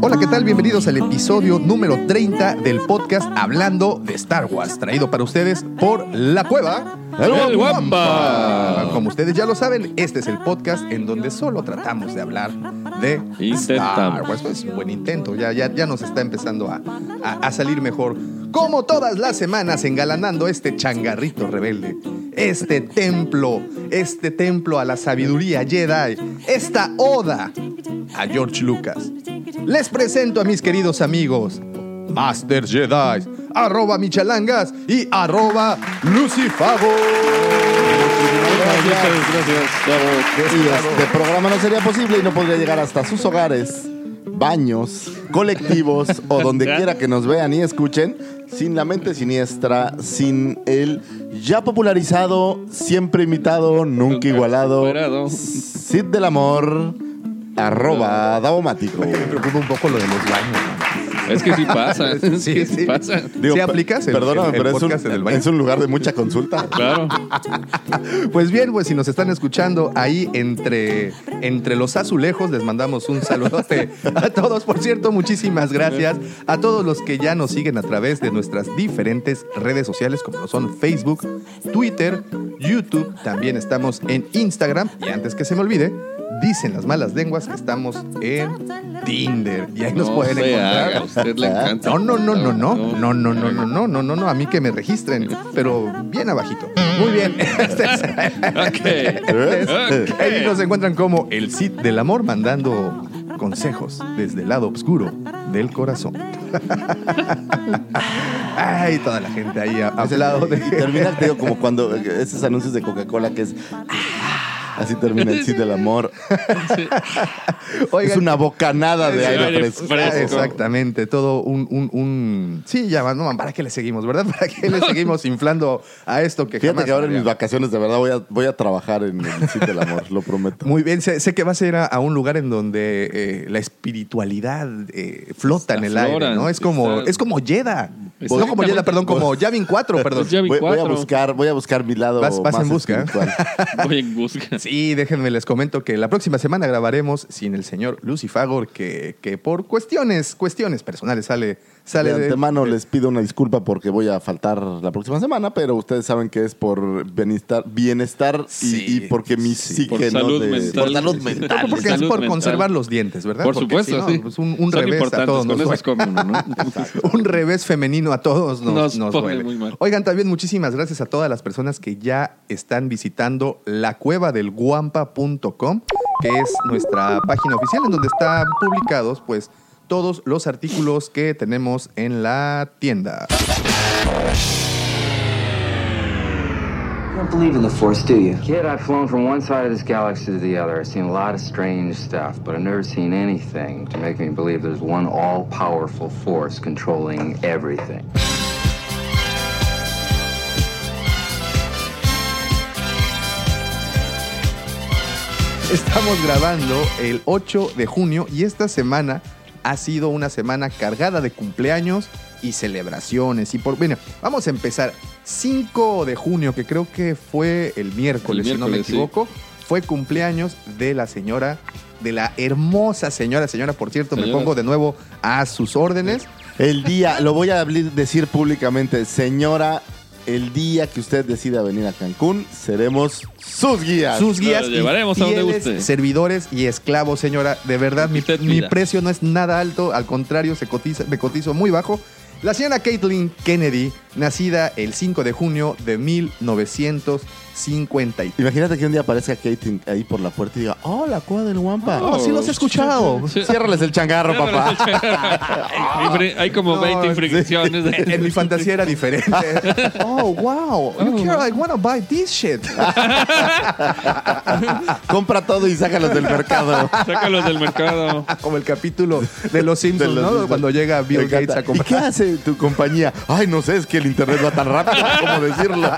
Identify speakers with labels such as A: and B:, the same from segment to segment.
A: Hola, ¿qué tal? Bienvenidos al episodio número 30 del podcast Hablando de Star Wars, traído para ustedes por La Cueva.
B: El Guampa.
A: Como ustedes ya lo saben, este es el podcast en donde solo tratamos de hablar de Star
B: Intentamos.
A: Wars. Pues, un buen intento, ya, ya, ya nos está empezando a, a- a salir mejor. Como todas las semanas, engalanando este changarrito rebelde, este templo, este templo a la sabiduría Jedi, esta oda a George Lucas. Les presento a mis queridos amigos, Master Jedi, arroba Michalangas y arroba Lucifago.
B: Gracias, gracias.
C: Y este programa no sería posible y no podría llegar hasta sus hogares, baños, colectivos o donde quiera que nos vean y escuchen, sin la mente siniestra, sin el ya popularizado, siempre imitado, nunca igualado. Cid del Amor, arroba Davomático.
A: Me preocupa un poco lo de los baños.
B: Es que sí pasa. Es
A: Sí,
B: que
A: sí.
B: sí pasa.
C: Digo,
A: ¿Sí
C: per-
A: aplicas el-
C: Perdóname,
A: el- el
C: pero es
A: podcast en el
C: un,
A: baño?
C: es un lugar de mucha consulta.
B: Claro.
A: Pues bien, pues si nos están escuchando ahí entre, entre los azulejos, les mandamos un saludote a todos. Por cierto, muchísimas gracias a todos los que ya nos siguen a través de nuestras diferentes redes sociales, como lo son Facebook, Twitter, YouTube. También estamos en Instagram. Y antes que se me olvide, dicen las malas lenguas que estamos en Tinder. Y ahí nos
B: no
A: pueden
B: se
A: encontrar.
B: haga, a usted le encanta.
A: No, no, no, no, no, no, no, no, no, no, no, no, no, a mí que me registren, pero bien abajito. Muy bien. Este es-. Ahí nos encuentran como el Cid del Amor mandando consejos desde el lado oscuro del corazón. Ay, toda la gente ahí ha hablado de...
C: Y termina, te digo, como cuando eh, esos anuncios de Coca-Cola que es. Así termina el Cid del Amor.
A: Oigan,
C: Es una bocanada de
B: Sí,
C: aire
B: aire
C: fresco.
B: fresco.
A: Exactamente, todo un, un, un- Sí, ya, no, ¿para qué le seguimos, verdad? ¿Para qué le seguimos inflando a esto que
C: Fíjate
A: jamás
C: que ahora en mis vacaciones de verdad voy a, voy a trabajar en el Cid del Amor, lo prometo.
A: Muy bien, sé, sé que vas a ir a, a un lugar en donde eh, la espiritualidad eh, flota en el aire, ¿no? Es como,
B: está-
A: es como Yeda. No como Yeda, perdón, como Yavin 4, perdón.
B: Pues ya vi
C: Voy, voy a buscar, voy a buscar mi lado
A: Vas- vas
C: más
A: en busca.
C: espiritual.
B: Voy en busca.
A: Sí, déjenme les comento que la próxima semana grabaremos sin el señor Lucifagor, que, que por cuestiones, cuestiones personales sale, sale
C: de
A: de-
C: antemano les pido una disculpa porque voy a faltar la próxima semana, pero ustedes saben que es por bienestar, bienestar y-
A: Sí,
C: y, porque mi
A: sí.
C: psique
B: Por
C: ¿no?
B: salud
C: de-
B: mental.
C: por salud mental.
A: Porque es
B: Salud
A: por
B: mental.
A: conservar los dientes, ¿verdad?
B: Por
A: Porque
B: supuesto,
A: si no,
B: sí.
A: pues un, un revés a todos
B: con
A: nos
B: eso es
A: duele.
B: como uno, ¿no?
A: un revés femenino a todos nos,
B: Nos
A: nos
B: pone
A: duele.
B: muy mal.
A: Oigan, también muchísimas gracias a todas las personas que ya están visitando la cueva del guampa.com, que es nuestra página oficial en donde están publicados pues todos los artículos que tenemos en la tienda.
D: You don't believe in the Force, do you?
E: Kid, I've flown from one side of this galaxy to the other. I've seen a lot of strange stuff, but I've never seen anything to make me believe there's one all powerful force controlling everything.
A: Estamos grabando el 8 de junio y esta semana ha sido una semana cargada de cumpleaños y celebraciones. Y por, bueno, vamos a empezar. 5 de junio, que creo que fue el miércoles,
B: El
A: si no me
B: sí.
A: equivoco, fue cumpleaños de la señora, de la hermosa señora, señora, por cierto, me pongo de nuevo a sus órdenes.
C: El día, lo voy a decir públicamente, señora, el día que usted decida venir a Cancún, seremos sus guías.
A: Sus guías
B: Lo
A: y
B: llevaremos a donde guste.
A: servidores y esclavos, señora. De verdad, mi, mi precio no es nada alto, al contrario, se cotiza, me cotizo muy bajo. La señora Caitlin Kennedy, nacida el 5 de junio de 1900 50 y...
C: Imagínate que un día aparezca Kate ahí por la puerta y diga, oh, la cueva del Wampa.
A: Oh, sí los he escuchado.
B: Sí.
C: Ciérrales el changarro, papá.
B: Hay- Hay como
A: No,
B: 20
A: sí.
B: infracciones. de-
A: En, en mi fantasía era diferente. Oh, wow. You care, I wanna buy this shit.
C: Compra todo y sácalos del mercado.
B: Sácalos del mercado.
A: Como el capítulo de Los Simpsons,
C: De los
A: ¿no?
C: Simpsons.
A: Cuando llega
C: Me
A: Bill
C: encanta.
A: Gates a
C: ¿Y
A: comprar.
C: qué hace tu compañía? Ay, no sé, es que el internet va tan rápido, ¿cómo decirlo?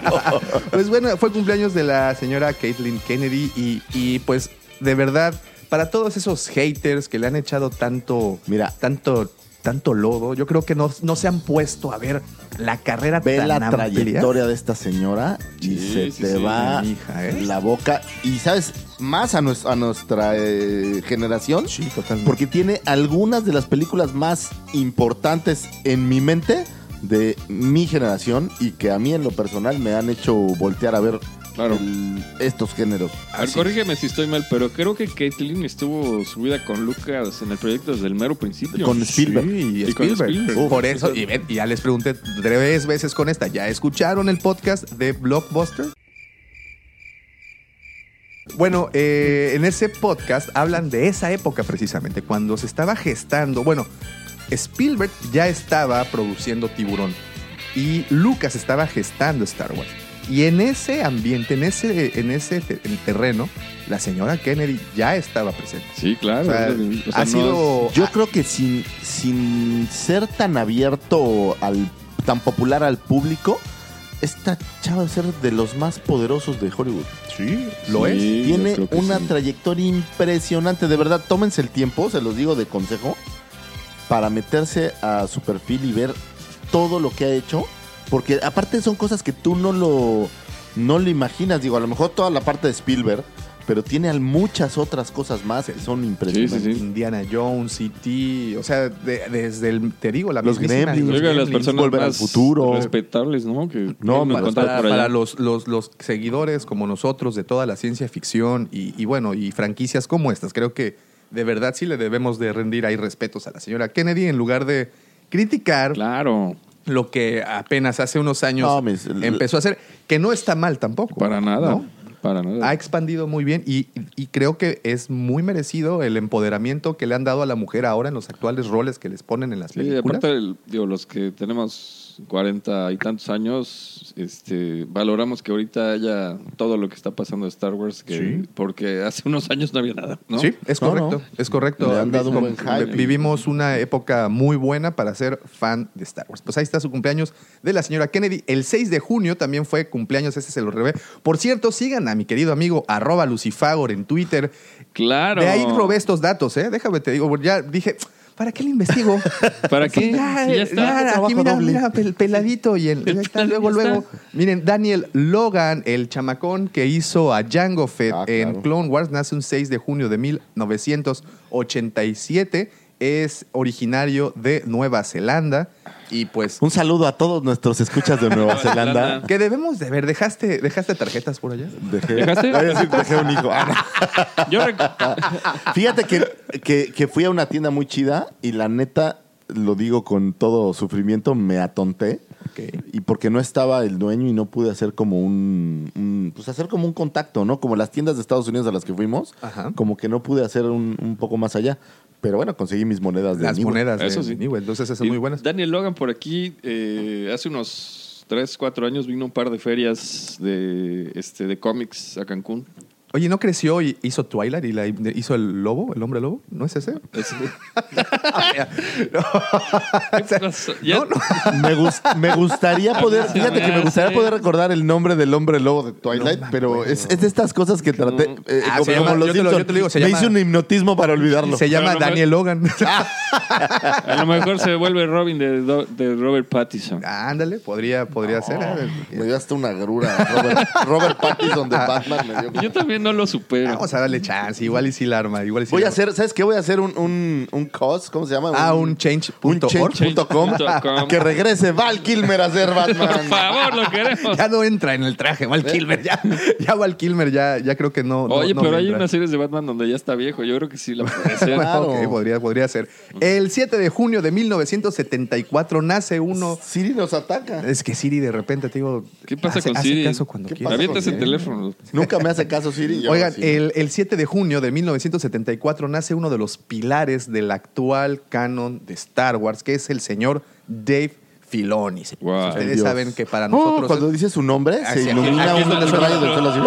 A: Pues bueno, fue cumpleaños de la señora Caitlyn Kennedy y, y, pues de verdad, para todos esos haters que le han echado tanto,
C: Mira.
A: tanto, tanto lodo, yo creo que no, no se han puesto a ver la carrera
C: Ve
A: tan
C: la
A: amplia.
C: trayectoria de esta señora y
B: Sí,
C: se
B: sí,
C: te
B: sí,
C: va
A: hija, ¿eh?
C: la boca. Y sabes, más a, nues- a nuestra eh, generación,
A: Sí, totalmente.
C: porque tiene algunas de las películas más importantes en mi mente de mi generación y que a mí en lo personal me han hecho voltear a ver
B: Claro.
C: estos géneros.
B: A ver, corrígeme si estoy mal, pero creo que Caitlyn estuvo subida con Lucas en el proyecto desde el mero principio.
C: Con Spielberg.
A: Sí, y
B: con
A: Spielberg. Por eso, y, ven, y ya les pregunté tres veces con esta. ¿Ya escucharon el podcast de Blockbuster? Bueno, eh, en ese podcast hablan de esa época precisamente, cuando se estaba gestando. Bueno, Spielberg ya estaba produciendo Tiburón y Lucas estaba gestando Star Wars. Y en ese ambiente, en ese, en ese te- en terreno, la señora Kennedy ya estaba presente.
B: Sí, claro.
A: O sea,
B: O sea,
A: ha
B: no
A: sido.
C: Yo creo que sin, sin ser tan abierto, al, tan popular al público, esta chava debe ser de los más poderosos de Hollywood.
A: Sí, lo
B: Sí,
A: es.
C: Tiene una
B: sí.
C: trayectoria impresionante. De verdad, tómense el tiempo, se los digo de consejo, para meterse a su perfil y ver todo lo que ha hecho. Porque aparte son cosas que tú no lo, no lo imaginas. Digo, a lo mejor toda la parte de Spielberg, pero tiene muchas otras cosas más que son impresionantes.
B: Sí, sí, sí.
A: Indiana Jones, E.T., o sea, de- desde el, te digo, la
C: Los Gremlins.
B: Creo que las
A: Gremlins.
B: personas
C: Volver al futuro.
B: respetables, ¿no? Que
C: No,
B: pueden
C: para-
A: para los, los, los seguidores como nosotros de toda la ciencia ficción y, y bueno, y franquicias como estas, creo que de verdad sí le debemos de rendir ahí respetos a la señora Kennedy en lugar de criticar
B: Claro,
A: lo que apenas hace unos años
C: No, mis- el-
A: empezó a hacer, que no está mal tampoco.
B: para nada.
A: ¿no?
B: Para nada.
A: Ha expandido muy bien y, y creo que es muy merecido el empoderamiento que le han dado a la mujer ahora en los actuales roles que les ponen en las
B: Sí,
A: películas.
B: aparte, el- digo, los que tenemos 40 y tantos años, este, valoramos que ahorita haya todo lo que está pasando de Star Wars, que,
A: Sí.
B: porque hace unos años no había nada, ¿no?
A: Sí, es
C: No,
A: correcto,
C: no.
A: es correcto.
C: Le han dado un buen.
A: Vivimos una época muy buena para ser fan de Star Wars. Pues ahí está su cumpleaños de la señora Kennedy. El 6 de junio también fue cumpleaños, ese se lo revé. Por cierto, sigan a mi querido amigo arroba Lucifagor en Twitter.
B: Claro.
A: De ahí robé estos datos, ¿eh? Déjame te digo, ya dije, ¿para qué le investigo?
B: ¿Para qué?
A: Ya,
B: ya está.
A: ya, aquí
C: Trabajo
A: mira,
C: doble.
A: mira, pel- peladito y el, está, luego,
B: está.
A: luego. Miren, Daniel Logan, el chamacón que hizo a Jango Fett
C: Ah,
A: en
C: claro.
A: Clone Wars, nace un 6 de junio de 1987. Es originario de Nueva Zelanda y pues
C: Un saludo a todos nuestros escuchas de Nueva Zelanda.
A: que debemos de ver, dejaste dejaste tarjetas por allá.
C: Dejé,
B: ¿Dejaste?
C: Voy a decir, dejé un hijo. Ah, no.
B: Yo rec-
C: Fíjate que, que, que fui a una tienda muy chida y la neta, lo digo con todo sufrimiento, me atonté. Y porque no estaba el dueño y no pude hacer como un, un- Pues hacer como un contacto, ¿no? Como las tiendas de Estados Unidos a las que fuimos.
A: Ajá.
C: Como que no pude hacer un, un poco más allá. Pero bueno, conseguí mis monedas de
A: Las
C: Newell.
A: monedas
B: Eso
A: de
B: sí.
A: Entonces esas son
B: Y
A: muy buenas.
B: Daniel Logan por aquí, eh, hace unos 3, 4 años vino un par de ferias de, este, de cómics a Cancún.
A: Oye, ¿no creció y hizo Twilight y la hizo el lobo, el hombre lobo? ¿No es ese?
B: Es-
A: no, no.
C: Me, gus- me gustaría poder, fíjate que me gustaría poder recordar el nombre del hombre lobo de Twilight, pero es, es de estas cosas que traté. Eh,
A: Ah,
C: como, como los
A: yo te lo-
C: Simpson.
A: yo te lo digo, se
C: me
A: llama-
C: hice un hipnotismo para olvidarlo.
A: Se llama Daniel Logan.
B: A lo mejor se vuelve Robin de, Robert Pattinson.
A: Ah, Ándale, podría, podría ser. ¿eh?
C: Me dio hasta una grura. Robert, Robert Pattinson de Batman me dio.
B: Yo también no lo supero.
A: Vamos a darle chance, igual y si la arma, igual y sí
C: Voy
A: la
C: a
A: arma.
C: hacer, ¿sabes qué? Voy a hacer un, un, un cause, ¿cómo se llama?
A: Ah, un
C: change.com
B: Change.com.
C: que regrese Val Kilmer a ser
B: Por
C: Batman.
B: favor, lo queremos.
A: Ya no entra en el traje, Val Kilmer. Ya, ya Val Kilmer, ya, ya creo que no. no-
B: Oye,
A: no
B: pero hay
A: entra.
B: unas series de Batman donde ya está viejo. Yo creo que sí la puede hacer.
C: Claro.
A: Ok, podría, podría ser. El 7 de junio de 1974 nace uno.
C: Siri nos ataca.
A: Es que Siri de repente te digo.
B: ¿Qué pasa
A: hace-
B: con
A: hace
B: Siri?
A: caso cuando
C: ¿Qué
A: quiere.
C: pasa
B: Avientas
C: con
B: el
C: Siri?
B: teléfono.
C: Nunca me hace caso Siri. Yo
A: Oigan,
C: sí.
A: el, el 7 de junio de 1974 nace uno de los pilares del actual canon de Star Wars, que es el señor Dave Filoni.
B: Wow.
A: Ustedes
C: Dios.
A: saben que para
C: Oh,
A: nosotros.
C: cuando dice su nombre, se ilumina
B: aquí
C: un
B: está el
C: rayo del cielo así.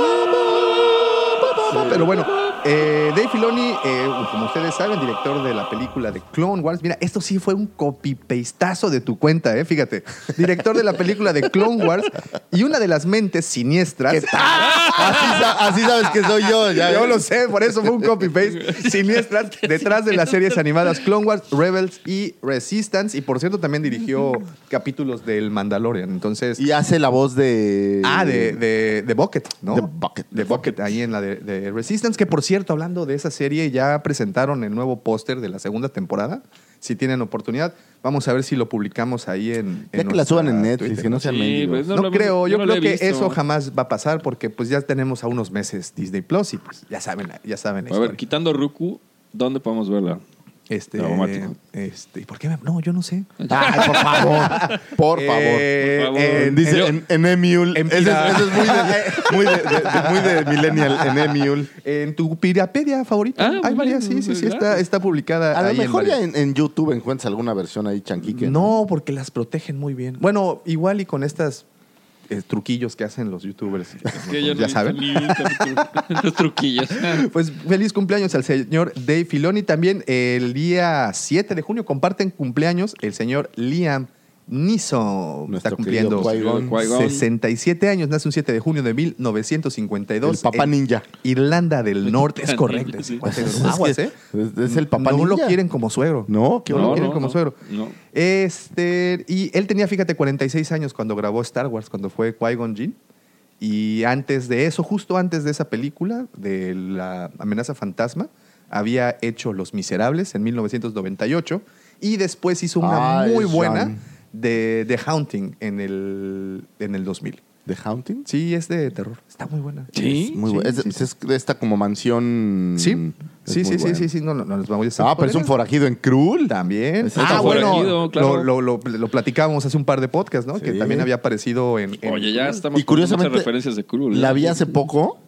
A: Pero bueno, eh, Dave Filoni, eh, como ustedes saben, director de la película de Clone Wars. Mira, esto sí fue un copy-pastazo de tu cuenta, ¿eh? Fíjate. Director de la película de Clone Wars y una de las mentes siniestras.
C: Así, sa- así sabes que soy yo. Ya
A: Yo lo sé, por eso fue un copy-paste. Siniestras detrás de las series animadas Clone Wars, Rebels y Resistance. Y por cierto, también dirigió capítulos del Mandalorian. Entonces.
C: Y hace la voz de.
A: Ah, de, de, de Bucket, ¿no?
C: De Bucket.
A: De Bucket, ahí en la de, de Resistance, que por cierto, hablando de esa serie, ya presentaron el nuevo póster de la segunda temporada. Si tienen oportunidad, vamos a ver si lo publicamos ahí en.
C: Ya
A: en
C: que la suban en Netflix,
A: Twitter.
C: que no sean
B: Sí, pues,
A: No,
B: lo hemos-
A: creo, yo,
B: no
A: creo que
B: visto.
A: eso jamás va a pasar porque pues ya tenemos a unos meses Disney Plus y pues ya saben, ya saben.
B: A ver, quitando Ruku, ¿dónde podemos verla?
A: Este,
B: Traumático.
A: este, ¿y por qué? me- No, yo no sé.
C: Ay, por favor. Por favor.
A: Eh,
B: Por favor.
A: en-
C: Dice
A: en-
C: en, en Emule.
A: en
C: Ese es,
A: Pira-
C: ese es muy, de, muy, de, de- muy de millennial. En Emule.
A: En tu Pirapedia favorita.
B: Ah,
A: Hay varias, sí, sí, sí, está, está publicada.
C: A lo
A: ahí en
C: mejor ya
A: varias.
C: en, en YouTube encuentras alguna versión ahí chanquique.
A: No, porque las protegen muy bien. Bueno, igual y con estas eh, truquillos que hacen los youtubers. Ya saben.
B: Los truquillos.
A: Pues feliz cumpleaños al señor Dave Filoni. También el día 7 de junio comparten cumpleaños el señor Liam Neeson.
C: Nuestro
A: Está cumpliendo
C: querido Qui-Gon.
B: Qui-Gon.
A: 67 años. Nace un 7 de junio de 1952.
C: El papá
A: en
C: ninja.
A: Irlanda del Norte. Es correcto.
B: sí.
A: Aguas,
C: que
A: ¿eh?
C: es- es el papá
A: no
C: ninja.
A: lo quieren como suegro.
C: No, qué
A: No, lo
C: horror.
A: quieren como suegro.
B: No.
A: Este, y él tenía, fíjate, 46 años cuando grabó Star Wars, cuando fue Qui-Gon Jinn. Y antes de eso, justo antes de esa película, de la amenaza fantasma, había hecho Los Miserables en 1998. Y después hizo una
C: Ay,
A: muy buena
C: Sean.
A: De The Haunting en el, en el 2000.
C: ¿The Haunting?
A: Sí, es de terror. Está muy buena.
B: Sí.
C: Es muy
A: Sí,
C: bu- es,
A: sí,
C: es- es de esta como mansión.
A: Sí,
C: es
A: sí, sí, sí,
C: buena.
A: sí, sí, no, no, no les vamos a decir
C: Ah, pero es un forajido en Cruel.
A: También.
C: Ese
A: Ah, bueno,
B: forajido, claro.
A: lo, lo, lo, lo platicábamos hace un par de podcasts, ¿no? Que también había aparecido en... en-
B: Oye, ya estamos
C: Y
B: con muchas
C: curiosamente,
B: referencias de Krul.
C: La vi hace poco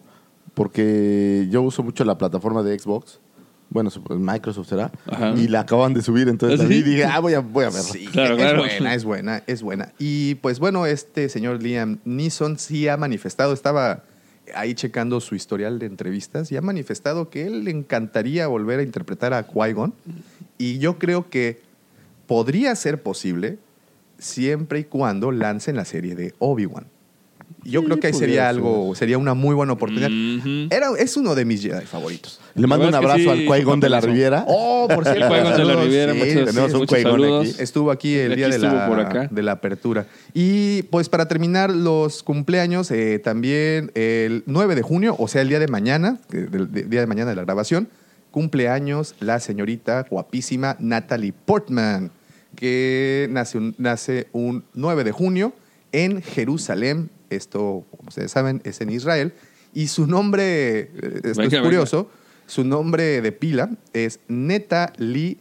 C: porque yo uso mucho la plataforma de Xbox. Bueno, Microsoft será.
B: Ajá.
C: Y la acaban de subir, entonces
B: ¿Ah,
C: la vi y
B: sí?
C: dije, ah, voy a, voy a verla.
A: Sí,
B: Claro,
A: es
B: claro.
A: buena, es buena, es buena. Y pues bueno, este señor Liam Neeson sí ha manifestado, estaba ahí checando su historial de entrevistas y ha manifestado que él le encantaría volver a interpretar a Qui-Gon. Y yo creo que podría ser posible siempre y cuando lancen la serie de Obi-Wan. Yo
C: Sí,
A: creo que ahí sería
C: ser.
A: algo, sería una muy buena oportunidad. Era, es uno de mis Jedi favoritos.
C: Le mando un abrazo al Qui-Gon de la. Riviera.
A: Oh, por cierto.
B: El de la Riviera,
A: sí,
B: muchos,
C: tenemos un
B: saludos.
C: aquí.
A: Estuvo aquí el
B: Aquí
A: día de la,
B: por acá.
A: de la apertura. Y pues para terminar los cumpleaños, eh, también el 9 de junio, o sea, el día de mañana, del del día de mañana de la grabación, cumpleaños la señorita guapísima Natalie Portman, que nace un, nace un 9 de junio en Jerusalén. Esto, como ustedes saben, es en Israel. Y su nombre, eh, esto
B: Venga,
A: es curioso, su nombre de pila es Natalie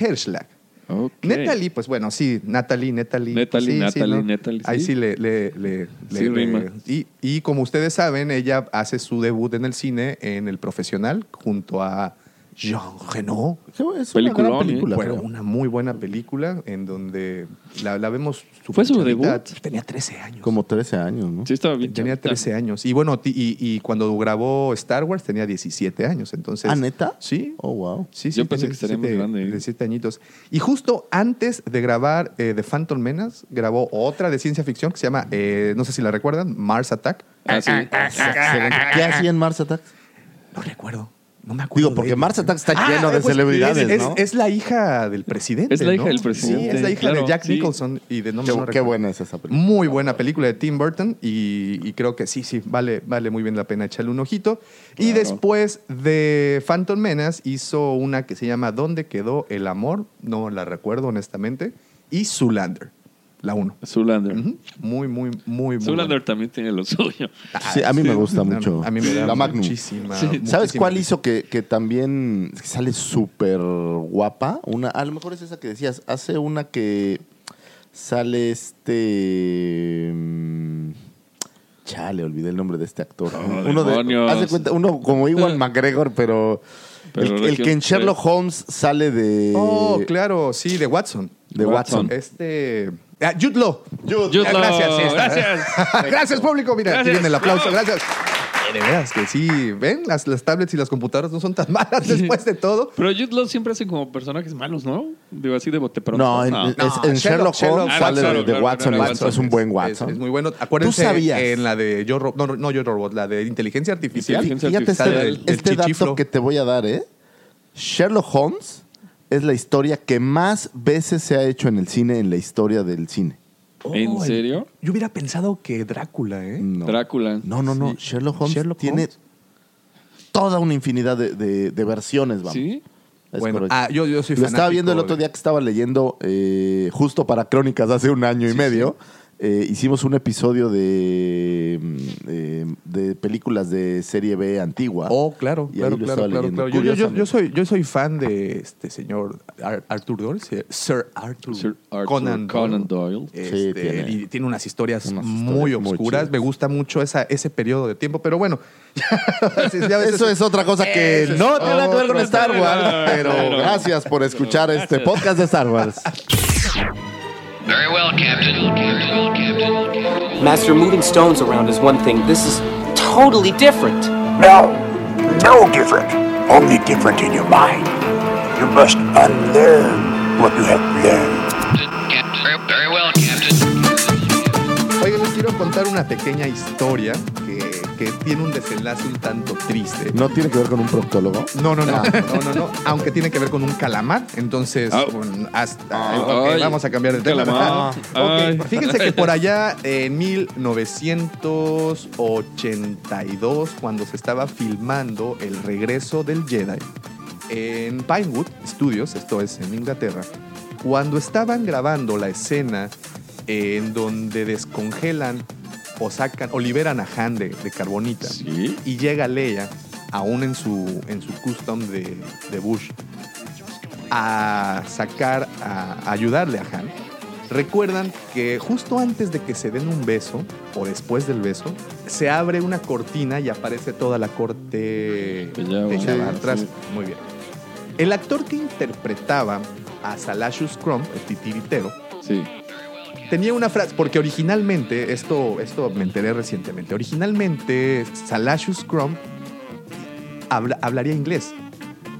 A: Herschlag.
B: Ok.
A: Natalie, pues bueno, sí, Natalie, Natalie.
B: Natalie,
A: pues, sí, sí,
B: Natalie,
A: ¿no?
B: Natalie,
A: Ahí
B: sí.
A: sí le... le, le-
B: Sí
A: le-
B: rima.
A: y, y como ustedes saben, ella hace su debut en el cine en El Profesional junto a Jean Reno.
C: Es una gran película.
A: Bueno,
C: creo.
A: una muy buena película en donde la, la vemos...
B: ¿Fue su debut?
A: Tenía 13 años.
C: Como 13 años, ¿no?
B: Sí, estaba bien.
A: Tenía
B: chavita.
A: 13 años. Y bueno, y, y cuando grabó Star Wars tenía 17 años. Entonces,
C: ¿Ah, neta?
A: Sí.
C: Oh, wow.
A: Sí, sí,
B: Yo pensé que estaría más
A: 17
B: grande.
A: 17 añitos. Y justo antes de grabar eh, The Phantom Menace, grabó otra de ciencia ficción que se llama, eh, no sé si la recuerdan, Mars Attack.
B: Ah, sí.
C: ¿Qué hacía en Mars Attack?
A: No recuerdo. No me acuerdo.
C: Digo, porque. Mars Attacks está
A: Ah,
C: lleno de
A: pues,
C: celebridades,
A: es,
C: ¿no?
A: es la hija del presidente.
B: Es la hija
A: ¿no?
B: del presidente,
A: Sí, es la hija
B: claro,
A: de Jack
B: sí.
A: Nicholson y de no,
C: qué, qué buena es esa película.
A: Muy buena película de Tim Burton y, y creo que sí, sí, vale, vale muy bien la pena echarle un ojito. Y después de Phantom Menace hizo una que se llama ¿Dónde quedó el amor? No la recuerdo honestamente. Y Zoolander, la uno.
B: Zoolander.
A: Ujú. Muy, muy, muy, muy
B: Zoolander
A: buena.
B: también tiene lo suyo.
C: Sí, a mí me gusta mucho.
A: A mí me
C: Magnum.
A: muchísima.
C: ¿Sabes cuál hizo que, que también sale súper guapa? Una, a lo mejor es esa que decías. Hace una que sale este. mm, Chale, olvidé el nombre de este actor.
B: Oh,
C: uno de, haz de cuenta, uno como Iwan McGregor, pero,
B: Pero
C: el, que en Sherlock Holmes sale de.
A: Oh, claro, sí, de Watson.
C: De Watson.
A: Este. Ah, Jude Law.
B: Jude
A: Ah,
B: Law,
A: Gracias, sí, está.
B: gracias.
A: gracias, público. Mira, aquí
B: Gracias.
A: viene el aplauso. Gracias. Eh, De veras que sí, ven, las, las tablets y las computadoras no son tan malas después de todo.
B: Pero Jude Law siempre hace como personajes malos, ¿no? Digo, así de bote pronto.
C: No, en,
B: No.
C: es- en
A: Sherlock-
C: Sherlock, Holmes
B: Sherlock-
C: sale
B: Ah,
C: de, de
B: claro,
C: Watson.
B: claro, Watson
C: es un buen
A: Es,
C: Watson.
A: es muy bueno. Acuérdense
C: sabías?
A: en la de Yo Ro- no, no Yo Robot, la de inteligencia artificial.
B: Inteligencia
C: Fíjate
A: Sale
C: este,
A: el- el
C: este
A: chichiflo.
C: que te voy a dar, ¿eh? Sherlock Holmes es la historia que más veces se ha hecho en el cine en la historia del cine.
B: ¿En
A: el-
B: serio?
A: Yo hubiera pensado que Drácula, ¿eh?
C: No.
B: Drácula.
C: No, no, no.
A: Sí.
C: Sherlock Holmes
A: Sherlock
C: tiene
A: Holmes.
C: toda una infinidad de, de- de versiones, vamos.
B: ¿Sí?
C: Es
A: Bueno, ah, yo, yo soy
C: Lo estaba
A: fanático
C: viendo el otro día que estaba leyendo, eh, justo para Crónicas hace un año y medio. Eh, hicimos un episodio de, mm, eh, de películas de serie B antigua.
A: Oh, claro, claro, claro, claro, claro. Yo, yo- soy, yo soy fan de este señor Ar- Arthur Doyle, Sir Arthur,
B: Sir Arthur
A: Conan,
B: Conan Doyle.
A: Este,
C: Sí, tiene-
A: y tiene unas historias
C: unas
A: muy
C: historias muy
A: oscuras. Me gusta mucho esa, ese periodo de tiempo, pero bueno.
C: Eso es otra cosa que
A: es
C: no tiene nada que ver con Star. Wars, Pero- gracias por escuchar este podcast de Star Wars.
F: Very well, Captain. Captain.
G: Master, moving stones around is one thing. This is totally different.
H: No, no different. Only different in your mind. You must unlearn what you have learned.
F: Very, very well, Captain.
A: Oigan, les quiero contar una pequeña historia que, que tiene un desenlace un tanto triste.
C: ¿No tiene que ver con un proctólogo?
A: No, no, no, no, no, no, aunque tiene que ver con un calamar, entonces
B: Ah.
A: bueno, hasta,
B: Ah,
A: vamos a cambiar de tema.
B: calamar.
A: Fíjense que por allá en 1982, cuando se estaba filmando el regreso del Jedi en Pinewood Studios, esto es en Inglaterra, cuando estaban grabando la escena en donde descongelan o sacan o liberan a Han de, de carbonita
B: Sí.
A: y llega Leia, aún en su, en su custom de, de Bush, a sacar, a, a ayudarle a Han. Recuerdan que justo antes de que se den un beso, o después del beso, se abre una cortina y aparece toda la corte
B: Sí,
A: atrás.
B: sí.
A: Muy bien. El actor que interpretaba a Salashus Crumb, el titiritero,
B: Sí.
A: Tenía una frase, porque originalmente, esto, esto me enteré recientemente, originalmente Salashus Crumb habla- hablaría inglés.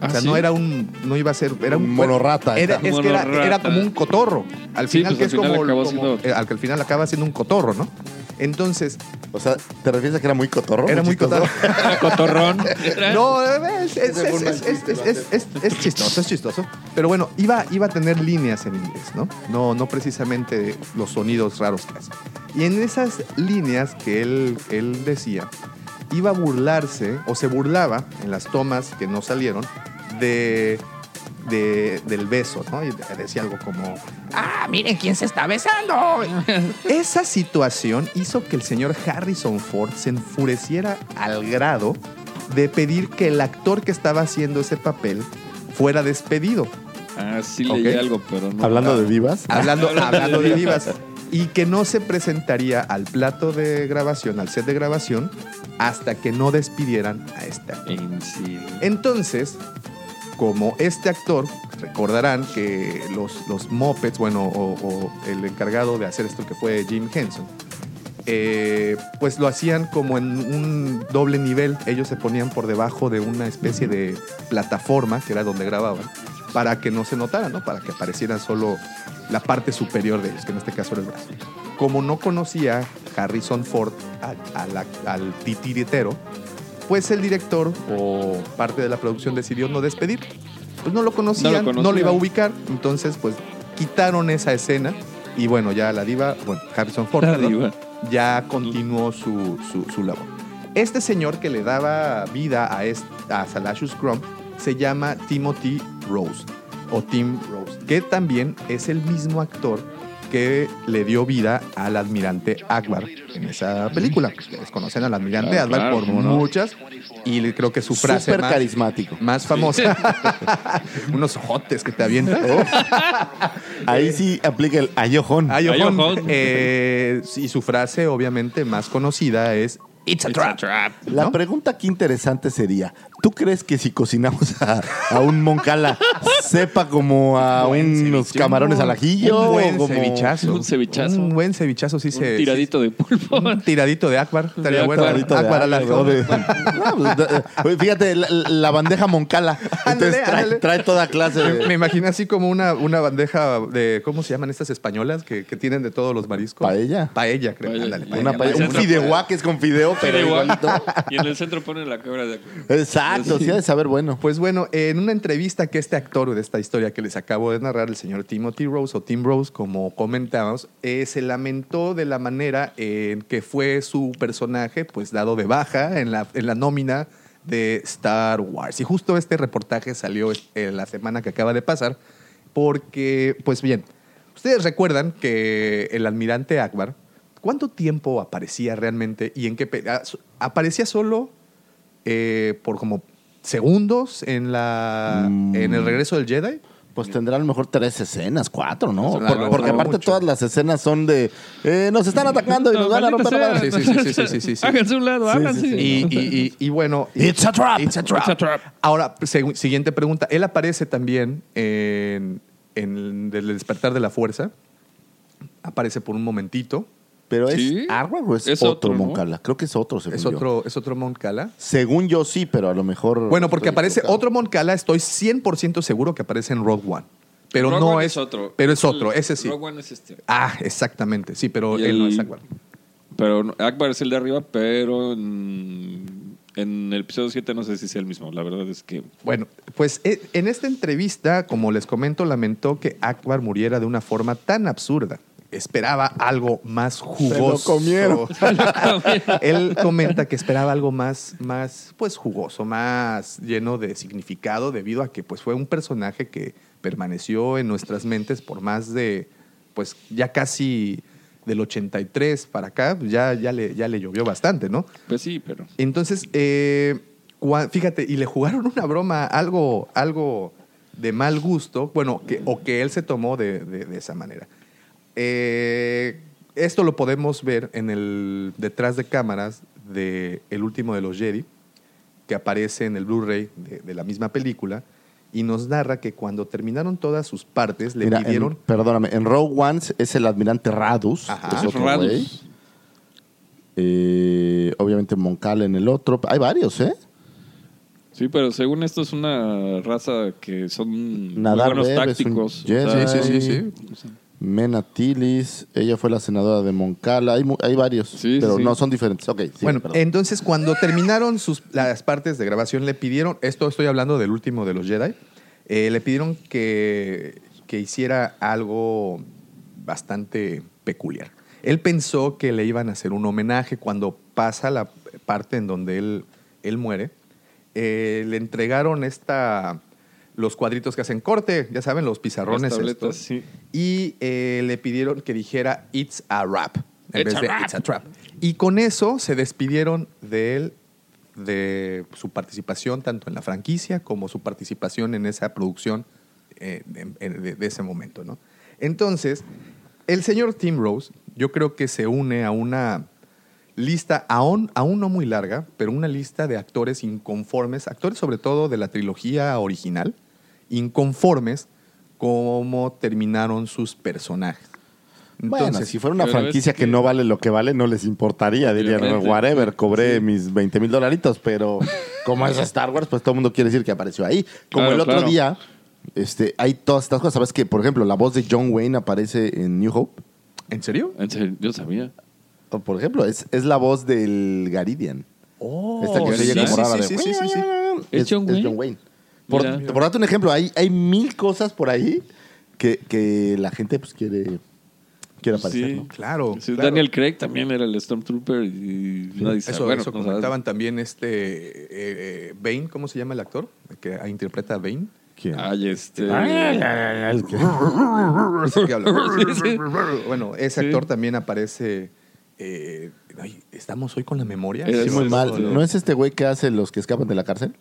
A: O
B: ¿Ah,
A: sea,
B: sí?
A: no era un, no iba a ser, era un,
C: Un monorrata.
A: Era, es que era, era como un cotorro. Al
B: Sí,
A: final,
B: pues
A: que
B: al
A: es
B: final
A: como, como-
B: siendo-
A: eh, al que al final acaba siendo un cotorro, ¿no? Entonces,
C: O sea, ¿te refieres a que era muy cotorro?
A: era muy cotorro.
B: Cotorrón.
A: No, es, es,
C: Ese fue
A: es,
C: un
A: es,
C: mal
A: es-
C: chiste,
A: es- es- es- es chistoso, es chistoso. Pero bueno, iba, iba a tener líneas en inglés, ¿no? No, no precisamente los sonidos raros que hace. Y en esas líneas que él, él decía, iba a burlarse, o se burlaba en las tomas que no salieron, de, de- del beso, ¿no? Y decía algo como, ¡ah, miren quién se está besando! Esa situación hizo que el señor Harrison Ford se enfureciera al grado de pedir que el actor que estaba haciendo ese papel fuera despedido.
B: Ah, sí leí
A: Ok.
B: algo, pero no.
C: Hablando de divas.
A: Hablando,
B: Hablando de
A: divas. Y que no se presentaría al plato de grabación, al set de grabación, hasta que no despidieran a este actor.
B: En sí.
A: Entonces, como este actor, recordarán que los, los Muppets, bueno, o, el encargado de hacer esto que fue Jim Henson, eh, pues lo hacían como en un doble nivel. Ellos se ponían por debajo de una especie de plataforma, que era donde grababan, para que no se notara, ¿no? Para que apareciera solo la parte superior de ellos, que en este caso era el brazo. Como no conocía Harrison Ford a- a la- al titiritero, pues el director o parte de la producción decidió no despedir. Pues no lo conocían, no lo,
B: conocían.
A: iba a ubicar, entonces pues quitaron esa escena y bueno, ya la diva, bueno, Harrison Ford,
B: La
A: perdón,
B: diva.
A: ya continuó su, su, su labor. Este señor que le daba vida a, est- a Salashus Crumb se llama Timothy Rose o Tim Rose, que también es el mismo actor que le dio vida al almirante Akbar en esa película. Ustedes conocen al almirante Akbar
B: claro,
A: por
B: no.
A: muchas y creo que su frase
C: Súper
A: más,
C: carismático.
A: más famosa, unos ojotes que te avientan.
C: Ahí sí aplica el ayojón.
A: Ayojón.
B: Ayojón.
A: Eh, y su frase, obviamente, más conocida es It's a trap.
C: La
A: ¿no?
C: pregunta aquí interesante sería, ¿tú crees que si cocinamos a, a un moncala sepa como a
A: Buen
C: unos
A: ceviche,
C: camarones
A: un-
C: al ajillo?
A: Un buen
C: o como-
A: cevichazo.
B: Un cevichazo.
A: Un buen cevichazo, sí
B: Un
A: se.
B: tiradito de pulpo.
A: Un tiradito de Akbar. Estaría bueno.
C: De
A: Akbar al
C: de- pues, oye, Fíjate, la, la bandeja moncala. Entonces
A: Ándale,
C: trae,
A: ándale.
C: trae toda clase
A: Me,
C: de...
A: me imagino así como una, una bandeja de. ¿Cómo se llaman estas españolas que, que tienen de todos los mariscos?
C: Paella.
A: Paella, creo.
B: Paella.
A: Ándale,
C: Una
A: paella.
C: paella- un fideuá que es con fideo, pero
B: Pero igual.
C: igualito.
B: Y en el centro ponen la cabra de
C: Exacto, sí ha de saber bueno.
A: Pues bueno, en una entrevista que este actor de esta historia que les acabo de narrar, el señor Timothy Rose o Tim Rose, como comentamos, eh, se lamentó de la manera en que fue su personaje, pues dado de baja en la, en la nómina de Star Wars. Y justo este reportaje salió eh, la semana que acaba de pasar, porque, pues bien, ustedes recuerdan que el almirante Akbar, ¿cuánto tiempo aparecía realmente y en qué... pe- so- Aparecía solo eh, por como segundos en la
C: Mm.
A: en el regreso del Jedi.
C: Pues tendrá a lo mejor tres escenas, cuatro, ¿no? Por-
A: no,
C: porque aparte
A: mucho.
C: todas las escenas son de eh, nos están atacando y nos van a romper.
A: Sí, sí, sí, sí, sí, sí, sí.
B: Háganse un lado,
C: Sí,
B: háganse.
C: sí, sí.
A: Y, y- y- y bueno.
C: It's a trap.
A: It's a trap.
B: It's a trap.
A: Ahora, siguiente pregunta. Él aparece también en, en El despertar de la fuerza. Aparece por un momentito.
C: Pero es
B: Sí.
C: Arwar o es,
B: Es
C: otro,
B: otro, ¿no?
C: Moncala. Creo que es otro, según
A: Es
C: yo.
A: otro, es otro Mon Cala.
C: Según yo sí, pero a lo mejor.
A: Bueno, porque aparece
C: equivocado.
A: otro Mon Cala, estoy 100% seguro que aparece en Rogue One. Pero
B: Rogue
A: no
B: One
A: es,
B: otro.
A: Pero es otro, ese sí.
B: Rogue One es este.
A: Ah, exactamente. Sí, pero
B: Y
A: él no
B: el-
A: es Akbar.
B: Pero Akbar es el de arriba, pero en, en el episodio 7 no sé si es el mismo. La verdad es que
A: Bueno, pues eh, en esta entrevista, como les comento, lamentó que Akbar muriera de una forma tan absurda. Esperaba algo más jugoso.
C: comieron.
A: Él comenta que esperaba algo más, más, pues jugoso, más lleno de significado, debido a que pues fue un personaje que permaneció en nuestras mentes por más de, pues ya casi del 83 para acá, pues, ya, ya, le, ya le llovió bastante, ¿no?
B: Pues sí, pero.
A: Entonces, eh, fíjate, y le jugaron una broma, algo, algo de mal gusto, bueno, que, o que él se tomó de, de- de esa manera. Eh, esto lo podemos ver en el detrás de cámaras de El último de los Jedi, que aparece en el Blu-ray de, de la misma película, y nos narra que cuando terminaron todas sus partes, le
C: Mira, en-
A: pidieron...
C: perdóname, en Rogue One es el admirante Radus.
A: Ajá.
C: es otro
B: Radus.
C: Eh, obviamente Moncala en el otro. Hay varios, ¿eh?
B: Sí, pero según esto es una raza que son muy
C: Nadar
B: buenos
C: Beb
B: tácticos.
C: Jedi.
B: O sea,
A: Sí, sí, sí, sí.
C: Mena Tillis, ella fue la senadora de Moncala. Hay, hay varios,
B: Sí,
C: pero
B: sí,
C: no son diferentes. Ok, sí,
A: bueno,
C: perdón.
A: entonces cuando terminaron sus, las partes de grabación, le pidieron, esto estoy hablando del último de los Jedi, eh, le pidieron que, que hiciera algo bastante peculiar. Él pensó que le iban a hacer un homenaje cuando pasa la parte en donde él, él muere. Eh, le entregaron esta, los cuadritos que hacen corte, ya saben, los pizarrones.
B: Las tabletas,
A: estos.
B: sí.
A: Y eh, le pidieron que dijera It's a rap en
B: It's
A: vez de
B: rap.
A: It's a trap. Y con eso se despidieron de él, de su participación tanto en la franquicia como su participación en esa producción eh, de, de- de ese momento. ¿no? Entonces, el señor Tim Rose, yo creo que se une a una lista, aún, aún no muy larga, pero una lista de actores inconformes, actores sobre todo de la trilogía original, inconformes cómo terminaron sus personajes.
C: bueno, si fuera una franquicia
B: es
C: que...
B: que-
C: no vale lo que vale, no les importaría. Dirían,
B: Obviamente.
C: whatever, cobré mis 20 mil dolaritos, pero como es Star Wars, pues todo el mundo quiere decir que apareció ahí. Como
B: Claro,
C: el otro
B: claro.
C: día, este, hay todas estas cosas. ¿Sabes que, por ejemplo, la voz de John Wayne aparece en New Hope?
A: ¿En serio?
B: En serio, yo sabía.
C: O, por ejemplo, es, es la voz del Garidian.
A: Oh,
C: Esta que se
A: sí,
C: como
A: sí, sí,
C: de-
A: sí, sí, sí.
B: ¿Es John Wayne?
C: Por,
B: Mira.
C: por darte un ejemplo, hay, hay mil cosas por ahí que, que la gente pues quiere, quiere aparecer.
B: Sí.
C: ¿no?
A: Claro,
B: Sí,
A: claro.
B: Daniel Craig también era el Stormtrooper y nadie sabe.
A: Eso,
B: Bueno,
A: eso
B: no
A: comentaban también este eh, eh, Bane, ¿cómo se llama el actor? Que interpreta a Bane.
C: ¿Quién?
B: Ay, este.
A: Ese que habla.
B: Sí, sí.
A: Bueno, ese
B: Sí.
A: actor también aparece. eh, ay, ¿Estamos hoy con la memoria?
B: Es
C: Sí, muy mal. ¿No es este güey que hace los que escapan de la cárcel?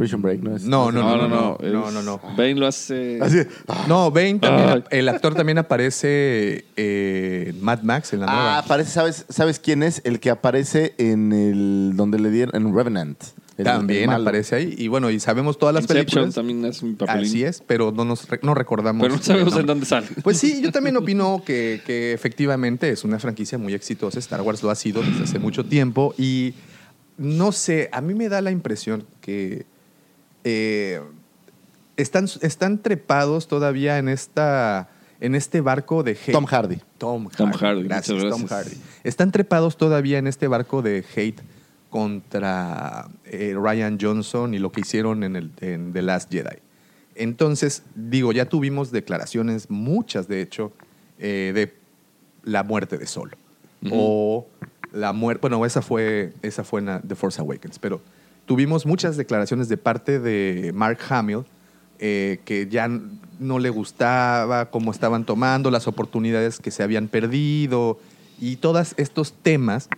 C: Prison Break, ¿no es?
A: No, no,
B: No,
A: no,
B: no, no.
A: no, no, no.
B: Bane lo hace.
C: Así.
A: No, Bane también,
B: Ay.
A: el actor también aparece eh, en Mad Max en la
C: Ah,
A: nueva.
C: aparece, ¿sabes, ¿sabes quién es? El que aparece en el donde le dieron en Revenant. El-
A: también
C: el
A: aparece ahí. Y bueno, y sabemos todas las
B: Inception
A: películas.
B: también es un papelín.
A: Así es, pero no nos no recordamos.
B: Pero no sabemos en dónde sale.
A: Pues sí, yo también opino que, que efectivamente es una franquicia muy exitosa. Star Wars lo ha sido desde hace mucho tiempo. Y no sé, a mí me da la impresión que eh, están, están trepados todavía en esta en este barco de hate.
C: Tom Hardy.
A: Tom Hardy.
B: Tom Hardy,
A: Gracias,
B: muchas
A: Tom. Hardy. Están trepados todavía en este barco de hate contra eh, Ryan Johnson y lo que hicieron en, el, en The Last Jedi. Entonces, digo, ya tuvimos declaraciones, muchas de hecho, eh, de la muerte de Solo. O la muerte, bueno, esa fue, esa fue en The Force Awakens, pero tuvimos muchas declaraciones de parte de Mark Hamill eh, que ya no le gustaba cómo estaban tomando, las oportunidades que se habían perdido y todos estos temas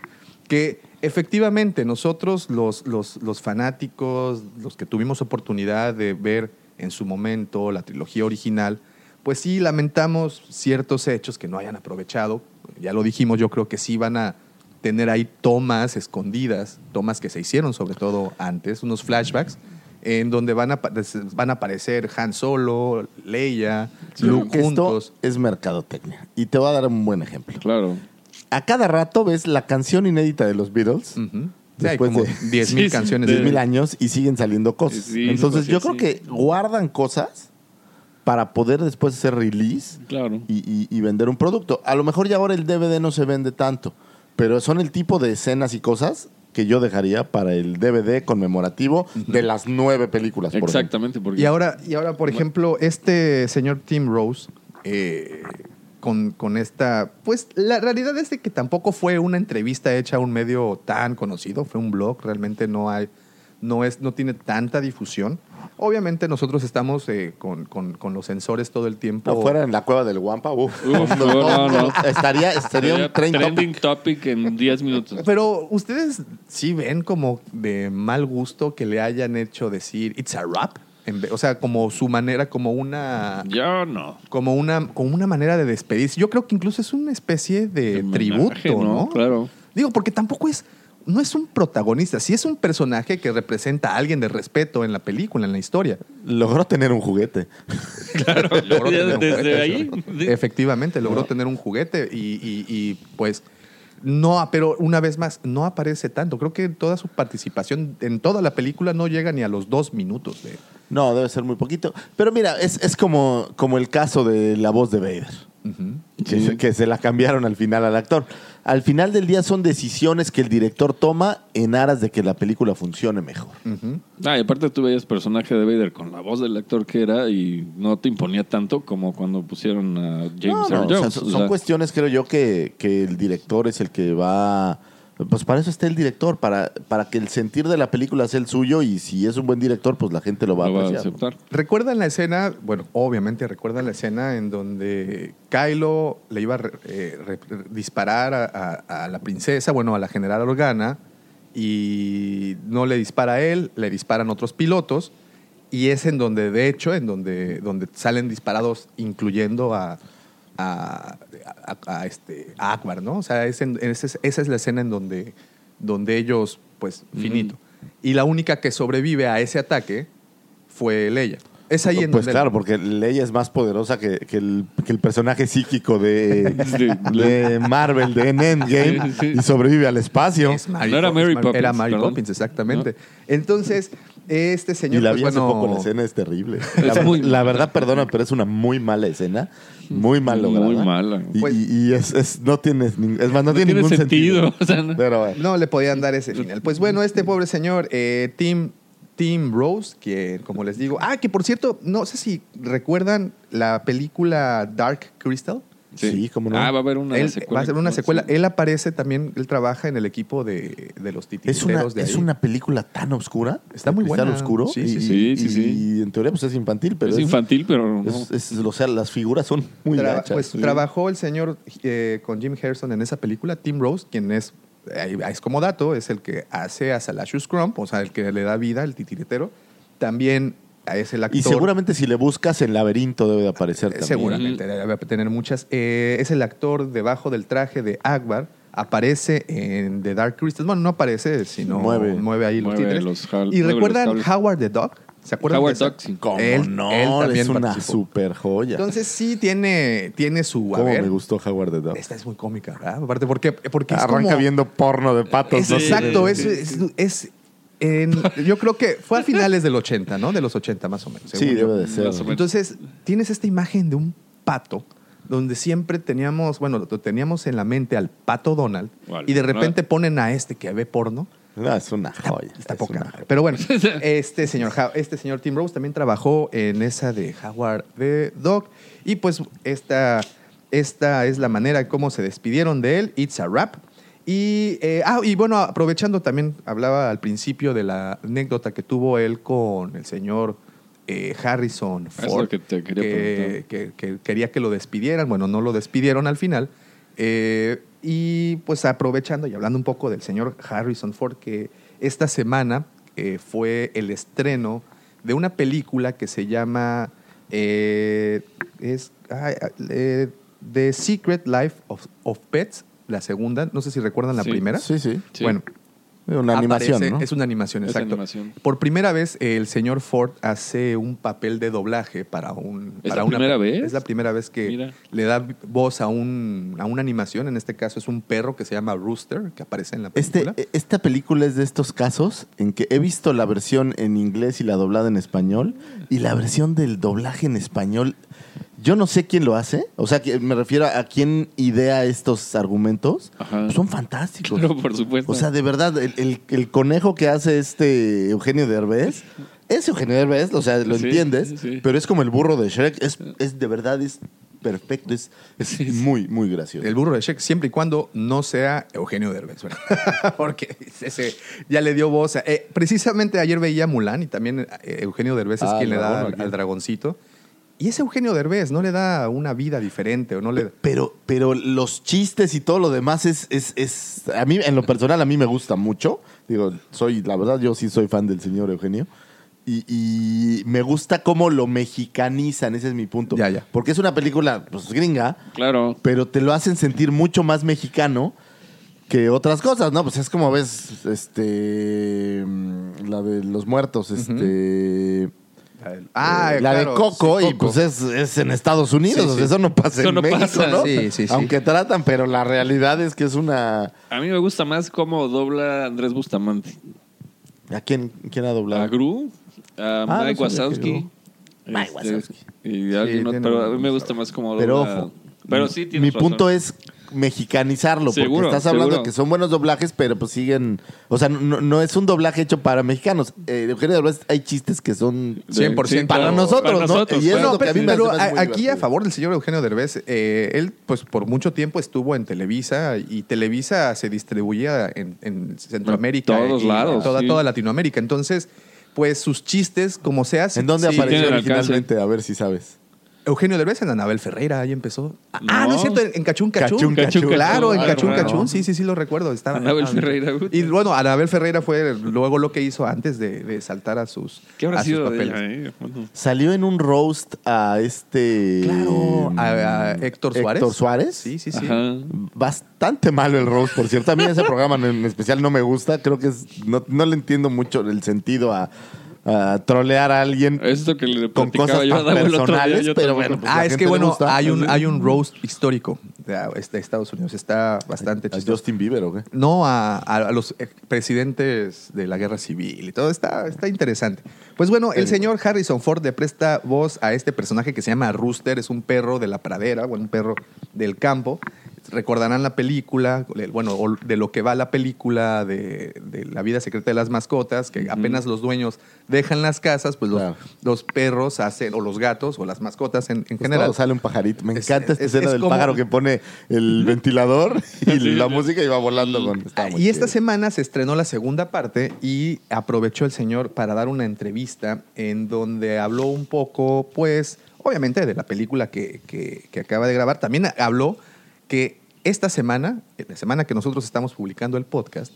A: que efectivamente nosotros los, los, los fanáticos, los que tuvimos oportunidad de ver en su momento la trilogía original, pues sí lamentamos ciertos hechos que no hayan aprovechado. Ya lo dijimos, yo creo que sí van a tener ahí tomas escondidas, tomas que se hicieron sobre todo antes, unos flashbacks, en donde van a, van a aparecer Han Solo, Leia,
C: Creo
A: Luke
C: que esto
A: juntos.
C: es mercadotecnia. Y te voy a dar un buen ejemplo.
B: Claro.
C: A cada rato ves la canción inédita de los Beatles.
A: Sí,
C: Después
A: como
C: de
A: 10.000
B: Sí, sí,
A: canciones.
B: de-
C: 10 mil años y siguen saliendo cosas.
B: Sí,
C: Entonces
B: sí,
C: yo
B: sí.
C: creo que guardan cosas para poder después hacer release
B: Claro.
C: y, y- y vender un producto. A lo mejor ya ahora el DVD no se vende tanto, pero son el tipo de escenas y cosas que yo dejaría para el DVD conmemorativo de las nueve películas. por
B: Exactamente. Porque
A: Y ahora, y ahora, por ejemplo, este señor Tim Rose, eh, con, con esta. Pues la realidad es de que tampoco fue una entrevista hecha a un medio tan conocido, fue un blog, realmente no hay. No, es, no tiene tanta difusión. Obviamente nosotros estamos eh, con, con- con los sensores todo el tiempo.
C: No, fuera en la cueva del Guampa, uf,
B: Uf,
C: no,
B: no, no.
C: Estaría, estaría un trend
B: trending
C: topic.
B: topic en 10 minutos.
A: Pero ustedes sí ven como de mal gusto que le hayan hecho decir it's a rap. O sea, como su manera, como una.
B: Yo no.
A: como una, como una manera de despedirse. Yo creo que incluso es una especie de
B: Homenaje,
A: tributo, ¿no?
B: Claro.
A: Digo, porque tampoco es, no es un protagonista, sí es un personaje que representa a alguien de respeto en la película, en la historia.
C: Logró tener un juguete.
A: Logró
B: Ya
A: tener un
B: desde
A: juguete,
B: ahí.
A: Efectivamente, logró tener un juguete y, y- y, pues no, pero una vez más, no aparece tanto. Creo que toda su participación en toda la película no llega ni a los dos minutos de.
C: No, debe ser muy poquito. Pero mira, es, es como, como el caso de la voz de Vader. que se la cambiaron al final al actor. Al final del día son decisiones que el director toma en aras de que la película funcione mejor.
B: Ah, y aparte tú veías personaje de Vader con la voz del actor que era y no te imponía tanto como cuando pusieron a James
C: No, no,
B: Earl
C: o sea,
B: Jones.
C: son,
B: o
C: son cuestiones, creo yo, que, que el director es el que va... Pues para eso está el director, para, para que el sentir de la película sea el suyo y si es un buen director, pues la gente lo va
B: lo
C: a
B: va a
C: apreciar.
B: aceptar.
A: ¿Recuerdan la escena? Bueno, obviamente recuerdan la escena en donde Kylo le iba a re- eh, re- disparar a, a- a la princesa, bueno, a la general Organa, y no le dispara a él, le disparan otros pilotos, y es en donde, de hecho, en donde, donde salen disparados, incluyendo a, a, a- a este, a Akbar, ¿no? O sea, es en- esa es- esa es la escena en donde, donde ellos, pues, finito. Y la única que sobrevive a ese ataque fue Leia. Es ahí en
C: Pues
A: donde-
C: claro, porque Leia es más poderosa que, que el, que el personaje psíquico de,
B: Sí.
C: de Marvel, de Endgame,
B: Sí, sí.
C: y sobrevive al espacio.
A: Es Mary
B: No era Mary
A: Mar-
B: Poppins,
A: Era Mary. Poppins, exactamente. Entonces, este
C: Y
A: señor.
C: la
A: pues,
C: vi hace
A: bueno,
C: poco, la escena es terrible.
B: Es
C: la,
B: muy
C: la
B: mala.
C: verdad, perdona, pero es una muy mala escena. Muy mal lograda.
B: Muy mala.
C: Y,
A: Pues-
C: y- y es, es- no tiene, es más, no,
B: No
C: tiene,
B: tiene
C: ningún sentido.
B: sentido, o sea, no.
C: Pero bueno.
A: No le podían dar ese final. Pues bueno, este pobre señor, eh, Tim, Tim Rose, que como les digo. Ah, que por cierto, no sé si recuerdan la película Dark Crystal.
C: Sí, cómo no.
B: Ah, va a haber una
A: Él-
B: secuela.
A: va a ser una secuela.
B: Sí.
A: Él aparece también, él trabaja en el equipo de, de los
C: Es una,
A: titiriteros de
C: es una película tan oscura.
A: Está muy buena.
C: oscuro.
A: Sí,
C: y,
A: sí,
B: sí.
C: y-
B: Sí, sí,
C: y en teoría pues es infantil, pero
B: es, infantil, pero no.
C: es- es- o sea, las figuras son muy
A: Tra-
C: gachas.
A: pues
C: Sí.
A: trabajó el señor eh, con Jim Harrison en esa película, Tim Rose, quien es, es como dato, es el que hace a Salashus Crump, o sea, el que le da vida, el titiritero. También es el actor.
C: Y seguramente si le buscas el laberinto debe de aparecer
A: Eh,
C: también.
A: Seguramente, debe tener muchas. Eh, es el actor debajo del traje de Akbar. Aparece en The Dark Crystal. Bueno, no aparece, sino
C: Mueve.
A: mueve, ahí los
B: Mueve
A: títeres.
B: los
A: ¿Y recuerdan. Howard the Dog? ¿Se acuerdan
B: Howard
A: de?
B: Duck.
C: ¿Cómo
A: Él-
C: no?
A: él también
C: es una
A: participó.
C: super joya.
A: Entonces sí tiene, tiene su... a
C: ¿Cómo
A: ver,
C: me gustó Howard the Dog?
A: Esta es muy cómica, ¿verdad? Aparte, porque, porque es
C: Arranca
A: como-
C: viendo porno de patos.
A: Es
C: ¿no?
A: exacto,
C: Sí.
A: es, es, es- en- yo creo que fue a finales del 80, ¿no? De los 80 más o menos.
C: Sí,
A: yo.
C: debe de ser.
A: Entonces, tienes esta imagen de un pato donde siempre teníamos, bueno, teníamos en la mente al pato Donald
B: Vale.
A: y de repente ponen a este que ve porno.
C: No, es una joya.
A: Está
C: es
A: poca.
C: una.
A: Pero bueno, este señor, este señor Tim Rose también trabajó en esa de Howard the Dog. Y pues esta, esta es la manera como se despidieron de él. It's a Rap. Y, eh, ah, y bueno, aprovechando también, hablaba al principio de la anécdota que tuvo él con el señor eh, Harrison
B: Es lo
A: Ford.
B: que te quería
A: que, que- que quería que lo despidieran. Bueno, no lo despidieron al final. Eh, y pues aprovechando y hablando un poco del señor Harrison Ford, que esta semana eh, fue el estreno de una película que se llama eh, es, ay, eh, The Secret Life of, of Pets, la segunda. No sé si recuerdan la
B: Sí.
A: primera.
C: Sí, sí.
B: Sí.
C: Una animación,
A: aparece-
C: ¿no?
A: Es una animación,
B: Es
A: exacto.
B: animación.
A: Por primera vez, el señor Ford hace un papel de doblaje para un.
B: ¿Es
A: para
B: la
A: una-
B: primera vez?
A: Es la primera vez que
B: Mira.
A: le da voz a, un, a una animación. En este caso es un perro que se llama Rooster, que aparece en la película.
C: Este, esta película es de estos casos en que he visto la versión en inglés y la doblada en español y la versión del doblaje en español. Yo no sé quién lo hace, o sea, que me refiero a quién idea estos argumentos.
B: Ajá.
C: Son fantásticos.
B: Claro, por supuesto.
C: O sea, de verdad, el, el- el conejo que hace este Eugenio Derbez, es Eugenio Derbez, o sea, lo
B: Sí,
C: entiendes,
B: sí, sí.
C: pero es como el burro de Shrek, es, es de verdad, es perfecto, es, es
B: Sí, sí.
C: muy, muy gracioso.
A: El burro de Shrek, siempre y cuando no sea Eugenio Derbez. ¿verdad? Porque ese ya le dio voz. a- eh, precisamente ayer veía Mulan y también eh, Eugenio Derbez es
C: Ah,
A: quien le da al dragoncito. Y ese Eugenio Derbez no le da una vida diferente o no le
C: Pero, pero los chistes y todo lo demás es, es, es- A mí, en lo personal, a mí me gusta mucho. Digo, soy, la verdad, yo sí soy fan del señor Eugenio. Y, y me gusta cómo lo mexicanizan, ese es mi punto.
A: Ya, ya.
C: Porque es una película, pues, gringa,
B: Claro.
C: pero te lo hacen sentir mucho más mexicano que otras cosas, ¿no? Pues es como ves, este. mm, La de los muertos, este.
A: Ah,
C: eh, la de Coco,
A: sí,
C: y pues es, es en Estados Unidos,
A: Sí,
C: o sea,
A: sí.
C: eso no pasa
B: Eso
C: en
B: no
C: México,
B: pasa.
C: ¿no?
A: Sí, sí, sí.
C: Aunque tratan, pero la realidad es que es una...
B: A mí me gusta más cómo dobla Andrés Bustamante.
C: ¿A quién, quién ha doblado?
B: A Gru, a
C: Ah,
B: Mike
C: no sabía que
B: Wazowski.
C: Mike
B: este,
C: Wazowski.
B: Y alguien pero a mí me gusta más cómo dobla.
C: Pero ojo,
B: Pero sí
C: mi punto es mexicanizarlo, porque
B: Seguro,
C: estás hablando
B: seguro.
C: de que son buenos doblajes, pero pues siguen... O sea, no, no es un doblaje hecho para mexicanos. Eh, Eugenio Derbez, hay chistes que son...
A: 100%
B: Sí,
C: Para nosotros,
B: Para
C: ¿no?
B: nosotros,
C: Y es
B: claro.
C: lo que a mí me
A: pero
C: hace
A: aquí a favor del señor Eugenio Derbez, eh, él pues por mucho tiempo estuvo en Televisa y Televisa se distribuía en, en Centroamérica.
B: En todos
A: y
B: lados,
A: en Toda,
B: sí.
A: toda Latinoamérica. Entonces, pues sus chistes, como se.
C: ¿En dónde
A: sí,
C: apareció originalmente? A ver si sabes.
A: Eugenio Derbez en Anabel Ferreira, ahí empezó. Ah,
B: No.
A: no es cierto, en, en Cachún Cachún.
C: Cachún,
B: Cachún,
A: Claro, en
B: Cachún.
A: Cachún
B: Ah,
A: sí, sí, sí lo recuerdo. Estaba,
B: Anabel
A: ah,
B: Ferreira.
A: Y bueno, Anabel Ferreira fue luego lo que hizo antes de, de saltar a sus,
B: ¿Qué habrá
A: a sus
B: sido de
A: papeles.
B: ella, eh? Bueno,
C: Salió en un roast a este...
A: Claro, a, a Héctor Suárez.
C: Héctor Suárez.
A: Sí, sí, sí.
B: Ajá.
C: Bastante malo el roast, por cierto. A mí ese programa en especial no me gusta. Creo que es, no, no le entiendo mucho el sentido a... a trolear a alguien
B: Esto que le
C: con cosas
B: yo
C: tan
B: día,
C: personales,
B: yo
C: pero bueno. pues,
A: Ah, es que bueno,
C: gusta.
A: hay un, hay un roast histórico de, de Estados Unidos. Está bastante
C: ¿A
A: chistoso.
C: Justin Bieber o qué?
A: No a, a- a los presidentes de la guerra civil y todo. Está, está interesante. Pues bueno, el señor Harrison Ford le presta voz a este personaje que se llama Rooster. Es un perro de la pradera, bueno, un perro del campo. Recordarán la película, el- bueno, de lo que va la película de, de La vida secreta de las mascotas, que apenas los dueños dejan las casas, pues los,
C: Claro.
A: los perros hacen, o los gatos, o las mascotas en, en
C: Pues
A: general.
C: todo sale un pajarito. Me
A: Es-
C: encanta esta
A: es-
C: escena
A: es
C: del
A: como-
C: pájaro que pone el ventilador y la música y va volando con. muy
A: Y esta semana se estrenó la segunda parte y aprovechó el señor para dar una entrevista en donde habló un poco, pues, obviamente de la película que, que- que acaba de grabar. También habló que esta semana, la semana que nosotros estamos publicando el podcast,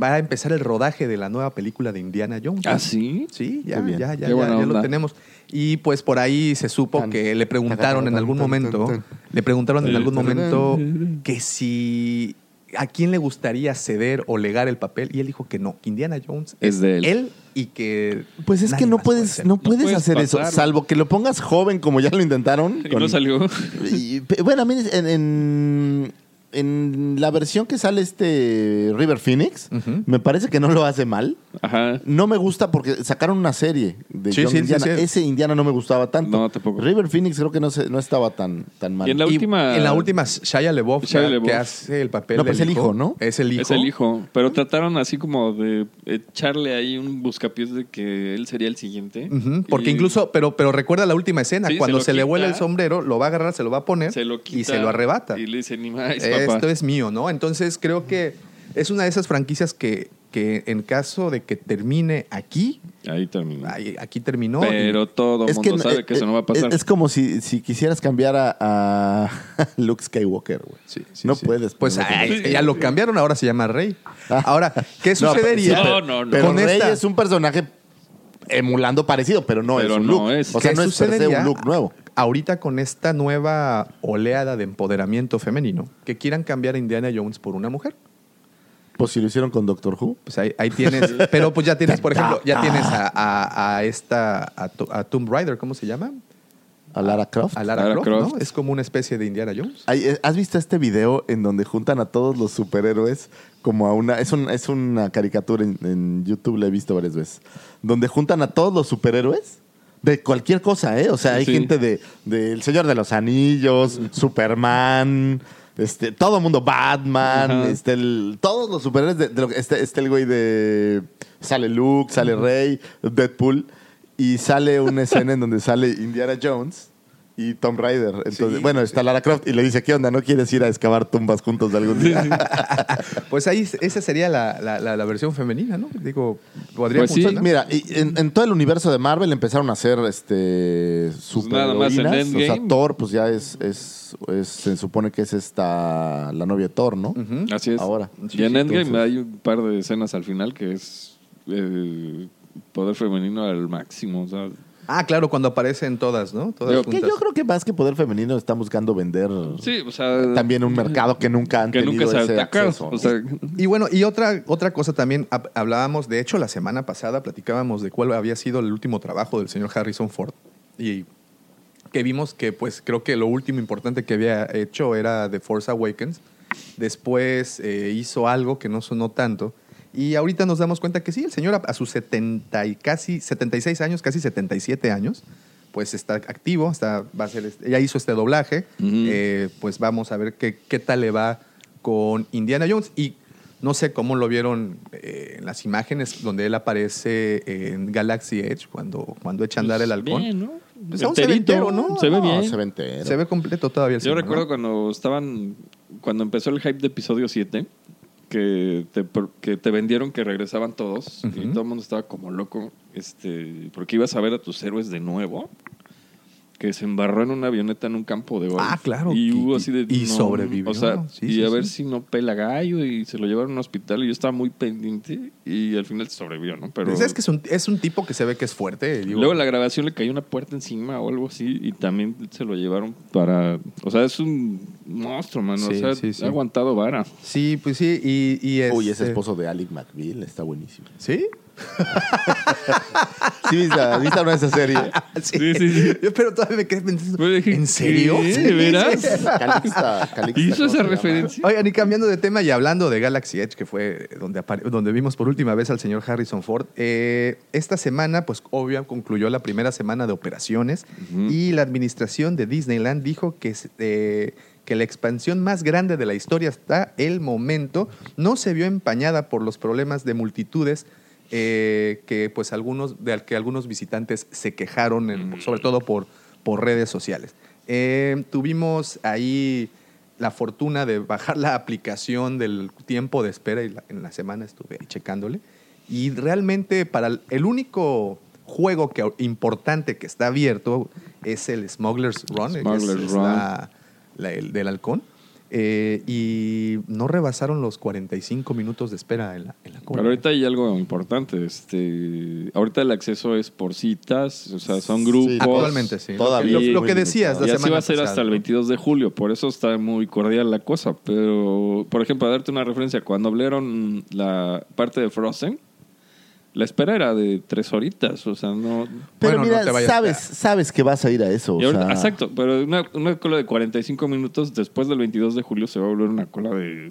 A: va a empezar el rodaje de la nueva película de Indiana Jones.
B: ¿Ah, sí?
A: Sí, ya, ya, ya, ya, ya lo tenemos. Y pues por ahí se supo
C: Tan-
A: que le preguntaron en algún momento,
C: tan, tan.
A: le preguntaron en algún momento que si a quién le gustaría ceder o legar el papel y él dijo que no, que Indiana Jones
B: Es de él.
A: y que
C: Pues es que no
A: puede
C: puedes, no puedes hacer eso, salvo que lo pongas joven como ya lo intentaron.
B: Y
C: con-
B: no salió.
C: Y, bueno, a mí en, en, en la versión que sale este River Phoenix, me parece que no lo hace mal.
B: Ajá.
C: No me gusta porque sacaron una serie de
A: Sí, sí,
C: Indiana.
A: sí.
C: Ese Indiana no me gustaba tanto.
B: No, tampoco.
C: River Phoenix creo que no, se- no estaba tan, tan mal.
B: Y en la
A: Y
B: última.
A: en la última Shia
B: Shia
A: que- hace el papel
C: No, pero
A: del
C: es el hijo, ¿no?
A: Es el hijo.
B: Es el hijo. Pero trataron así como de echarle ahí un buscapiés de que él sería el siguiente.
A: Porque
B: Y
A: incluso, pero, pero recuerda la última escena,
B: se
A: cuando se, le
B: quita.
A: vuela el sombrero, lo va a agarrar, se lo va a poner
B: se lo quita
A: y se lo arrebata.
B: Y le dice, ni más,
A: Esto
B: papá.
A: es mío, ¿no? Entonces creo que es una de esas franquicias que, que en caso de que termine aquí,
B: Ahí terminó.
A: ahí- aquí terminó.
B: Pero todo el mundo
C: que,
B: sabe
C: eh,
B: que eso no va a pasar.
C: Es, es como si, si quisieras cambiar a, a Luke Skywalker, güey.
A: Sí, sí,
C: no
A: sí.
C: puedes.
A: Pues ay, ya lo cambiaron, ahora se llama Rey. Ahora, ¿qué
C: No,
A: sucedería?
B: No, no, no.
C: Pero
A: con
C: Rey
A: esta-
C: es un personaje emulando parecido, pero no
B: Pero
C: es un
B: no
C: look.
B: es.
C: O sea,
A: ¿Qué
C: no es per se
A: sucedería
C: un look nuevo.
A: Ahorita con esta nueva oleada de empoderamiento femenino, que quieran cambiar a Indiana Jones por una mujer.
C: Pues si lo hicieron con Doctor Who.
A: Pues ahí, ahí tienes, pero pues ya tienes, por ejemplo, ya tienes a, a- a esta, a, a Tomb Raider, ¿cómo se llama?
C: A Lara Croft.
A: A Lara,
B: Lara
A: Croft,
B: Croft.
A: ¿no? Es como una especie de Indiana Jones.
C: Eh, ¿Has visto este video en donde juntan a todos los superhéroes como a una... Es, un- es una caricatura en, en YouTube, la he visto varias veces. Donde juntan a todos los superhéroes de cualquier cosa, ¿eh? O sea, hay
B: Sí.
C: gente de, de El Señor de los Anillos, Superman, este, todo el mundo, Batman,
B: Ajá.
C: este, el- todos los superhéroes de, de lo este, este el güey de... Sale Luke, sale Rey, Deadpool, y sale una escena en donde sale Indiana Jones y Tom Raider. Entonces,
A: Sí.
C: bueno, está Lara Croft y le dice, ¿qué onda? ¿No quieres ir a excavar tumbas juntos de algún día?
A: Pues ahí esa sería la, la- la- la versión femenina, ¿no? Digo, podría
B: Pues sí.
C: Mira, y en, en todo el universo de Marvel empezaron a hacer este super
B: nada más en
C: O sea. Thor, pues ya es, es, es- se supone que es esta la novia de Thor, ¿no?
B: Así es.
C: Ahora.
B: y en Endgame
C: entonces-
B: hay un par de escenas al final que es eh, poder femenino al máximo. O sea,
A: Ah, claro, cuando aparecen todas, ¿no? Todas
B: Yo-
C: Que yo creo que más que poder femenino están buscando vender
B: sí, o sea.
C: también un mercado que nunca han
B: que
C: tenido
B: nunca se
C: ese acceso.
B: O sea,
A: Y bueno, y otra, otra cosa también, hab- hablábamos, de hecho, la semana pasada platicábamos de cuál había sido el último trabajo del señor Harrison Ford. Y que vimos que, pues, creo que lo último importante que había hecho era The Force Awakens. Después eh, hizo algo que no sonó tanto. Y ahorita nos damos cuenta que sí, el señor a, a sus 70 y casi 76 años, casi 77 años, pues está activo, está, va a hacer, este- ya hizo este doblaje. Eh, pues vamos a ver qué, qué tal le va con Indiana Jones. Y no sé cómo lo vieron eh, en las imágenes donde él aparece en Galaxy Edge cuando, cuando echa a andar el halcón.
B: Bien, ¿no?
A: Pues aún se ve
B: Enterito,
A: entero, ¿no?
B: Se ve
C: No,
B: bien.
C: se ve entero.
A: Se ve completo todavía el
B: Yo recuerdo
A: ¿no?
B: cuando estaban, cuando empezó el hype de episodio 7, que te, que te vendieron que regresaban todos y todo el mundo estaba como loco, este, porque ibas a ver a tus héroes de nuevo, que se embarró en una avioneta en un campo de golf.
A: Ah, claro.
B: Y
A: Y-
B: hubo así de...
A: y sobrevivió.
B: O sea,
A: Sí,
B: y
A: sí,
B: a
A: sí.
B: ver si no pela gallo y se lo llevaron a un hospital y yo estaba muy pendiente y al final sobrevivió, ¿no? Pero...
A: Pues es que es un, es un tipo que se ve que es fuerte. digo.
B: Luego en la grabación le cayó una puerta encima o algo así y también se lo llevaron para... O sea, es un monstruo, mano.
A: Sí,
B: o sea,
A: sí, sí.
B: ha aguantado vara.
A: Sí, pues sí. Y, y
C: Uy, ese
A: este-
C: esposo de Alec McBeal está buenísimo.
A: ¿Sí?
C: Sí, viste, viste una de esas series.
A: Sí.
B: Sí, sí, sí.
A: Yo, pero todavía me quedé pensando.
B: Pues
A: ¿En serio? Sí,
B: ¿De veras?
C: Calixta, Calixta,
B: ¿Hizo
C: ¿cómo
B: esa referencia?
A: Oigan, y cambiando de tema y hablando de Galaxy Edge, que fue donde, donde vimos por última vez al señor Harrison Ford, eh, esta semana, pues obvio, concluyó la primera semana de operaciones y la administración de Disneyland dijo que, eh, que la expansión más grande de la historia hasta el momento no se vio empañada por los problemas de multitudes eh, que pues algunos de que algunos visitantes se quejaron en- sobre todo por, por redes sociales Eh, tuvimos ahí la fortuna de bajar la aplicación del tiempo de espera y la- en la semana estuve ahí checándole y realmente para el, el único juego que, importante que está abierto es el Smuggler's Run, es-
B: Smuggler's
A: es
B: Run.
A: la- la- el del halcón. Eh, y no rebasaron los 45 minutos de espera en la, en la cola.
B: Pero ahorita hay algo importante. Este, ahorita el acceso es por citas, o sea, son grupos.
A: Actualmente sí.
C: Todavía.
A: Lo, lo que decías la
B: y así
A: semana
B: va a ser
A: pasada.
B: hasta el 22 de julio, por eso está muy cordial la cosa. Pero, por ejemplo, a darte una referencia, cuando abrieron la parte de Frozen, la espera era de tres horitas, o sea, no...
C: Pero
A: Bueno, no
C: mira,
A: te vayas
C: sabes,
A: a-
C: sabes que vas a ir a eso. o sea,
B: exacto, pero una, una cola de 45 minutos después del 22 de julio se va a volver una cola de...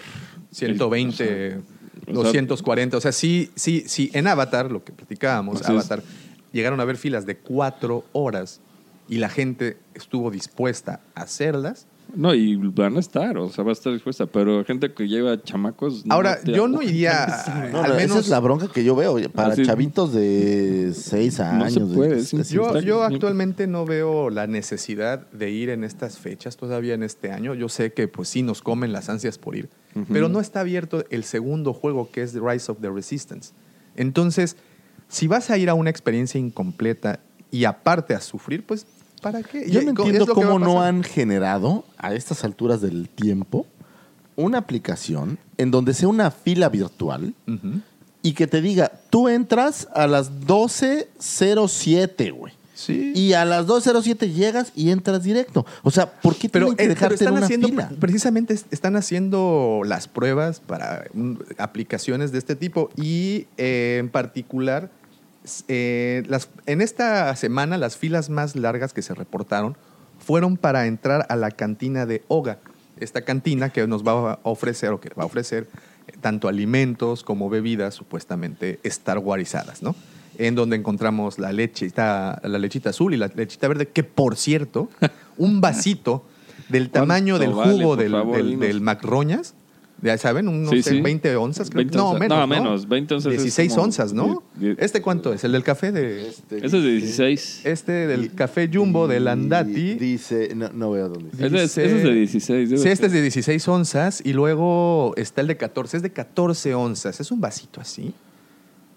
A: 120,
B: o sea,
A: 240. O sea, sí, sí, sí. En Avatar, lo que platicábamos,
B: Así es.
A: Avatar, llegaron a haber filas de cuatro horas y la gente estuvo dispuesta a hacerlas.
B: No, y van a estar, o sea, va a estar dispuesta, pero gente que lleva chamacos...
A: Ahora, yo no iría,
C: no,
A: al
C: esa
A: menos
C: es la bronca que yo veo. Para
B: Así-
C: chavitos de 6
B: No
C: años.
B: se
C: de-
B: puede,
C: es- es-.
A: Yo, actualmente no veo la necesidad de ir en estas fechas todavía en este año. Yo sé que pues sí nos comen las ansias por ir, pero no está abierto el segundo juego que es The Rise of the Resistance. Entonces, si vas a ir a una experiencia incompleta y aparte a sufrir, pues ¿para qué?
C: Yo no entiendo cómo no han generado a estas alturas del tiempo una aplicación en donde sea una fila virtual y que te diga, tú entras a las 12.07, güey.
A: Sí.
C: Y a las 2.07 llegas y entras directo. O sea, ¿por qué
A: Pero,
C: tienen que
A: eh, pero
C: dejarte en una
A: haciendo,
C: fila?
A: precisamente es- están haciendo las pruebas para mm, aplicaciones de este tipo y eh, en particular, eh, las, en esta semana las filas más largas que se reportaron fueron para entrar a la cantina de Oga, esta cantina que nos va a ofrecer o que va a ofrecer eh, tanto alimentos como bebidas supuestamente Star Warizadas, ¿no? En donde encontramos la lechita, la lechita azul y la lechita verde, que por cierto, un vasito del tamaño del
B: ¿Cuánto vale,
A: jugo del,
B: favor,
A: del, del McRoñas. Ya saben, unos
B: Sí, sí.
A: 20 onzas, creo.
B: 20
A: no,
B: onzas.
A: menos.
B: No, menos, 20 onzas es
A: 16
B: como
A: onzas, ¿no? ¿Este cuánto es? ¿El del café de...?
B: Ese es de 16.
A: Este del café Jumbo de
C: Y
A: Landati.
C: Dice, no, no veo dónde dice.
B: Ese es, ese es de 16. debe
A: Sí, este es de 16 onzas y luego está el de 14. Es de 14 onzas. Es un vasito así.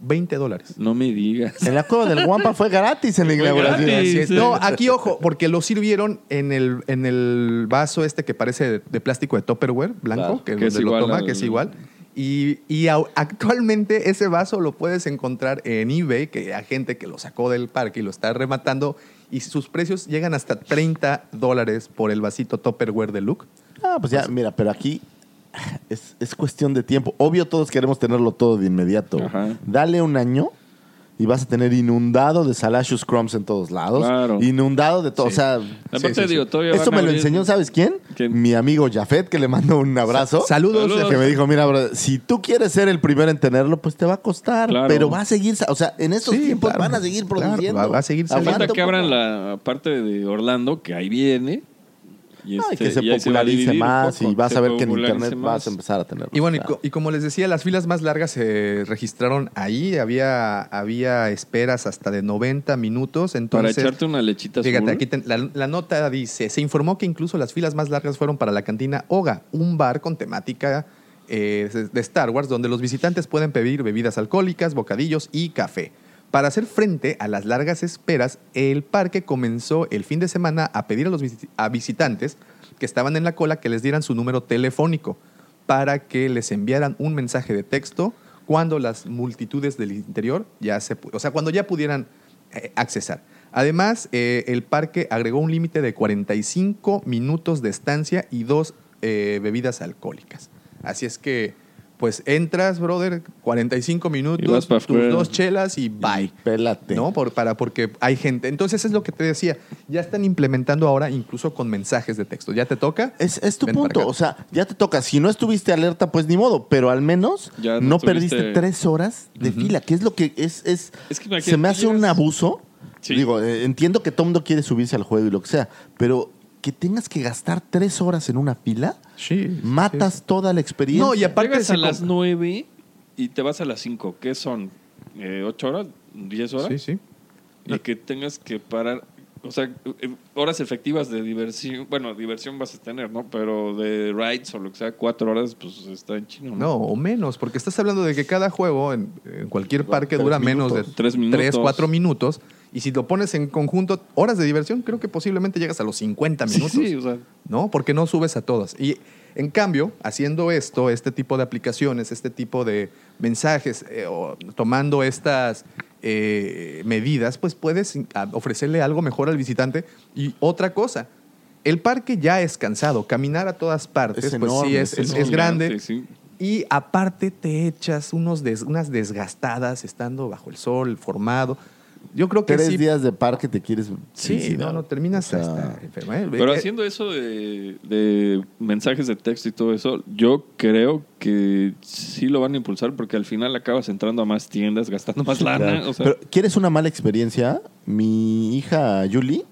A: 20 dólares.
B: No me digas.
C: En la cueva del Guampa fue gratis en la inauguración.
B: gratis.
A: No, aquí ojo, porque lo sirvieron en el, en el vaso este que parece de, de plástico de Tupperware blanco,
C: Claro,
A: que,
B: que es
A: donde lo toma,
B: al-
A: que es igual. Y, y actualmente ese vaso lo puedes encontrar en eBay, que hay gente que lo sacó del parque y lo está rematando, y sus precios llegan hasta 30 dólares por el vasito Tupperware de Luke.
C: Ah, pues ya, mira, pero aquí es, es cuestión de tiempo. Obvio, todos queremos tenerlo todo de inmediato.
B: Ajá.
C: Dale un año y vas a tener inundado de Salacious Crumbs en todos lados.
B: Claro.
C: Inundado de todo.
A: Sí.
C: O sea,
B: Aparte,
A: sí, sí.
B: digo,
C: esto me lo enseñó, ¿sabes quién?
B: ¿Quién?
C: Mi amigo Jafet, que le mando un abrazo.
A: Saludos.
B: Saludos.
C: Que me dijo, mira, si tú quieres ser el primero en tenerlo, pues te va a costar.
B: Claro.
C: Pero va a seguir, sa- o sea, en estos
A: Sí,
C: tiempos
A: claro.
C: van a seguir
A: Claro,
C: produciendo.
A: va- va a seguir saliendo.
C: Aguanta
B: Falta que abran la parte de Orlando, que ahí viene. Y,
C: y
B: este,
C: que se
B: y
C: popularice más
B: poco,
C: y vas a ver que en internet
B: más.
C: vas a empezar a tenerlo.
A: Y bueno, y,
C: Claro.
A: co- y como les decía, las filas más largas se registraron ahí. Había, había esperas hasta de 90 minutos.
B: Para
A: Entonces,
B: echarte una lechita
A: Fíjate,
B: azul.
A: aquí ten- la, la nota dice, se informó que incluso las filas más largas fueron para la cantina Oga, un bar con temática eh, de Star Wars donde los visitantes pueden pedir bebidas alcohólicas, bocadillos y café. Para hacer frente a las largas esperas, el parque comenzó el fin de semana a pedir a los a visitantes que estaban en la cola que les dieran su número telefónico para que les enviaran un mensaje de texto cuando las multitudes del interior ya se, o sea, cuando ya pudieran eh, accesar. Además, eh, el parque agregó un límite de 45 minutos de estancia y dos eh, bebidas alcohólicas. Así es que, pues entras, brother, 45 minutos, tus
B: afuera.
A: dos chelas y bye.
C: Pélate.
A: ¿No? Por, para, porque hay gente. Entonces es lo que te decía. Ya están implementando ahora incluso con mensajes de texto. ¿Ya te toca?
C: Es, es tu
A: Ven
C: punto. O sea, ya te toca. Si no estuviste alerta, pues ni modo. Pero al menos
B: Ya
C: no,
B: no
C: perdiste tres horas de fila, que es lo que es. es,
B: Es que
C: se me hace un abuso.
B: Sí.
C: Digo, eh, entiendo que todo mundo quiere subirse al juego y lo que sea. Pero que tengas que gastar tres horas en una fila,
A: Sí.
C: matas toda la experiencia.
A: No, y aparte
B: Llegas a las 9 y te vas a las 5. ¿Qué son? Eh, ¿8 horas? ¿10 horas?
A: Sí, sí.
B: Y que tengas que parar. O sea, eh, horas efectivas de diversión. Bueno, diversión vas a tener, ¿no? Pero de rides o lo que sea, 4 horas, pues está en chino, ¿no?
A: No, o menos, porque estás hablando de que cada juego en, en cualquier parque
C: tres
A: dura menos de.
B: Tres minutos.
A: 3, 4 minutos. Y si lo pones en conjunto, horas de diversión, creo que posiblemente llegas a los 50
B: Sí,
A: minutos.
B: sí, o sea,
A: ¿no? Porque no subes a todas. Y en cambio, haciendo esto, este tipo de aplicaciones, este tipo de mensajes, eh, o tomando estas eh, medidas, pues puedes a- ofrecerle algo mejor al visitante. Y otra cosa, el parque ya es cansado. Caminar a todas partes,
C: Es
A: pues
C: enorme,
A: sí, es,
C: es
A: grande.
B: Sí, sí.
A: Y aparte te echas unos des- unas desgastadas estando bajo el sol, formado. Yo creo que
C: Tres
A: sí.
C: días de parque te quieres.
A: Sí, no, no, terminas
C: O sea,
A: hasta. ¿eh?
B: Pero
A: Eh,
B: haciendo eso de, de mensajes de texto y todo eso, yo creo que sí lo van a impulsar porque al final acabas entrando a más tiendas, gastando más lana.
C: Claro.
B: O sea,
C: Pero, ¿quieres una mala experiencia? Mi hija Julie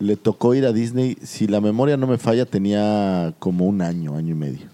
C: le tocó ir a Disney. Si la memoria no me falla, tenía como un año, año y medio.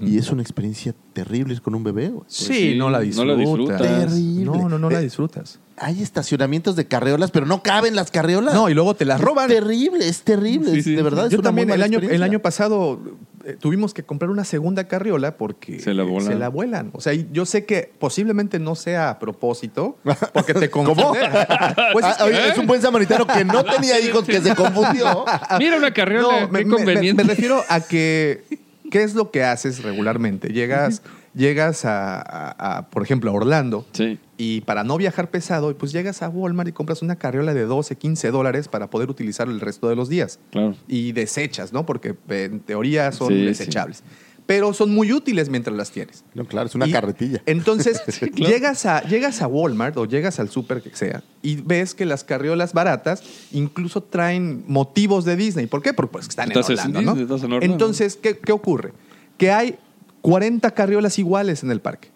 C: Y es una experiencia terrible es con un bebé.
A: Sí,
B: sí,
A: no la
B: no
A: disfrutas.
B: la disfrutas.
C: Terrible.
A: No, no, no la
C: Eh,
A: disfrutas.
C: Hay estacionamientos de carreolas, pero no caben las carreolas.
A: No, y luego te las roban.
C: Es terrible, es terrible.
B: Sí,
C: es-
B: sí.
C: de verdad, es
A: Yo
C: una
A: también el año, el año pasado eh, tuvimos que comprar una segunda carriola porque
B: Se la vuelan.
A: se la vuelan. O sea, yo sé que posiblemente no sea a propósito, porque te confunde. Pues es
C: Ah,
A: que-
C: es un buen samaritano que no tenía hijos que se confundió.
B: mira una carriola,
A: No, me,
B: qué
A: me- me-
B: conveniente.
A: me refiero a que, ¿qué es lo que haces regularmente? Llegas, llegas a, a- a, por ejemplo, a Orlando
B: Sí.
A: y para no viajar pesado, pues llegas a Walmart y compras una carriola de 12, 15 dólares para poder utilizar el resto de los días.
B: Claro.
A: Y desechas, ¿no? Porque en teoría son
B: Sí, sí.
A: desechables. Pero son muy útiles mientras las tienes.
C: No, claro, es una
A: Y
C: carretilla.
A: Entonces,
B: claro.
A: llegas, a, llegas a Walmart o llegas al súper que sea y ves que las carriolas baratas incluso traen motivos de Disney. ¿Por qué? Porque pues, están en
B: Estás en
A: Orlando,
B: Disney,
A: ¿no?
B: estás en Orlando.
A: Entonces, ¿qué, qué ocurre? Que hay 40 carriolas iguales en el parque.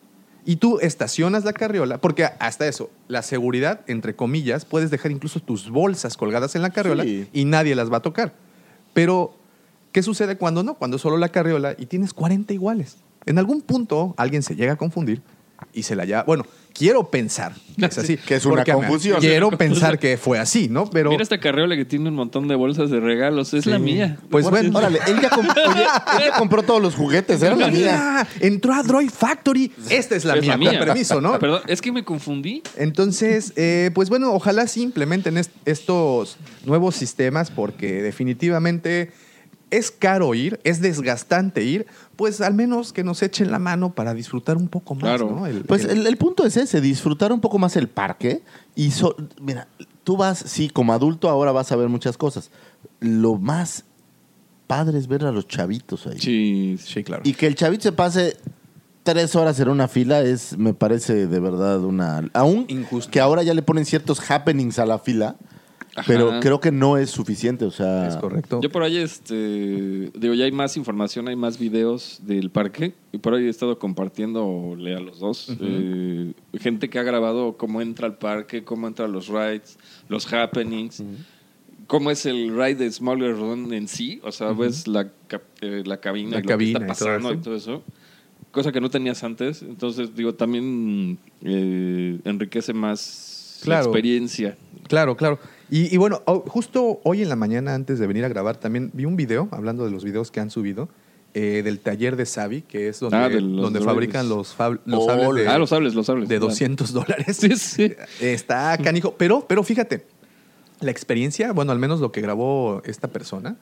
A: Y tú estacionas la carriola, porque hasta eso, la seguridad, entre comillas, puedes dejar incluso tus bolsas colgadas en la carriola
C: Sí.
A: y nadie las va a tocar. Pero, ¿qué sucede cuando no? Cuando solo la carriola y tienes 40 iguales. En algún punto alguien se llega a confundir y se la lleva. Bueno, quiero pensar que es así.
C: Que es una
A: porque,
C: confusión.
A: Quiero pensar que fue así, ¿no? Pero.
B: Mira esta carriola que tiene un montón de bolsas de regalos. Es la mía.
A: Pues bueno.
C: Órale, él ya, comp- oye, él ya compró todos los juguetes, era la mía.
A: Mira, entró a Droid Factory. Esta es la
B: Es
A: mía,
B: la mía.
A: con permiso, ¿no?
B: Perdón, es que me confundí.
A: Entonces, eh, pues bueno, ojalá sí implementen est- estos nuevos sistemas porque definitivamente es caro ir, es desgastante ir, pues al menos que nos echen la mano para disfrutar un poco más,
B: Claro.
A: ¿no? El-
C: Pues
A: el-
C: el, el punto es ese, disfrutar un poco más el parque. Y so- mira, tú vas, sí, como adulto ahora vas a ver muchas cosas. Lo más padre es ver a los chavitos ahí.
B: Sí,
A: Sí, claro.
C: Y que el chavito se pase tres horas en una fila es, me parece de verdad una... Aún
A: Injusto.
C: que ahora ya le ponen ciertos happenings a la fila,
B: Ajá.
C: pero creo que no es suficiente, o sea...
A: es correcto.
B: Yo por ahí, este, digo, ya hay más información, hay más videos del parque y por ahí he estado compartiéndole a los dos. eh, gente que ha grabado cómo entra al parque, cómo entran los rides, los happenings, cómo es el ride de Smuggler Run en sí, o sea, ves la, eh, la cabina,
A: La
B: y lo
A: cabina
B: que
A: y
B: está
A: todo
B: pasando
A: eso.
B: y todo eso. Cosa que no tenías antes, entonces digo, también eh, enriquece más
A: Claro.
B: la experiencia.
A: Claro, claro. Y, y bueno, justo hoy en la mañana, antes de venir a grabar, también vi un video, hablando de los videos que han subido, eh, del taller de Savi, que es donde,
B: Ah,
A: donde fabrican los, fab- los
C: Oh,
A: sables de,
B: ah, los sables, los sables.
A: de
B: claro.
A: 200 dólares.
B: Sí, sí.
A: Está canijo. Pero, pero fíjate, la experiencia, bueno, al menos lo que grabó esta persona,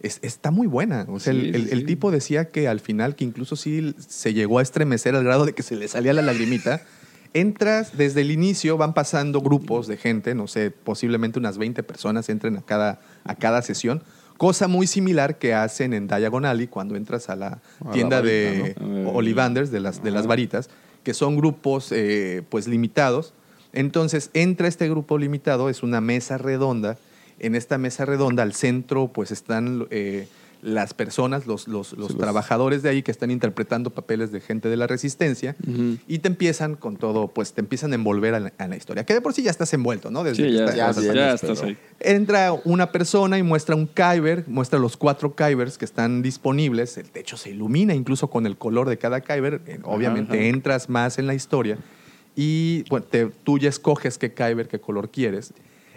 A: es- está muy buena. O sea,
B: Sí,
A: el, el- tipo decía que al final, que incluso sí se llegó a estremecer al grado de que se le salía la lagrimita. Entras desde el inicio, van pasando grupos de gente, no sé, posiblemente unas 20 personas entren a cada, a cada sesión, Cosa muy similar que hacen en Diagon Alley cuando entras a la
C: A la
A: tienda de
C: ¿no?
A: Ollivanders, de las, de las varitas, que son grupos eh, pues limitados. Entonces entra este grupo limitado, es una mesa redonda. En esta mesa redonda, al centro, pues están eh, las personas, los, los- trabajadores de ahí que están interpretando papeles de gente de la resistencia y te empiezan con todo, pues te empiezan a envolver a la, a la historia. Que de por sí ya estás envuelto, ¿no? Desde
B: Sí,
A: que
B: ya,
A: estás-
B: ya,
C: bien,
B: ya
C: pero-
B: estás ahí.
A: Entra una persona y muestra un Kyber, muestra los cuatro Kybers que están disponibles. El techo se ilumina incluso con el color de cada Kyber. Eh, Obviamente
B: Ajá.
A: entras más en la historia y bueno, te- tú ya escoges qué Kyber, qué color quieres.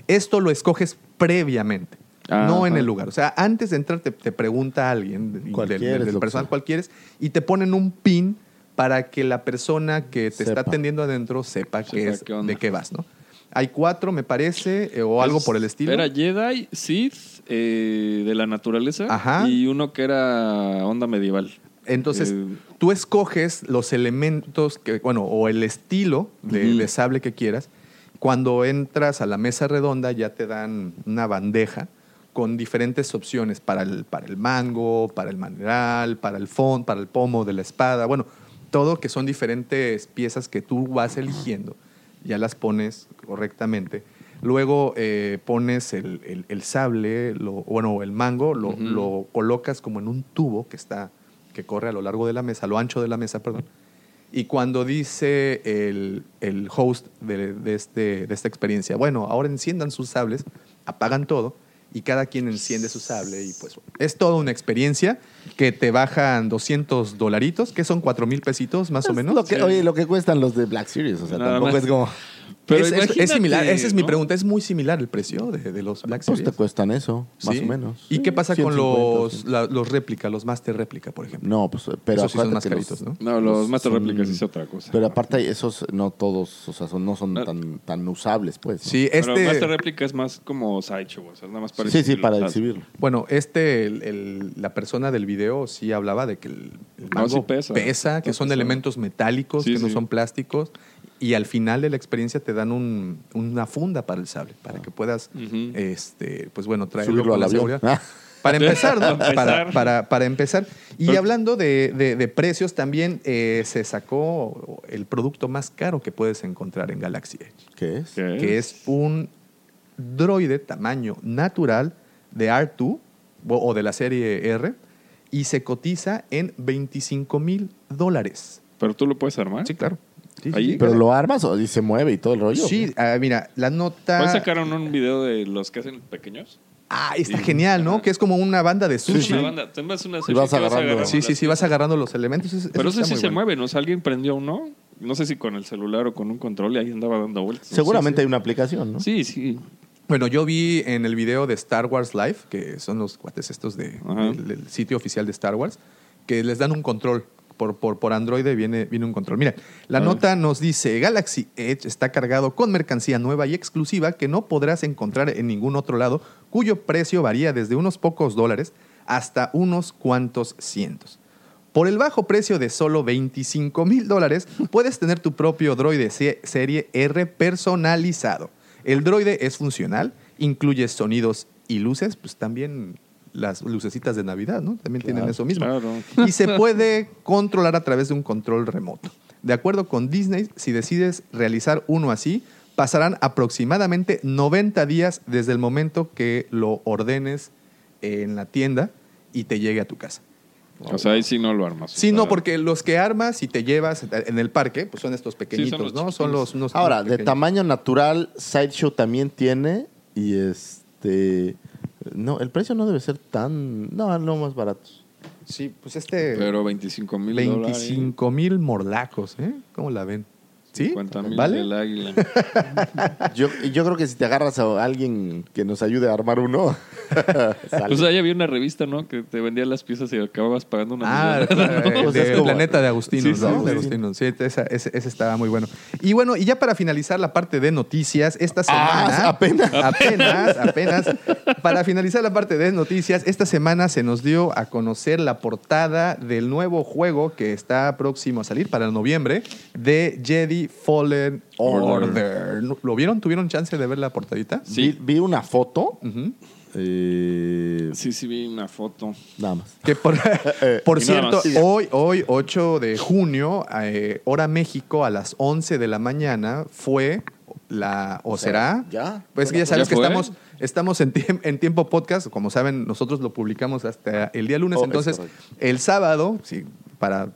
A: Esto lo escoges previamente, no en
B: Ajá.
A: el lugar. O sea, antes de entrar te, te pregunta alguien del,
C: ¿Cuál
A: del-
C: quieres,
A: del personal cuál quieres y te ponen un pin para que la persona que te está atendiendo adentro sepa, qué es,
B: qué
A: de qué vas, ¿no? Hay cuatro, me parece, eh, o algo
B: Es-
A: por el estilo.
B: Era Jedi, Sith, eh, de la naturaleza.
A: Ajá.
B: Y uno que era onda medieval.
A: Entonces,
B: Eh,
A: tú escoges los elementos, que, bueno, o el estilo de sable que quieras. Cuando entras a la mesa redonda ya te dan una bandeja con diferentes opciones para el, para el mango, para el maneral, para el fondo, para el pomo de la espada. Bueno, todo que son diferentes piezas que tú vas eligiendo. Ya las pones correctamente. Luego eh, pones el, el- el sable, lo, bueno, el mango, lo, lo colocas como en un tubo que está que corre a lo largo de la mesa, a lo ancho de la mesa, perdón. Y cuando dice el, el host de, de este, de esta experiencia, bueno, ahora enciendan sus sables, apagan todo y cada quien enciende su sable y pues es toda una experiencia que te bajan 200 dolaritos, que son 4 mil pesitos más o menos.
C: Lo que, Oye, lo que cuestan los de Black Series, o sea,
B: Nada
C: tampoco
B: más.
C: es como...
B: Pero
A: es, es- es
B: imagínate,
A: similar, esa es mi
B: ¿no?
A: pregunta, es muy similar el precio de, de los Black
C: Pues
A: Series.
C: te cuestan eso, más
A: ¿Sí?
C: o menos.
A: ¿Y
C: Sí,
A: qué pasa con
C: 150,
A: los, la- los réplica, los Master réplica, por ejemplo?
C: No, pues, pero
A: Esos sí son más caritos,
C: los-
A: ¿no?
B: No, los
C: Los
B: Master Replicas es otra cosa.
C: Pero aparte, esos no todos, o sea, son, no son
B: No.
C: tan, tan usables, pues. ¿no?
A: Sí,
B: Pero Master
A: este,
B: Réplica es más como sideshow, o sea, nada más para
C: sí, sí, para exhibirlo.
A: bueno, este, el- el- la persona del video sí hablaba de que el, el
B: No,
A: mango
B: sí pesa.
A: que
B: Está
A: son
B: pesado.
A: elementos metálicos,
B: Sí,
A: que no son plásticos, y al final de la experiencia te dan un- una funda para el sable, para que puedas,
B: Ujú.
A: este, pues bueno, traerlo
C: Subirlo
A: con la seguridad.
C: Ah.
A: Para empezar, ¿no?
B: Para
A: Para,
B: empezar.
A: para- para empezar. Y
B: Pero-
A: hablando de, de- de precios, también eh, se sacó el producto más caro que puedes encontrar en Galaxy Edge,
C: ¿Qué es?
B: ¿Qué
A: que es un droide tamaño natural de R2 o o de la serie R y se cotiza en 25 mil dólares.
B: Pero tú lo puedes armar.
A: Sí, claro. Sí, sí,
B: Ahí-
A: sí.
C: ¿Pero lo armas o y se mueve y todo el rollo?
A: Sí, ah, mira, la nota...
B: ¿Puedes sacar un, un video de los que hacen pequeños?
A: Ah, está genial, ¿no?
B: Ajá.
A: Que es como una banda de sushi.
B: Una banda. Vas una
C: Y
B: sushi
C: vas agarrando.
A: Sí, sí, sí, vas agarrando los elementos. Eso-
B: Pero
A: eso
B: sí se
A: bueno.
B: mueve, ¿no? O sea, alguien prendió uno, no sé si con el celular o con un control y ahí andaba dando vueltas.
C: Seguramente hay una aplicación, ¿no?
B: Sí, sí.
A: Bueno, yo vi en el video de Star Wars Live, que son los cuates estos de, del, del sitio oficial de Star Wars, que les dan un control. Por, por, por Android viene, viene un control. Mira, la nota nos dice, Galaxy Edge está cargado con mercancía nueva y exclusiva que no podrás encontrar en ningún otro lado, cuyo precio varía desde unos pocos dólares hasta unos cuantos cientos. Por el bajo precio de solo 25 mil dólares, puedes tener tu propio droide se- serie R personalizado. El droide es funcional, incluye sonidos y luces, pues también las lucecitas de Navidad, ¿no? También tienen eso mismo.
B: claro.
A: Y se puede controlar a través de un control remoto. De acuerdo con Disney, si decides realizar uno así, pasarán aproximadamente 90 días desde el momento que lo ordenes en la tienda y te llegue a tu casa.
B: O sea, ahí sí no lo armas.
A: Sí,
B: O sea,
A: no, porque los que armas y te llevas en el parque, pues son estos pequeñitos,
B: los
A: ¿no? Son los unos
C: Ahora, de tamaño natural, Sideshow también tiene y este... No, el precio no debe ser tan... No, no más barato.
A: Sí, pues este
B: Pero 25 mil dólares.
A: 25 mil morlacos, ¿eh? ¿Cómo la ven? ¿Sí?
B: 50 mil
A: ¿Vale?
B: del águila.
C: Yo, yo creo que si te agarras a alguien que nos ayude a armar uno, sale.
B: Pues ahí había una revista, ¿no? Que te vendía las piezas y acababas pagando una
A: Ah,
B: millonada.
C: O sea, es
A: de
C: como-
A: Planeta de Agustino,
B: Sí,
A: ¿no?
B: sí,
A: de
B: sí.
A: Agustino. Sí, esa- estaba muy bueno. Y bueno, y ya para finalizar la parte de noticias, esta semana.
C: Ah, apenas.
A: Apenas, apenas. Para finalizar la parte de noticias, esta semana se nos dio a conocer la portada del nuevo juego que está próximo a salir para el noviembre de Jedi Fallen Order. ¿Lo vieron? ¿Tuvieron chance de ver la portadita?
C: Vi, vi una foto
A: Ujú.
C: Eh,
B: Sí, sí, vi una foto.
C: nada más.
A: Que por, por
B: y nada
A: cierto,
B: más.
A: hoy, hoy, 8 de junio, eh, hora México, a las 11 de la mañana, fue la. ¿O,
C: O sea,
A: será?
C: ya.
A: Pues que ya sabes
B: ¿Ya
A: que
B: fue?
A: estamos, estamos en, tiemp- en tiempo podcast. Como saben, nosotros lo publicamos hasta el día lunes.
C: Oh, es
A: entonces,
C: correcto.
A: el sábado, sí, para.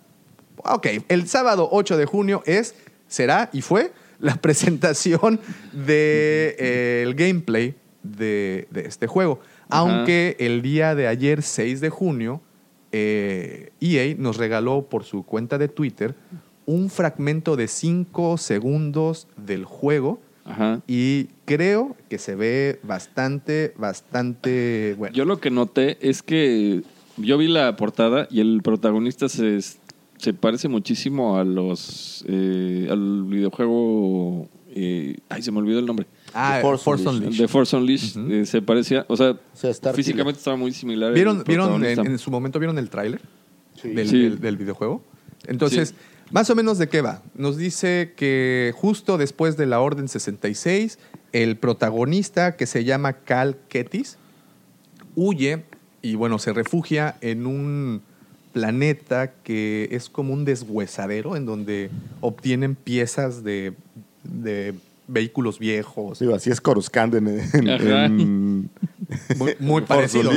A: Ok, el sábado 8 de junio es, será y fue la presentación del de, eh, el gameplay de, de este juego.
B: Ajá.
A: Aunque el día de ayer, 6 de junio, eh, EA nos regaló por su cuenta de Twitter un fragmento de 5 segundos del juego
B: Ajá.
A: y creo que se ve bastante, bastante bueno.
B: Yo lo que noté es que yo vi la portada y el protagonista se, se parece muchísimo a los eh, al videojuego eh, ay se me olvidó el nombre
A: ah,
C: The Force
A: Force
C: Unleashed.
A: Unleashed.
B: de Force Unleashed eh, se parecía o sea, físicamente estaba muy similar
A: ¿Vieron, ¿vieron en, su momento vieron el tráiler del,
B: Sí.
A: del- del videojuego? Entonces,
B: Sí.
A: más o menos de qué va. Nos dice que justo después de la Orden 66, el protagonista que se llama Cal Ketis huye y bueno, se refugia en un planeta que es como un deshuesadero en donde obtienen piezas de, de vehículos viejos.
C: Digo, así es Coruscant en, en- en-
A: Muy, muy parecido.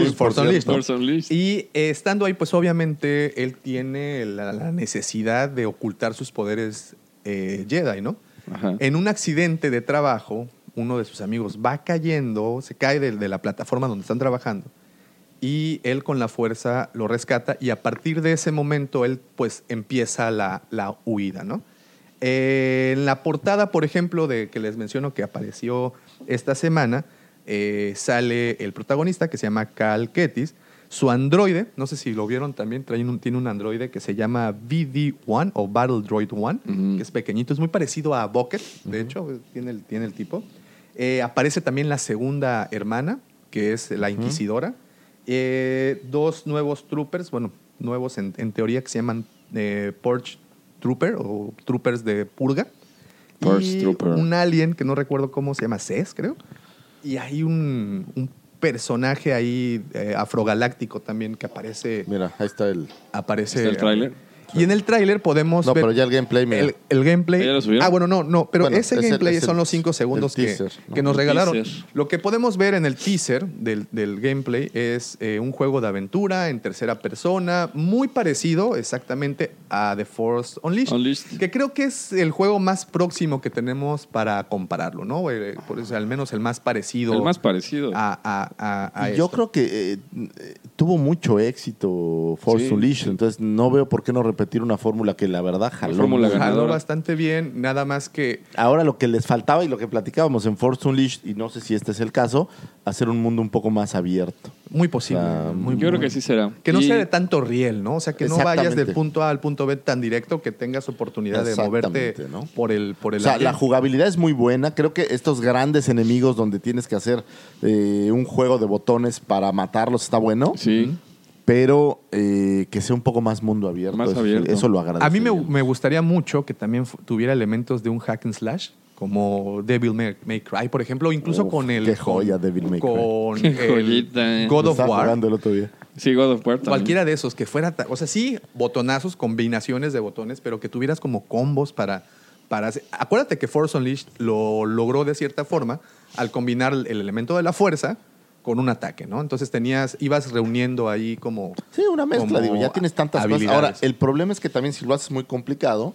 A: Y eh, estando ahí, pues obviamente él tiene la, la necesidad de ocultar sus poderes eh, Jedi, ¿no?
B: Ajá.
A: En un accidente de trabajo, uno de sus amigos va cayendo, se cae de, de la plataforma donde están trabajando y él con la fuerza lo rescata y a partir de ese momento él pues empieza la, la huida, ¿no? Eh, en la portada, por ejemplo, de que les menciono que apareció esta semana, eh, sale el protagonista que se llama Cal Ketis. Su androide, no sé si lo vieron también, trae un- tiene un androide que se llama BD-1 o Battle Droid 1,
B: Ujú.
A: que es pequeñito, es muy parecido a Bucket, de hecho, tiene el, tiene el tipo. Eh, aparece también la segunda hermana, que es la Inquisidora. Eh, dos nuevos troopers, bueno, nuevos en, en teoría que se llaman eh, Purge Trooper o Troopers de Purga. Y
B: Trooper.
A: un alien que no recuerdo cómo se llama, Cés, creo. Y hay un, un personaje ahí eh, afrogaláctico también que aparece.
C: Mira, ahí está el.
A: aparece
B: ¿Está el tráiler?
A: Y en el tráiler podemos
C: No,
A: ver
C: pero ya el gameplay, mira.
A: el, el gameplay.
B: ¿Ya lo subieron?
A: Ah, bueno, no, no, pero
C: Bueno,
A: ese
C: es el-
A: gameplay
C: el-
A: son los cinco segundos que,
C: teaser, ¿no?
A: que nos
B: El
A: regalaron.
B: teaser.
A: Lo que podemos ver en el teaser del, del gameplay es eh, un juego de aventura en tercera persona, muy parecido exactamente a The Force Unleashed,
B: Unleashed.
A: que creo que es el juego más próximo que tenemos para compararlo, ¿no? Eh, por eso, al menos el más parecido.
B: el más parecido
A: a, a- a- a
C: Y yo
A: esto.
C: creo que eh, tuvo mucho éxito Force
B: Sí,
C: Unleashed, entonces no veo por qué no repetir una fórmula que la verdad jaló.
B: fórmula
A: bastante bien, nada más que
C: Ahora lo que les faltaba y lo que platicábamos en Force Unleashed, y no sé si este es el caso, hacer un mundo un poco más abierto.
A: muy posible.
C: O sea,
A: muy,
B: yo creo que sí será
A: Que no
B: Y-
A: sea de tanto riel, ¿no? O sea, que no vayas del punto A al punto B tan directo que tengas oportunidad de moverte
C: ¿no?
A: por el por
C: O
A: el
C: sea,
A: área.
C: la jugabilidad es muy buena. Creo que estos grandes enemigos donde tienes que hacer eh, un juego de botones para matarlos está bueno.
B: sí
C: Pero eh, que sea un poco más mundo abierto.
B: Más
C: eso,
B: abierto.
C: eso lo agradezco.
A: A mí me, me gustaría mucho que también tuviera elementos de un hack and slash, como Devil May, May Cry, por ejemplo, incluso
C: Uf,
A: con el.
C: qué joya Devil May Cry.
A: Con
B: Qué
A: el
B: joyita, eh.
A: God of War.
C: el otro día.
B: sí God of War también.
A: Cualquiera de esos, que fuera. O sea, sí, botonazos, combinaciones de botones, pero que tuvieras como combos para. para hacer- Acuérdate que Force Unleashed lo logró de cierta forma al combinar el elemento de la fuerza con un ataque, ¿no? Entonces tenías, ibas reuniendo ahí como.
C: Sí, una mezcla, digo, ya tienes tantas cosas.
A: habilidades.
C: Ahora, el problema es que también si lo haces muy complicado,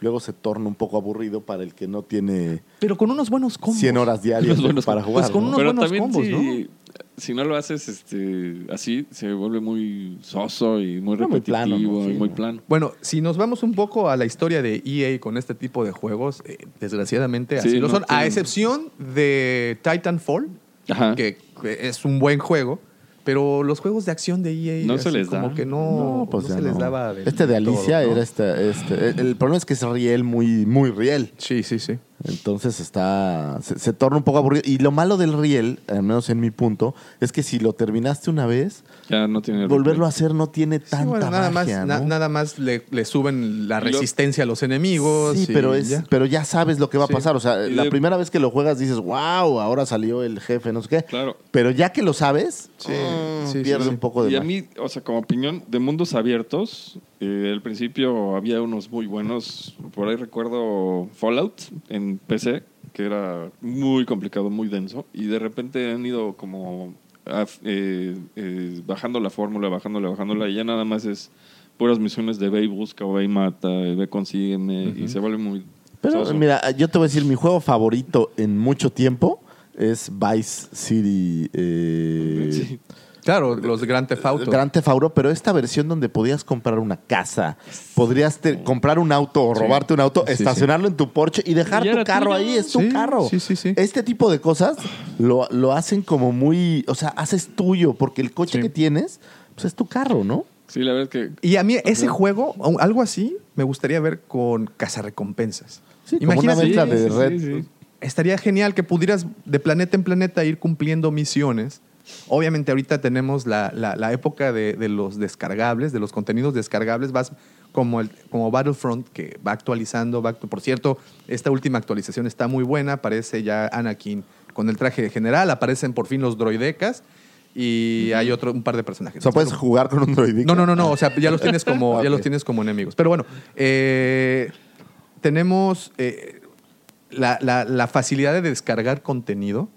C: luego se torna un poco aburrido para el que no tiene
A: Pero con unos buenos combos.
C: 100 horas diarias para jugar.
A: Pues con
C: ¿no?
A: unos
B: Pero
A: buenos
B: también
A: combos,
B: si, si no lo haces este, así, se vuelve muy soso y muy
C: No, muy
B: repetitivo
C: plano, ¿no?
B: y muy
C: no.
B: plano.
A: Bueno, si nos vamos un poco a la historia de EA con este tipo de juegos, eh, desgraciadamente así
B: Sí,
A: lo
B: no
A: son, a excepción de Titanfall,
B: Ajá.
A: que, es un buen juego, pero los juegos de acción de EA
B: No se les da.
A: como que no,
C: No, pues
A: no se les daba del
C: Este de
A: todo,
C: Alicia
A: ¿no?
C: era este, este. El, el problema es que es riel muy, muy riel.
A: Sí, sí, sí.
C: Entonces está. Se, se torna un poco aburrido. Y lo malo del riel, al menos en mi punto, es que si lo terminaste una vez,
B: Ya no tiene
C: volverlo a hacer no tiene
A: Sí,
C: tanta
A: bueno, nada más,
C: magia,
A: na-
C: ¿no?
A: nada más le, le suben la resistencia a los enemigos.
C: Sí,
A: y
C: pero, es,
A: ya.
C: pero ya sabes lo que va a
A: Sí.
C: pasar. O sea,
B: Y
C: la
B: de-
C: primera vez que lo juegas dices, wow, ahora salió el jefe, no sé qué.
B: Claro.
C: Pero ya que lo sabes,
A: Sí,
C: mm,
A: sí, sí,
C: pierde
A: sí.
C: un poco de
B: Y a mí, o sea, como opinión de mundos abiertos, eh, al principio había unos muy buenos. Por ahí recuerdo Fallout en PC, que era muy complicado, muy denso. Y de repente han ido como af- eh, eh, bajando la fórmula, bajándola, bajándola. Y ya nada más es puras misiones de ve y busca, o ve y mata, ve consígueme. Y se vuelve muy.
C: Pero
B: soso.
C: mira, yo te voy a decir, mi juego favorito en mucho tiempo es Vice City. eh,
B: Sí.
A: Claro, los Grand Theft Auto.
C: Gran Theft Auto, pero esta versión donde podías comprar una casa, podrías te- comprar un auto o robarte un auto,
A: Sí,
C: estacionarlo en tu porche y dejar
B: Y
C: tu carro
B: tuyo.
C: ahí, es tu
A: Sí,
C: carro.
A: sí, sí, sí.
C: Este tipo de cosas lo, lo hacen como muy, o sea, haces tuyo, porque el coche
A: Sí.
C: que tienes, pues es tu carro, ¿no?
B: Sí, la verdad es que.
A: Y a mí ese juego, o algo así, me gustaría ver con cazarrecompensas.
C: Sí, como una
A: Imagínate,
C: mezcla de red.
B: sí, sí.
A: estaría genial que pudieras de planeta en planeta ir cumpliendo misiones. Obviamente ahorita tenemos la, la- la época de, de los descargables, de los contenidos descargables. Vas como, el, como Battlefront, que va actualizando. Va, por cierto, esta última actualización está muy buena. Aparece ya Anakin con el traje de general. Aparecen por fin los droidecas. Y hay otro, un par de personajes.
C: O sea, puedes jugar con un droidito.
A: No, no, no, no. O sea, ya los tienes como, ya los tienes como enemigos. Pero bueno, eh, tenemos eh, la, la- la facilidad de descargar contenido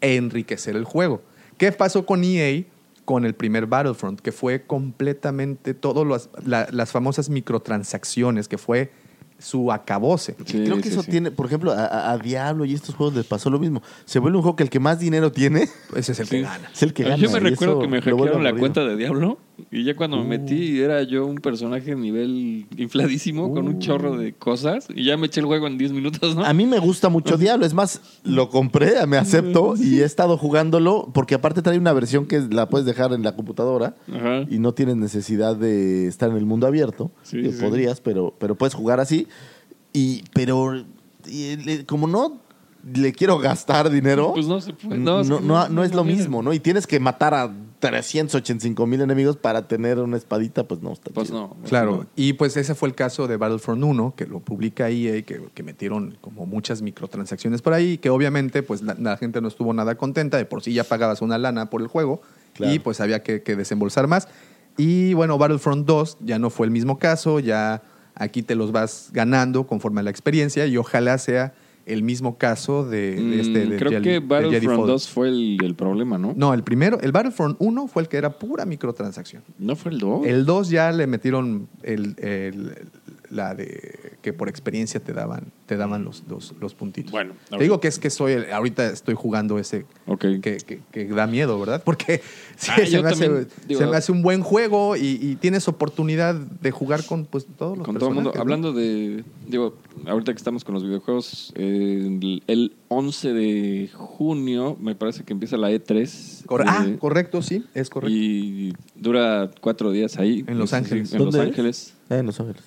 A: e enriquecer el juego. ¿Qué pasó con EA con el primer Battlefront? Que fue completamente todas las famosas microtransacciones, que fue su acabose.
B: Sí,
C: Creo que
B: sí,
C: eso
B: sí.
C: tiene, por ejemplo, a- Diablo y estos juegos les pasó lo mismo. Se vuelve un juego que el que más dinero tiene
A: Ese es el
B: Sí.
A: que gana.
C: es el que gana.
B: Yo me recuerdo que me hackearon la cuenta de Diablo y ya cuando me
C: Uh.
B: metí era yo un personaje nivel infladísimo con un
C: Uh.
B: chorro de cosas y ya me eché el juego en 10 minutos, ¿no?
C: A mí me gusta mucho Diablo. Es más, lo compré, me acepto y he estado jugándolo porque aparte trae una versión que la puedes dejar en la computadora
B: Ajá.
C: y no tienes necesidad de estar en el mundo abierto.
B: Sí,
C: que
B: sí.
C: Podrías, pero, pero puedes jugar así. Y, pero y, como no le quiero gastar dinero,
B: Pues no se puede.
C: no,
B: No, es
C: no,
B: que
C: no- no es lo mismo, ¿no? Y tienes que matar a 385 mil enemigos para tener una espadita, pues no está
B: Pues
C: chido.
B: no.
A: Claro, y pues ese fue el caso de Battlefront 1, que lo publica EA, que, que metieron como muchas microtransacciones por ahí, que obviamente pues la, la gente no estuvo nada contenta, de por sí ya pagabas una lana por el juego
C: Claro.
A: y pues había que, que desembolsar más. Y bueno, Battlefront 2 ya no fue el mismo caso, ya aquí te los vas ganando conforme a la experiencia y ojalá sea el mismo caso de, de este...
B: Mm,
A: de
B: creo
A: Jedi-
B: que Battlefront
A: Jedi Fallen.
B: 2 fue el, el problema, ¿no?
A: No, el primero, el Battlefront 1 fue el que era pura microtransacción.
B: ¿No fue el 2?
A: El 2 ya le metieron el, el- la de que por experiencia te daban, te daban los, los, los puntitos.
B: Bueno,
A: te digo que es que soy el- ahorita estoy jugando ese que, que- que da miedo, ¿verdad? Porque sí,
B: Ah,
A: se, me hace,
B: digo-
A: se me hace un buen juego y, y tienes oportunidad de jugar con pues todos los
B: Con todo el mundo. Hablando de. Digo, ahorita que estamos con los videojuegos, eh, el, el 11 de junio me parece que empieza la E3.
A: Cor- ah,
B: eh,
A: correcto, sí, es correcto.
B: Y dura cuatro días ahí.
A: En Los Ángeles.
B: En Los. Ángeles.
C: Eh, en Los Ángeles.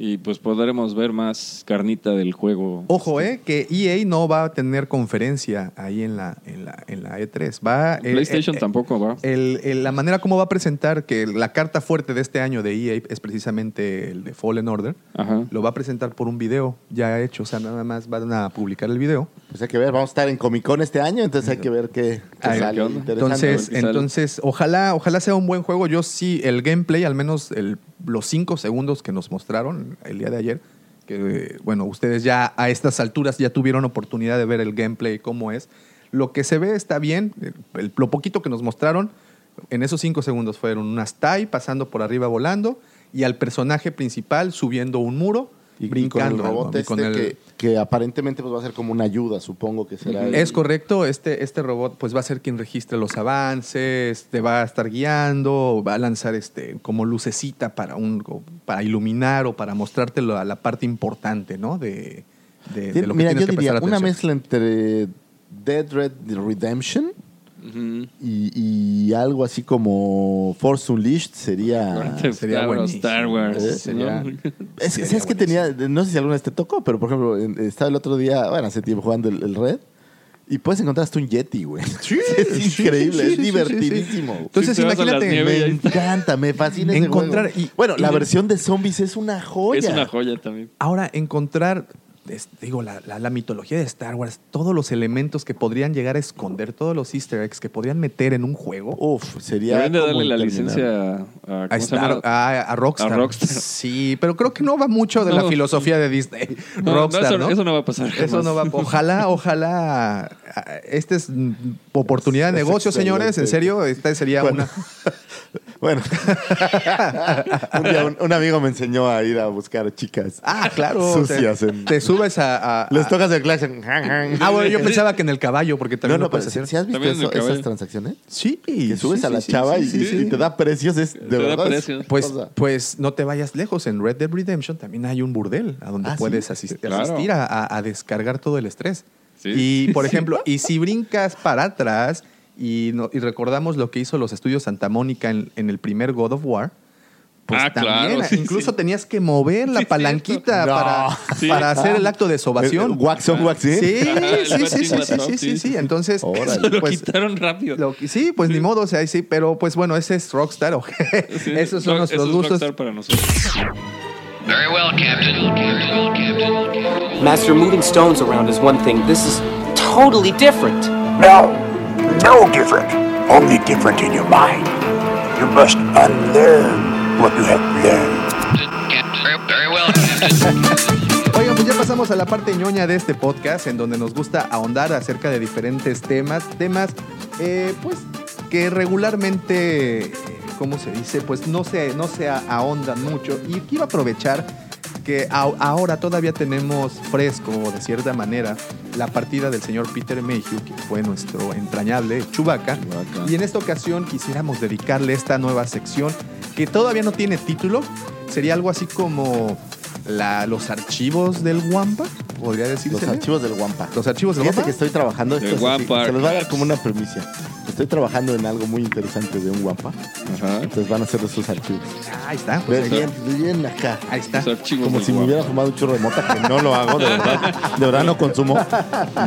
B: Y pues podremos ver más carnita del juego.
A: Ojo, eh, que EA no va a tener conferencia ahí en la, en la, en la E3. Va, eh,
B: PlayStation
A: eh, eh,
B: tampoco va.
A: La manera como va a presentar que la carta fuerte de este año de EA es precisamente el de Fallen Order.
B: Ajá.
A: Lo va a presentar por un video ya hecho, o sea, nada más van a publicar el video.
C: Pues hay que ver, vamos a estar en Comic Con este año, entonces hay que ver qué, qué
A: Ahí,
C: sale.
A: Entonces,
B: sale.
A: entonces ojalá, ojalá sea un buen juego. Yo sí, el gameplay, al menos el- los cinco segundos que nos mostraron el día de ayer, que bueno, ustedes ya a estas alturas ya tuvieron oportunidad de ver el gameplay, cómo es. Lo que se ve está bien. El- lo poquito que nos mostraron en esos cinco segundos fueron unas TIE pasando por arriba volando y al personaje principal subiendo un muro,
C: y, y
A: brincando.
C: con el robot este
A: con el-
C: que, que aparentemente pues, va a ser como una ayuda, supongo que será. el-
A: Es correcto, este, este robot pues va a ser quien registre los avances, te va a estar guiando, va a lanzar este como lucecita para un para iluminar o para mostrarte la, la parte importante, ¿no? De, de- de lo que
C: Mira,
A: tienes
C: yo
A: que
C: diría
A: prestar
C: una mezcla entre Dead Red Redemption Y, y algo así como Force Unleashed sería...
B: Star Wars.
C: ¿Eh?
A: Sería-
B: ¿no?
C: Es que,
A: Sería
C: ¿Sabes qué tenía? No sé si alguna vez te tocó, pero por ejemplo, estaba el otro día, bueno, hace tiempo jugando el, el Red. Y puedes encontrar hasta un Yeti, güey.
A: Sí,
C: es
A: sí,
C: increíble,
A: sí,
C: es
A: sí,
C: divertidísimo.
A: sí, sí. Entonces, imagínate.
C: Me encanta, me fascina ese
A: Encontrar
C: juego.
A: y-
C: bueno, la versión de zombies es una joya.
B: Es una joya también.
A: Ahora, encontrar, es- digo, la, la- la mitología de Star Wars, todos los elementos que podrían llegar a esconder, todos los easter eggs que podrían meter en un juego.
C: Uf, sería.
B: Deberían de
C: como
B: darle la licencia a, a-
A: Rockstar.
B: A Rockstar.
A: Sí, pero creo que no va mucho de la filosofía de Disney.
B: No, no,
A: Rockstar,
B: eso,
A: ¿no?
B: eso no va a pasar.
A: Eso no va. Ojalá, ojalá. ah, Esta es oportunidad de negocio, señores. En serio, esta sería
C: Bueno.
A: una.
C: Bueno, un día un, un amigo me enseñó a ir a buscar chicas
A: Ah, claro.
C: sucias.
A: Te,
C: en-
A: te subes a. a-
C: Les tocas el clase.
A: Ah, bueno, yo pensaba que en el caballo, porque
C: No,
A: también
C: no,
A: lo
C: pero
A: hacer.
C: si has visto
B: en
C: eso- esas transacciones,
A: Sí.
C: que subes
A: sí,
C: a la
A: sí,
C: chava
A: sí,
C: y,
A: sí,
C: y
A: sí.
C: te da precios, es de
B: da
C: verdad. es
B: precios.
A: Pues, pues no te vayas lejos. En Red Dead Redemption también hay un burdel a donde
C: Ah, ¿sí?
A: puedes asist-
B: Claro.
A: asistir a, a- a descargar todo el estrés.
B: Sí.
A: Y, por ejemplo, y si brincas para atrás y, no- y recordamos lo que hizo los estudios Santa Mónica en, en el primer God of War, pues
B: Ah,
A: también
B: claro, sí,
A: incluso
B: sí.
A: tenías que mover la
B: Sí,
A: palanquita para,
C: No.
B: Sí.
A: para hacer el acto de sobación.
C: Eh, Wax on, wax in.
A: Sí, sí, sí, sí, sí, sí, sí,
B: sí.
A: sí. Entonces,
C: Órale.
B: Eso lo
A: pues,
B: quitaron rápido.
A: lo sí, pues ni modo, o sea, sí, pero pues bueno, ese es Rockstar, ¿ok?
B: Sí,
A: Esos son
B: no,
A: nuestros
B: eso es
A: gustos.
B: Rockstar para nosotros.
F: Very well, Captain. Captain.
G: Master, moving stones around is one thing. This is totally different.
H: No, no different. Only different in your mind. You must unlearn what you have learned.
A: Oigan, pues ya pasamos a la parte ñoña de este podcast, en donde nos gusta ahondar acerca de diferentes temas, temas, eh, pues, que regularmente, eh, ¿cómo se dice? Pues no se, no se ahondan mucho. Y quiero aprovechar que a- ahora todavía tenemos fresco, de cierta manera, la partida del señor Peter Mayhew, que fue nuestro entrañable Chewbacca.
C: Chewbacca.
A: Y en esta ocasión quisiéramos dedicarle esta nueva sección, que todavía no tiene título. Sería algo así como la- los archivos del Wampa, podría decirse.
C: Los archivos del Wampa.
A: Los archivos del
C: Fíjate
A: Wampa.
C: que estoy trabajando. Esto es así,
B: Wampa
C: se los va a dar como una premisa. Estoy trabajando en algo muy interesante de un Wampa.
B: Ajá.
C: Entonces van a ser esos archivos.
A: Ahí está. pues,
C: Bien,
A: ahí,
C: bien, bien acá.
A: ahí está.
C: Como si me hubiera fumado un churro de mota, que no lo hago, de verdad. De verdad no consumo.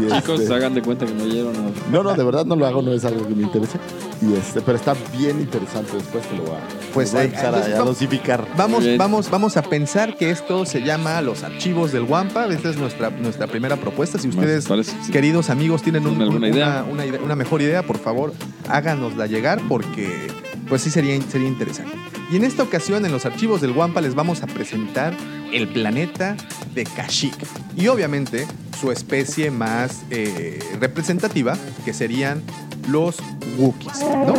C: Y
B: Chicos,
C: este,
B: hagan de cuenta que no oyeron. a-
C: no, no, de verdad no lo hago, no es algo que me interese. Y este, pero está bien interesante. Después te lo voy a,
A: Pues
C: voy a
A: ahí-
C: empezar
A: entonces
C: a, dosificar.
A: Vamos, vamos, vamos a pensar que esto se llama los archivos del Wampa. Esta es nuestra, nuestra primera propuesta. Si ustedes,
B: parece, sí.
A: queridos amigos, tienen un-
B: ¿Tienen alguna
A: un-
B: idea?
A: Una, una idea- una mejor idea, por favor, háganosla llegar porque pues sí sería, sería interesante. Y en esta ocasión, en los archivos del Wampa, les vamos a presentar el planeta de Kashyyyk. Y obviamente su especie más eh, representativa, que serían los Wookiees. ¿no?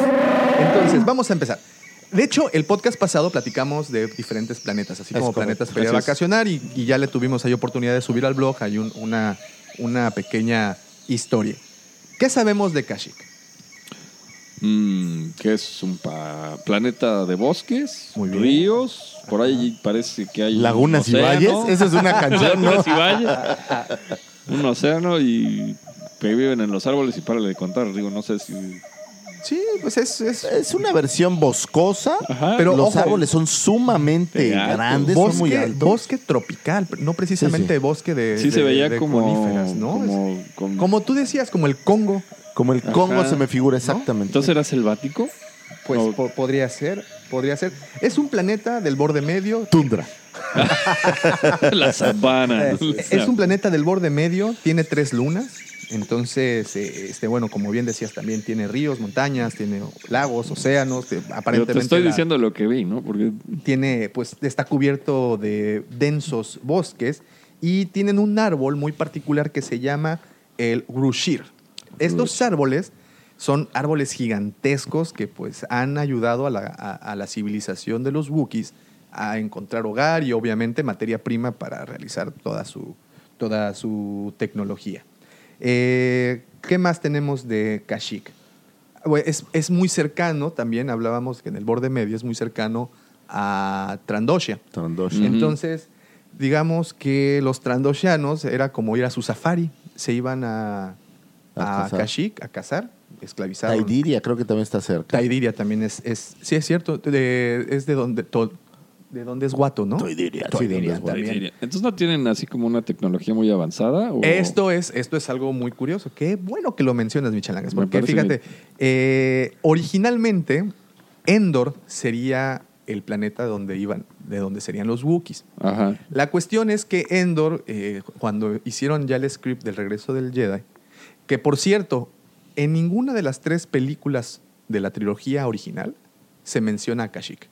A: Entonces, vamos a empezar. De hecho, el podcast pasado platicamos de diferentes planetas, así como planetas para ir a vacacionar y, y ya le tuvimos ahí oportunidad de subir al blog, hay un- una, una pequeña historia. ¿Qué sabemos de Kashyyyk?
B: Mm, que es un pa- planeta de bosques,
A: Muy bien.
B: ríos. Por ahí parece que hay. un
C: Lagunas y valles. Esa es una canción, ¿no?
B: Lagunas y valles. Un océano y que viven en los árboles y párale de contar. Digo, no sé si.
A: Sí, pues es... es-
C: Es una versión boscosa,
B: Ajá.
A: Pero
C: los
A: ojo,
C: árboles son sumamente
B: de
C: grandes, son muy
A: bosque,
C: altos.
A: bosque tropical, no precisamente
C: Sí, sí.
A: bosque de
B: Sí se veía
A: de
B: como.
A: coníferas, ¿no?
B: Como, con-
A: Como tú decías, como el Congo,
C: Como el Congo
B: Ajá.
C: se me figura exactamente.
B: Entonces era selvático.
A: pues
B: No.
A: po- podría ser, podría ser. Es un planeta del borde medio,
C: Tundra.
B: La sabana.
A: Es, es un planeta del borde medio, tiene tres lunas. Entonces, eh, este, bueno, como bien decías, también tiene ríos, montañas, tiene lagos, océanos. eh,
B: Yo
A: aparentemente
B: te estoy
A: la-
B: diciendo lo que vi, ¿no? Porque
A: tiene, pues, está cubierto de densos bosques y tienen un árbol muy particular que se llama el grushir. Estos árboles son árboles gigantescos que, pues, han ayudado a la, a- a la civilización de los Wookiees a encontrar hogar y, obviamente, materia prima para realizar toda su, toda su tecnología. Eh, ¿Qué más tenemos de Kashyyyk? Bueno, Es, es muy cercano, también hablábamos que en el borde medio es muy cercano a Trandoshia. Entonces, digamos que los trandoshianos era como ir a su safari. Se iban a,
C: A
A: a,
C: cazar.
A: Kashyyyk a cazar esclavizaron.
C: Taidiria creo que también está cerca.
A: Taidiria también es, es sí es cierto, de- es de donde to- de donde es Guato, ¿no?
C: Guato.
A: también.
B: Entonces no tienen así como una tecnología muy avanzada. ¿o?
A: Esto es, esto es algo muy curioso. Qué bueno que lo mencionas, Michelangas.
B: Me
A: Porque fíjate, eh, originalmente Endor sería el planeta donde iban, de donde serían los Wookiees.
B: Ajá.
A: La cuestión es que Endor, eh, cuando hicieron ya el script del regreso del Jedi, que por cierto, en ninguna de las tres películas de la trilogía original se menciona a Kashyyyk.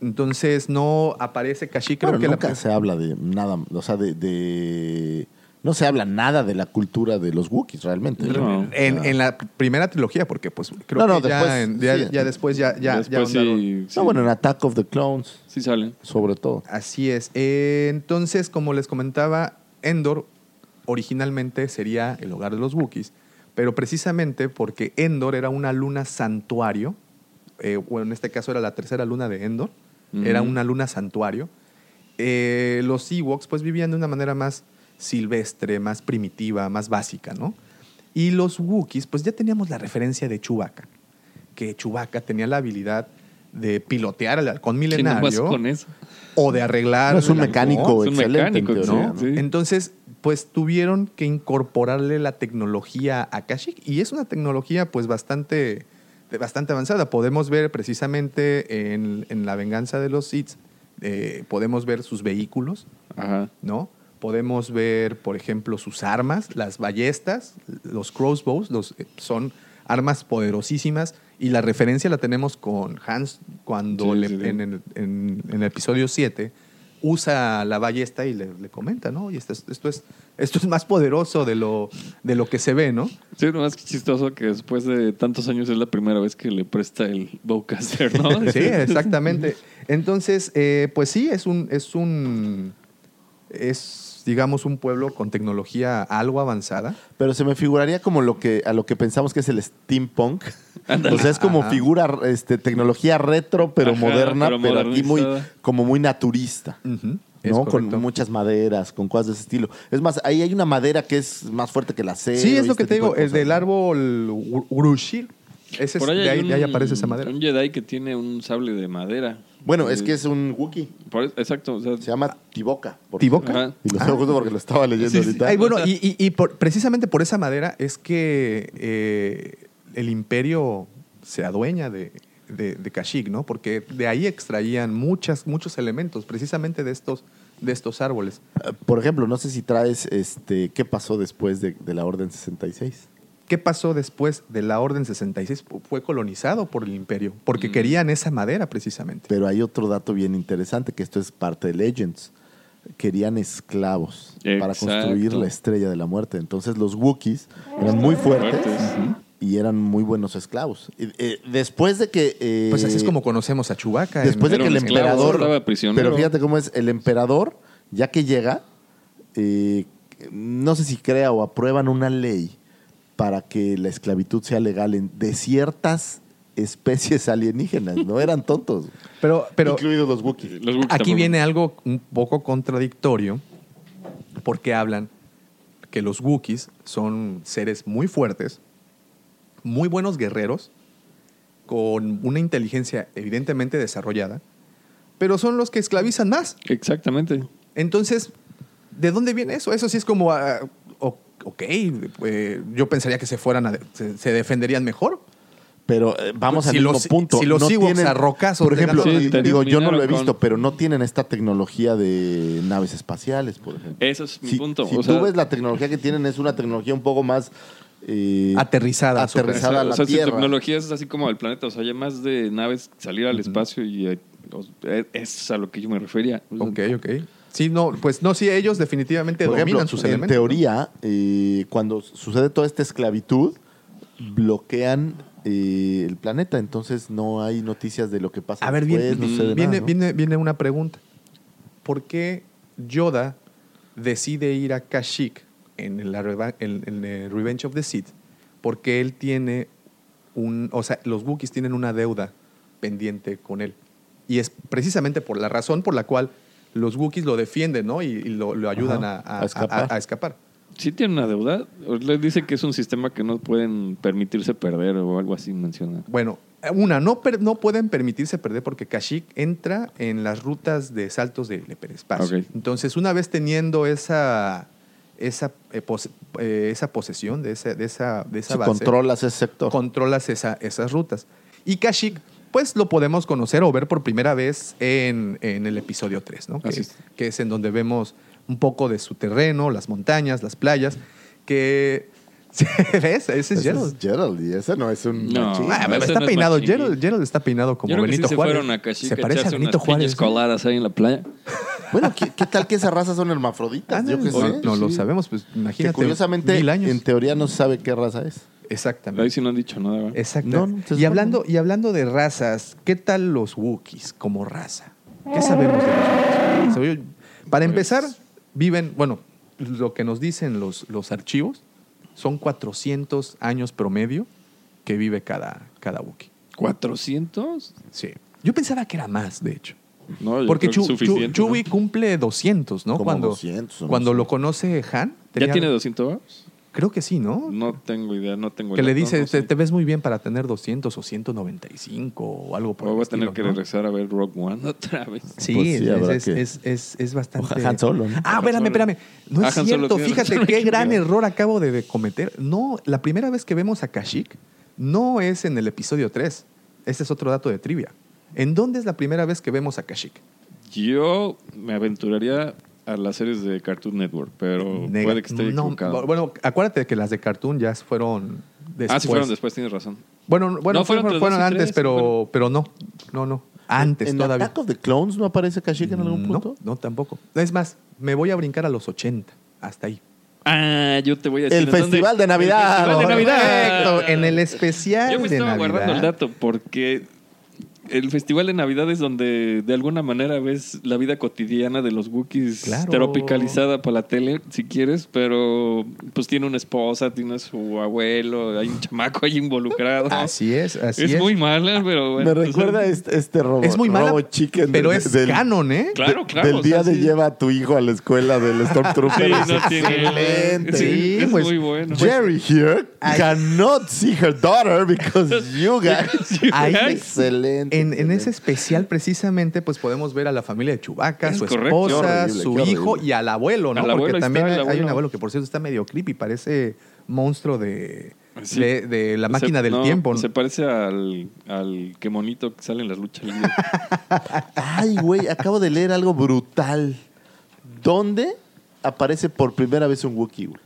A: Entonces no aparece Kashyyyk. Creo
C: Bueno,
A: que la-
C: nunca se habla de nada, o sea, de, de- No se habla nada de la cultura de los Wookiees, realmente.
B: No.
A: En, en la primera trilogía, porque pues creo
C: No, no,
A: que ya,
C: después,
A: en- ya,
C: sí.
A: ya después ya, ya, ya
B: Después
A: ahondaron.
B: sí, sí,
C: No, bueno, en Attack of the Clones,
B: sí salen.
C: sobre todo.
A: Así es. Eh, entonces, como les comentaba, Endor originalmente sería el hogar de los Wookiees, pero precisamente porque Endor era una luna santuario, eh, bueno, en este caso era la tercera luna de Endor, era una luna santuario, eh, los Ewoks pues vivían de una manera más silvestre, más primitiva, más básica, ¿no? Y los Wookiees, pues ya teníamos la referencia de Chewbacca, que Chewbacca tenía la habilidad de pilotear al halcón
B: ¿Quién nomás
A: milenario
B: con eso?
A: o de arreglar.
C: No, es un
A: el halcón,
C: mecánico
B: es un
C: excelente,
B: mecánico,
C: en teoría,
A: ¿no?
C: ¿no?
B: Sí.
A: Entonces, pues tuvieron que incorporarle la tecnología a Kashyyyk y es una tecnología pues bastante, bastante avanzada. Podemos ver precisamente en, en La venganza de los Sith, eh, podemos ver sus vehículos,
B: Ajá.
A: ¿no? Podemos ver, por ejemplo, sus armas, las ballestas, los crossbows, los, eh, son armas poderosísimas y la referencia la tenemos con Hans cuando
B: Sí,
A: le-
B: sí, sí.
A: En, el, en- en el episodio 7 usa la ballesta y le, le comenta, ¿no? Y esto es, esto es, esto es más poderoso de lo, de lo que se ve, ¿no?
B: Sí, nomás que chistoso que después de tantos años es la primera vez que le presta el bowcaster, ¿no?
A: Sí, exactamente. Entonces, eh, pues sí, es un, es un, es, digamos, un pueblo con tecnología algo avanzada.
C: Pero se me figuraría como lo que a lo que pensamos que es el steampunk. O sea, es como
A: Ajá.
C: figura, este, tecnología retro, pero
B: Ajá,
C: moderna,
B: pero
C: pero, aquí muy, como muy naturista. ¿no? Con muchas maderas, con cosas de ese estilo. Es más, ahí hay una madera que es más fuerte que la acero.
A: Sí, es lo que
C: este
A: te digo,
C: de
A: el del árbol Ur- Urushir. Ese es,
B: Por ahí
A: de, ahí, de ahí
B: un-
A: aparece esa madera.
B: Un Jedi que tiene un sable de madera.
C: Bueno, es que es un Wookiee.
B: exacto. o sea,
C: Se llama Tiboca.
A: ¿Tiboca?
C: Y lo sé justo porque lo estaba leyendo
A: Sí, sí.
C: ahorita.
A: Ay, bueno, y, y- y por- precisamente por esa madera es que eh, el imperio se adueña de, de, de Kashyyyk, ¿no? Porque de ahí extraían muchas, muchos elementos, precisamente de estos, de estos árboles.
C: Eh, Por ejemplo, no sé si traes este qué pasó después de, de la Orden 66.
A: ¿Qué pasó después de la Orden 66? Fue colonizado por el imperio, porque
B: Mm.
A: querían esa madera precisamente.
C: Pero hay otro dato bien interesante, que esto es parte de Legends. Querían esclavos para construir la estrella de la muerte. Entonces los Wookiees eran muy fuertes
B: Fuertes.
C: y eran muy buenos esclavos. Eh, después de que... eh,
A: Pues así es como conocemos a Chewbacca. en-
C: Después de que el emperador... Pero fíjate cómo es, el emperador, ya que llega, eh, no sé si crea o aprueban una ley para que la esclavitud sea legal en, de ciertas especies alienígenas. No eran tontos.
A: Pero, pero
C: incluidos los Wookiees.
A: Aquí viene algo un poco contradictorio porque hablan que los Wookiees son seres muy fuertes, muy buenos guerreros, con una inteligencia evidentemente desarrollada, pero son los que esclavizan más.
B: Exactamente.
A: Entonces, ¿de dónde viene eso? Eso sí es como, ah, ok, eh, yo pensaría que se fueran, a- se, se defenderían mejor.
C: Pero eh, vamos
A: Si
C: al mismo
A: los-
C: punto.
A: si los
C: no
A: Ewoks
C: tienen-
A: a rocazos
C: Por ejemplo,
B: Sí, te
C: digo, yo no lo he visto,
B: con-
C: pero no tienen esta tecnología de naves espaciales, por ejemplo.
B: Ese es mi
C: Si,
B: punto.
C: si
B: o
C: tú
B: sea,
C: ves la tecnología que tienen, es una tecnología un poco más... eh,
A: Aterrizada.
C: aterrizada a la
B: o sea, su
C: Tierra.
B: tecnología es así como el planeta. O sea, ya más de naves salir al espacio y eh, eh, es a lo que yo me refería. O sea,
A: Ok, ok. Sí, no, pues no, sí, ellos definitivamente
C: Por
A: dominan
C: ejemplo,
A: sus
C: en
A: elementos. ¿no?
C: teoría, eh, cuando sucede toda esta esclavitud, bloquean eh, el planeta, entonces no hay noticias de lo que pasa
A: A ver,
C: después,
A: viene,
C: no
A: viene,
C: nada, ¿no?
A: viene, viene una pregunta. ¿Por qué Yoda decide ir a Kashyyyk en, en- en el Revenge of the Sith? Porque él tiene un... O sea, los Wookiees tienen una deuda pendiente con él. Y es precisamente por la razón por la cual los Wookiees lo defienden, ¿no? Y, y lo, lo ayudan a, a-
C: a escapar.
A: a- a escapar.
B: Sí tiene una deuda. Le dice que es un sistema que no pueden permitirse perder o algo así menciona.
A: Bueno, una, no, per- no pueden permitirse perder porque Kashyyyk entra en las rutas de saltos del hiperespacio.
B: Ok.
A: Entonces, una vez teniendo esa, esa, eh, pose- eh, esa posesión de esa, de esa, de esa
C: Si
A: base,
C: controlas ese sector.
A: controlas esa- esas rutas. Y Kashyyyk, pues lo podemos conocer o ver por primera vez en, en el episodio 3, ¿no? Que,
B: Así es.
A: que es en donde vemos un poco de su terreno, las montañas, las playas, que... ¿Ves? Ese es
C: Ese
A: Gerald.
C: es Gerald y ese no es un
B: No.
A: Ah, pero está
B: no
A: peinado. Gerald, Gerald está peinado como
B: Yo creo que
A: Benito
B: sí se
A: Juárez.
B: fueron a Cachica
A: se parece a Benito Juárez.
B: coladas ahí en la playa.
C: Bueno, ¿qué, qué tal que esas razas son hermafroditas?
A: Ah,
C: Yo
A: no,
C: sé.
A: lo sabemos, pues
C: Que
A: imagínate.
C: curiosamente,
A: mil años.
C: en teoría no se sabe qué raza es.
A: Exactamente.
B: Ahí sí no han dicho nada. ¿verdad?
A: Exacto.
C: No, no,
A: y, hablando, y hablando de razas, ¿qué tal los Wookiees como raza? ¿Qué sabemos de los Wookiees? Para
B: Pues-
A: empezar, viven, bueno, lo que nos dicen los, los archivos son 400 años promedio que vive cada, cada Wookiee.
B: ¿400?
A: Sí. Yo pensaba que era más, de hecho.
B: No, yo
A: Porque
B: creo que es
A: Chu- Chu-. Chewie cumple 200, ¿no?
C: Como
A: cuando
C: 200 o no
A: cuando lo conoce Han.
B: ¿Ya tiene 200 varos?
A: Creo que sí, ¿no?
B: No tengo idea, no tengo
A: Que le dice,
B: no
A: te, ves muy bien para tener 200 o 195 o algo por
B: O
A: el
B: voy a tener
A: estilo,
B: que
A: ¿no?
B: regresar a ver Rogue One otra vez.
A: Sí,
C: Pues sí,
A: es,
C: habrá
A: es,
C: que-
A: es, es- es bastante...
C: O Han Solo, ¿no?
A: Ah, espérame, espérame. No
B: Ah,
A: es
B: Han
A: cierto. Fíjate qué gran error acabo de, de cometer. No, la primera vez que vemos a Kashyyyk no es en el episodio 3. Ese es otro dato de trivia. ¿En dónde es la primera vez que vemos a Kashyyyk?
B: Yo me aventuraría a las series de Cartoon Network, pero
A: Nega-
B: puede que esté
A: no,
B: equivocado.
A: Bueno, acuérdate que las de Cartoon ya fueron después.
B: ah, sí fueron después, tienes razón.
A: Bueno, bueno
B: No, fueron
A: fueron, fueron antes, pero,
B: bueno.
A: pero no. No, no. Antes
C: ¿En
A: todavía.
C: Attack of the Clones no aparece Kashyyyk en algún
A: no,
C: punto?
A: no, tampoco. Es más, me voy a brincar a los 80. Hasta ahí.
B: Ah, yo te voy a decir.
C: El
B: ¿en dónde?
C: Festival de Navidad.
B: El Festival de Navidad.
A: Correcto, en el especial
B: Yo me
A: de
B: estaba
A: Navidad.
B: guardando el dato porque el Festival de Navidad es donde de alguna manera ves la vida cotidiana de los Wookiees
A: Claro.
B: tropicalizada para la tele, si quieres, pero pues tiene una esposa, tiene su abuelo, hay un chamaco ahí involucrado.
A: Así es, así
B: es,
A: es.
B: muy mala, pero bueno.
C: Me recuerda
B: o sea,
C: este, este robo.
A: Es muy mala, pero
C: del-
A: es
C: del-
A: canon, ¿eh?
B: Claro,
C: de-
B: claro.
C: Del
B: o sea,
C: día de
B: sí.
C: lleva a tu hijo a la escuela del Stormtrooper.
B: Sí,
C: es
B: no tiene-
C: excelente.
B: Sí, es
A: pues,
B: muy bueno.
C: Jerry here cannot see her daughter because you guys.
A: Ahí,
C: excelente.
A: En, en ese especial, precisamente, pues podemos ver a la familia de Chewbacca,
B: Es
A: su
B: correcto.
A: esposa,
C: horrible,
A: su hijo
C: horrible.
A: y al abuelo, ¿no?
B: Al abuelo,
A: Porque también hay, hay un
B: abuelo.
A: que, por cierto, está medio creepy. Parece monstruo de,
B: Sí.
A: de, de la
B: Se-
A: máquina del
B: no,
A: tiempo.
B: Se parece al, al que monito que sale en las luchas libres.
C: Ay, güey, acabo de leer algo brutal. ¿Dónde aparece por primera vez un Wookiee, güey?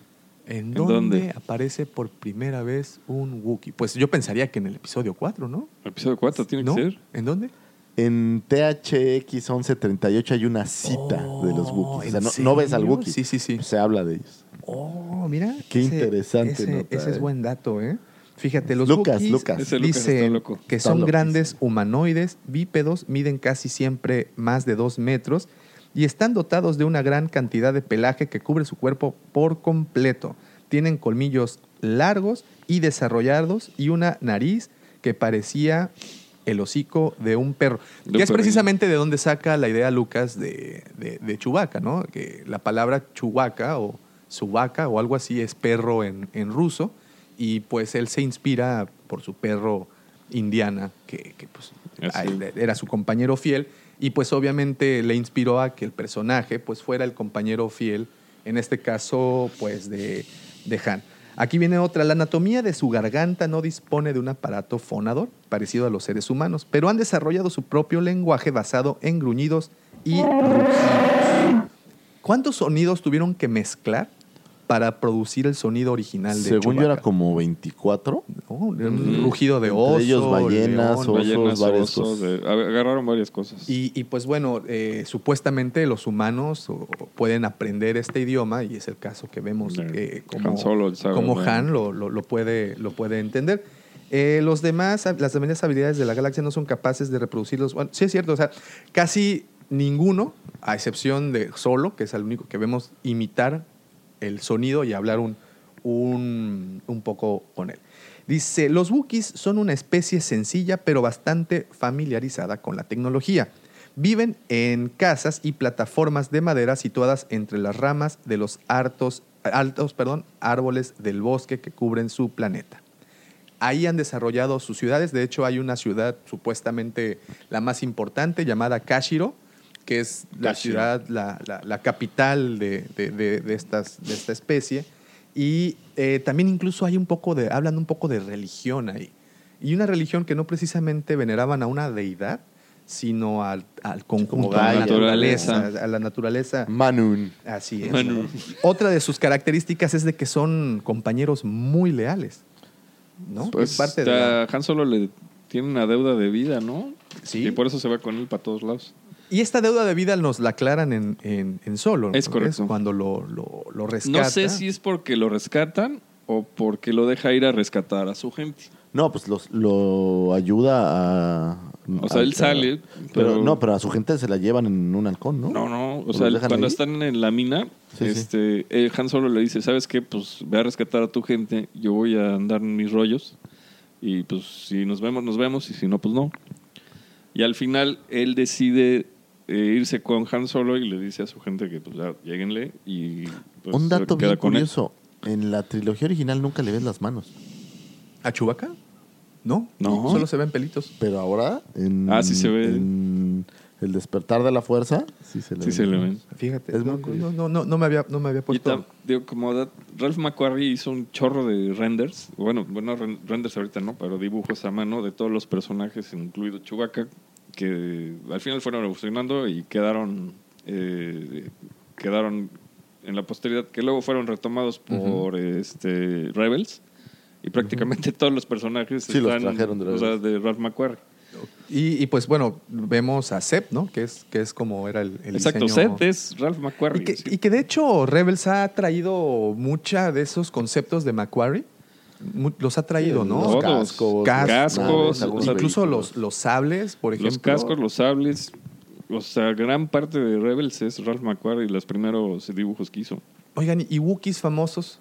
A: ¿En
B: dónde?
A: dónde aparece por primera vez un Wookiee? Pues yo pensaría que en el episodio 4, ¿no?
B: El episodio 4 tiene
A: ¿No?
B: que ser.
A: ¿En dónde?
C: En THX 1138 hay una cita de los Wookiees. O sea,
A: ¿en
C: no, no ves al? Wookiee.
A: Sí, sí, sí.
C: Se habla de ellos.
A: Oh, mira.
C: Qué interesante
A: Ese,
C: nota,
A: ese es
C: eh.
A: buen dato, ¿eh? Fíjate, los
C: Lucas, Lucas.
B: Ese Lucas
A: dicen
B: loco.
A: que son grandes humanoides, bípedos, miden casi siempre más de dos metros y están dotados de una gran cantidad de pelaje que cubre su cuerpo por completo. Tienen colmillos largos y desarrollados y una nariz que parecía el hocico de un perro.
B: De
A: que
B: un
A: es precisamente de donde saca la idea Lucas de, de, de Chewbacca, ¿no? Que la palabra Chewbacca o Subaka o algo así es perro en, en ruso y pues él se inspira por su perro indiana que, que, pues era su compañero fiel y pues obviamente le inspiró a que el personaje pues fuera el compañero fiel en este caso pues de, de Han. Aquí viene otra, la anatomía de su garganta no dispone de un aparato fonador parecido a los seres humanos, pero han desarrollado su propio lenguaje basado en gruñidos y. ¿Cuántos sonidos tuvieron que mezclar para producir el sonido original de
C: Según yo era como 24.
A: ¿no? Un rugido de
C: Entre
A: oso,
C: ellos ballenas,
A: león.
C: osos,
B: Ballenas,
C: varias
B: osos,
C: cosas.
B: de- ag- agarraron varias cosas.
A: Y, y, pues bueno, eh, supuestamente los humanos o- pueden aprender este idioma y es el caso que vemos como,
B: Han Solo sabe
A: como
B: hablar.
A: Han lo, lo- lo puede, lo puede entender. Eh, los demás, las demás habilidades de la galaxia no son capaces de reproducirlos. Bueno, sí es cierto, o sea, casi ninguno, a excepción de Solo, que es el único que vemos imitar el sonido y hablar un, un, poco con él. Dice, los Wookiees son una especie sencilla pero bastante familiarizada con la tecnología. Viven en casas y plataformas de madera situadas entre las ramas de los, hartos, altos perdón, árboles del bosque que cubren su planeta. Ahí han desarrollado sus ciudades. De hecho, hay una ciudad supuestamente la más importante llamada Kashiro, que es la ciudad, la, la- la capital de, de- de- de estas, de esta especie. Y eh, también incluso hay un poco de, hablan un poco de religión ahí. Y una religión que no precisamente veneraban a una deidad, sino al, al conjunto, a la
C: Gaia.
A: naturaleza,
B: Naturaleza.
A: a la naturaleza.
C: Manun.
A: Así es.
B: Manu.
A: Otra de sus características es de que son compañeros muy leales. ¿No?
B: Pues
A: es parte de
B: a
A: la-
B: Han Solo le tiene una deuda de vida, ¿no?
A: Sí.
B: Y por eso se va con él para todos lados.
A: Y esta deuda de vida nos la aclaran en, en, en solo.
B: Es correcto.
A: cuando lo, lo, lo rescata.
B: No sé si es porque lo rescatan o porque lo deja ir a rescatar a su gente.
C: No, pues los, lo ayuda a.
B: O sea,
C: a-
B: él sale,
C: Pero,
B: pero-
C: no, pero a su gente se la llevan en un halcón, ¿no?
B: No, no. O
C: ¿Los
B: sea, cuando
C: ahí?
B: están en la mina,
C: Sí, sí.
B: este, eh, Han Solo le dice, ¿sabes qué? Pues ve a rescatar a tu gente, yo voy a andar en mis rollos y pues si nos vemos, nos vemos y si no, pues no. Y al final él decide irse con Han Solo y le dice a su gente que pues ya lleguenle y pues,
C: un dato bien
B: con él.
C: curioso. En la trilogía original nunca le ves las manos.
A: ¿A Chubaca? No.
B: No.
A: Solo se ven pelitos.
C: Pero ahora, en,
B: Ah, sí se ve.
C: en El despertar de la fuerza, sí se le
B: Sí
C: ven.
B: se le ven.
A: Fíjate.
C: Es muy
A: no,
C: curioso.
A: no, no, no, no me había, no me había
B: Y
A: puesto.
B: digo, como da- Ralph McQuarrie hizo un chorro de renders, bueno, bueno, ren- renders ahorita no, pero dibujos a mano de todos los personajes, incluido Chewbacca, que al final fueron evolucionando y quedaron, eh, quedaron en la posteridad, que luego fueron retomados por este, Rebels. Y prácticamente todos los personajes
C: Sí, los trajeron de
B: o sea, de Ralph McQuarrie.
A: Y, y, pues bueno, vemos a Sep, ¿no? Que es, que es como era el, el
B: Exacto, Seth es Ralph McQuarrie.
A: Y que,
B: sí.
A: y que de hecho Rebels ha traído mucha de esos conceptos de Macquarie. Los ha traído,
C: Sí,
A: ¿no?
C: los
B: Todos.
C: cascos,
A: Incluso los, los sables, por ejemplo.
B: Los cascos, los sables. O sea, gran parte de Rebels es Ralph McQuarrie y los primeros dibujos que hizo.
A: Oigan, ¿y Wookiees famosos?